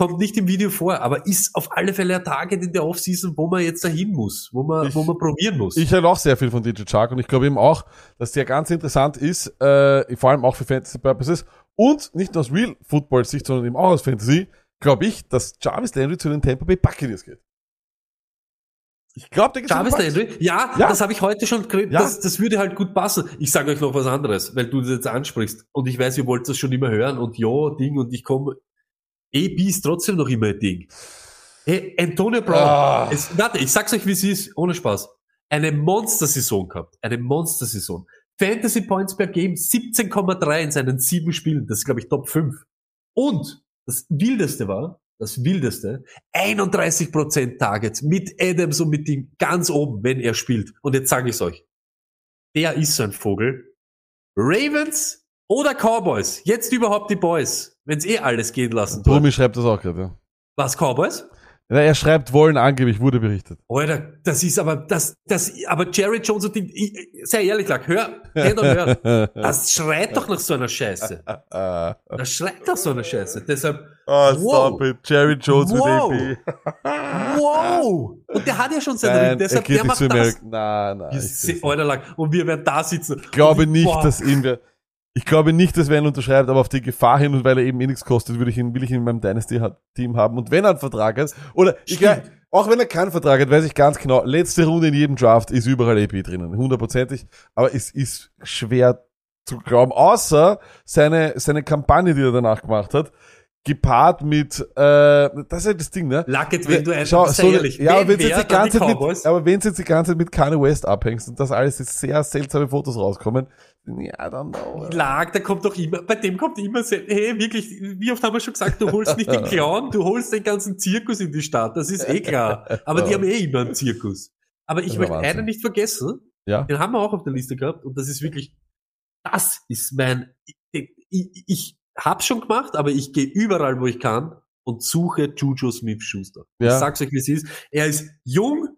Speaker 1: Kommt nicht im Video vor, aber ist auf alle Fälle ein Target in der Offseason, wo man jetzt dahin muss, wo man,
Speaker 2: Ich-
Speaker 1: wo man probieren muss.
Speaker 2: Ich halte auch sehr viel von DJ Chark und ich glaube eben auch, dass der ganz interessant ist, äh, vor allem auch für Fantasy Purposes und nicht nur aus Real Football Sicht, sondern eben auch aus Fantasy, glaube ich, dass Jarvis Landry zu den Tampa Bay Buccaneers geht. Ich glaube, der geht
Speaker 1: Jarvis. Landry? Ja,
Speaker 2: Ja.
Speaker 1: das habe ich heute schon gekriegt.
Speaker 2: Ja.
Speaker 1: Das, das würde halt gut passen. Ich sage euch noch was anderes, weil du das jetzt ansprichst. Und ich weiß, ihr wollt das schon immer hören und ja, Ding, und ich komme. AB ist trotzdem noch immer ein Ding. Hey, Antonio Brown.
Speaker 2: Ah.
Speaker 1: Es, warte, ich sag's euch, wie es ist, ohne Spaß. Eine Monster-Saison gehabt. Eine Monster-Saison. Fantasy Points per Game 17,3 in seinen sieben Spielen. Das ist, glaube ich, Top 5. Und das Wildeste war, das Wildeste, 31% Targets mit Adams und mit ihm ganz oben, wenn er spielt. Und jetzt sage ich's euch. Der ist so ein Vogel. Ravens oder Cowboys? Jetzt überhaupt die Boys. Wenn's eh alles gehen lassen.
Speaker 2: Brumi schreibt das auch gerade, ja.
Speaker 1: Was, Cowboys?
Speaker 2: ja. Er schreibt wollen angeblich, wurde berichtet.
Speaker 1: Alter, das ist aber, das, das, aber Jerry Jones und die, ich, sehr ehrlich, lag, hör, hör doch, hör. <laughs> Das schreit doch nach so einer Scheiße.
Speaker 2: Ah.
Speaker 1: Das schreit nach so einer Scheiße. Deshalb,
Speaker 2: Oh,
Speaker 1: Wow.
Speaker 2: stop it. Jerry Jones
Speaker 1: Wow.
Speaker 2: mit AP.
Speaker 1: wow! Und der hat ja schon seinen Ring,
Speaker 2: er
Speaker 1: deshalb,
Speaker 2: geht
Speaker 1: der
Speaker 2: nicht
Speaker 1: macht
Speaker 2: zu
Speaker 1: das.
Speaker 2: Nein, nein.
Speaker 1: Wir
Speaker 2: ich
Speaker 1: Alter, lag, und wir werden da sitzen.
Speaker 2: Ich glaube
Speaker 1: Und-
Speaker 2: nicht,
Speaker 1: boah,
Speaker 2: dass ihn wer, ich glaube nicht, dass wer ihn unterschreibt, aber auf die Gefahr hin und weil er eben eh nichts kostet, würde ich ihn, will ich ihn in meinem Dynasty-Team haben. Und wenn er einen Vertrag hat, oder ich,
Speaker 1: Stimmt.
Speaker 2: auch wenn er keinen Vertrag hat, weiß ich ganz genau, letzte Runde in jedem Draft ist überall AP drinnen, hundertprozentig, aber es ist schwer zu glauben, außer seine, seine Kampagne, die er danach gemacht hat, gepaart mit, äh, das ist halt das Ding, ne?
Speaker 1: Lacket, wenn du ein,
Speaker 2: Schau,
Speaker 1: sei
Speaker 2: so,
Speaker 1: ehrlich,
Speaker 2: ja, aber
Speaker 1: wenn
Speaker 2: wenn jetzt die ganze Zeit mit, aber wenn jetzt die ganze Zeit mit Kanye West abhängst und das alles jetzt sehr seltsame Fotos rauskommen, ja, dann know.
Speaker 1: Lag, da kommt doch immer, bei dem kommt immer, hey, wirklich, wie oft haben wir schon gesagt, du holst nicht den Clown, du holst den ganzen Zirkus in die Stadt, das ist eh klar. Aber die haben eh immer einen Zirkus. Aber ich möchte
Speaker 2: Wahnsinn.
Speaker 1: einen nicht vergessen,
Speaker 2: Ja.
Speaker 1: den haben wir auch auf der Liste gehabt und das ist wirklich, das ist mein, ich, ich, ich hab's schon gemacht, aber ich gehe überall, wo ich kann und suche Juju Smith-Schuster. Ich
Speaker 2: Ja.
Speaker 1: sag's euch, wie es ist. Er ist jung,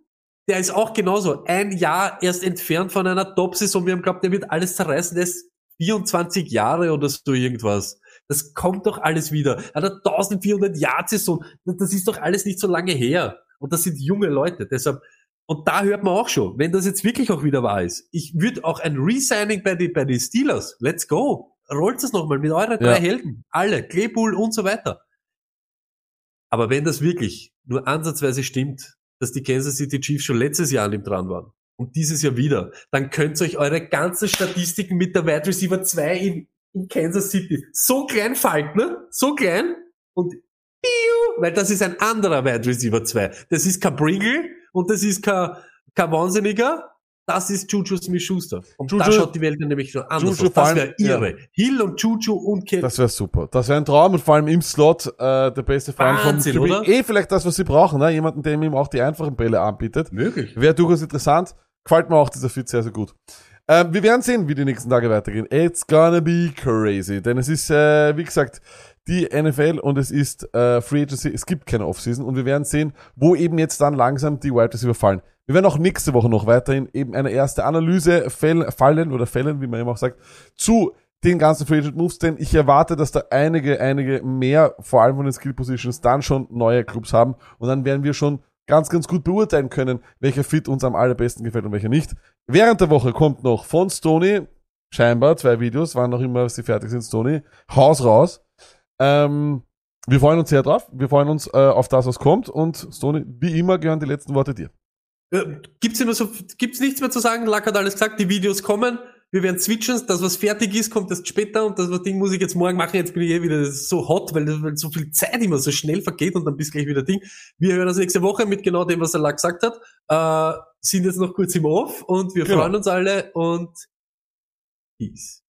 Speaker 1: der ist auch genauso ein Jahr erst entfernt von einer Top-Saison. Wir haben geglaubt, der wird alles zerreißen. Der ist 24 Jahre oder so irgendwas. Das kommt doch alles wieder. Eine 1400 Jahr Saison. Das ist doch alles nicht so lange her. Und das sind junge Leute. Deshalb, und da hört man auch schon, wenn das jetzt wirklich auch wieder wahr ist. Ich würde auch ein Resigning bei den bei die Steelers. Let's go. Rollt es nochmal mit euren drei
Speaker 2: Ja.
Speaker 1: Helden. Alle. Claypool und so weiter. Aber wenn das wirklich nur ansatzweise stimmt, dass die Kansas City Chiefs schon letztes Jahr an ihm dran waren und dieses Jahr wieder, dann könnt ihr euch eure ganzen Statistiken mit der Wide Receiver 2 in, in Kansas City so klein falten, ne? so klein und piu, weil das ist ein anderer Wide Receiver 2. Das ist kein Pringle und das ist kein, kein Wahnsinniger, das ist Juju Smith-Schuster. Und da
Speaker 2: Juju-
Speaker 1: schaut die Welt dann nämlich schon anders
Speaker 2: Juju
Speaker 1: aus. Das wäre irre. Hill und Juju und Kelly.
Speaker 2: Das wäre super. Das wäre ein Traum und vor allem im Slot äh, der beste Freund
Speaker 1: Wahnsinn,
Speaker 2: von QB. Eh vielleicht das, was sie brauchen, ne? Jemanden, der ihm auch die einfachen Bälle anbietet.
Speaker 1: Möglich.
Speaker 2: Wäre durchaus interessant. Gefällt mir auch dieser Fit sehr, sehr gut. Ähm, wir werden sehen, wie die nächsten Tage weitergehen. It's gonna be crazy. Denn es ist, äh, wie gesagt, die NFL und es ist äh, Free Agency, es gibt keine Offseason und wir werden sehen, wo eben jetzt dann langsam die Wide Receiver fallen. Wir werden auch nächste Woche noch weiterhin eben eine erste Analyse fallen oder fällen, wie man immer auch sagt, zu den ganzen Free Agent Moves, denn ich erwarte, dass da einige, einige mehr, vor allem von den Skill Positions, dann schon neue Clubs haben und dann werden wir schon ganz, ganz gut beurteilen können, welcher Fit uns am allerbesten gefällt und welcher nicht. Während der Woche kommt noch von Stony, scheinbar zwei Videos, wann noch immer sie fertig sind, Stony, Haus raus. Ähm, wir freuen uns sehr drauf, wir freuen uns äh, auf das, was kommt und Stony, wie immer gehören die letzten Worte dir.
Speaker 1: Äh, Gibt's immer so, nichts mehr zu sagen? Lack hat alles gesagt, die Videos kommen. Wir werden switchen. Das, was fertig ist, kommt erst später und das, was Ding muss ich jetzt morgen machen. Jetzt bin ich eh wieder so hot, weil, weil so viel Zeit immer so schnell vergeht und dann bist gleich wieder Ding. Wir hören uns nächste Woche mit genau dem, was Lack gesagt hat. Äh, sind jetzt noch kurz im Off und wir
Speaker 2: Genau.
Speaker 1: freuen uns alle und Peace.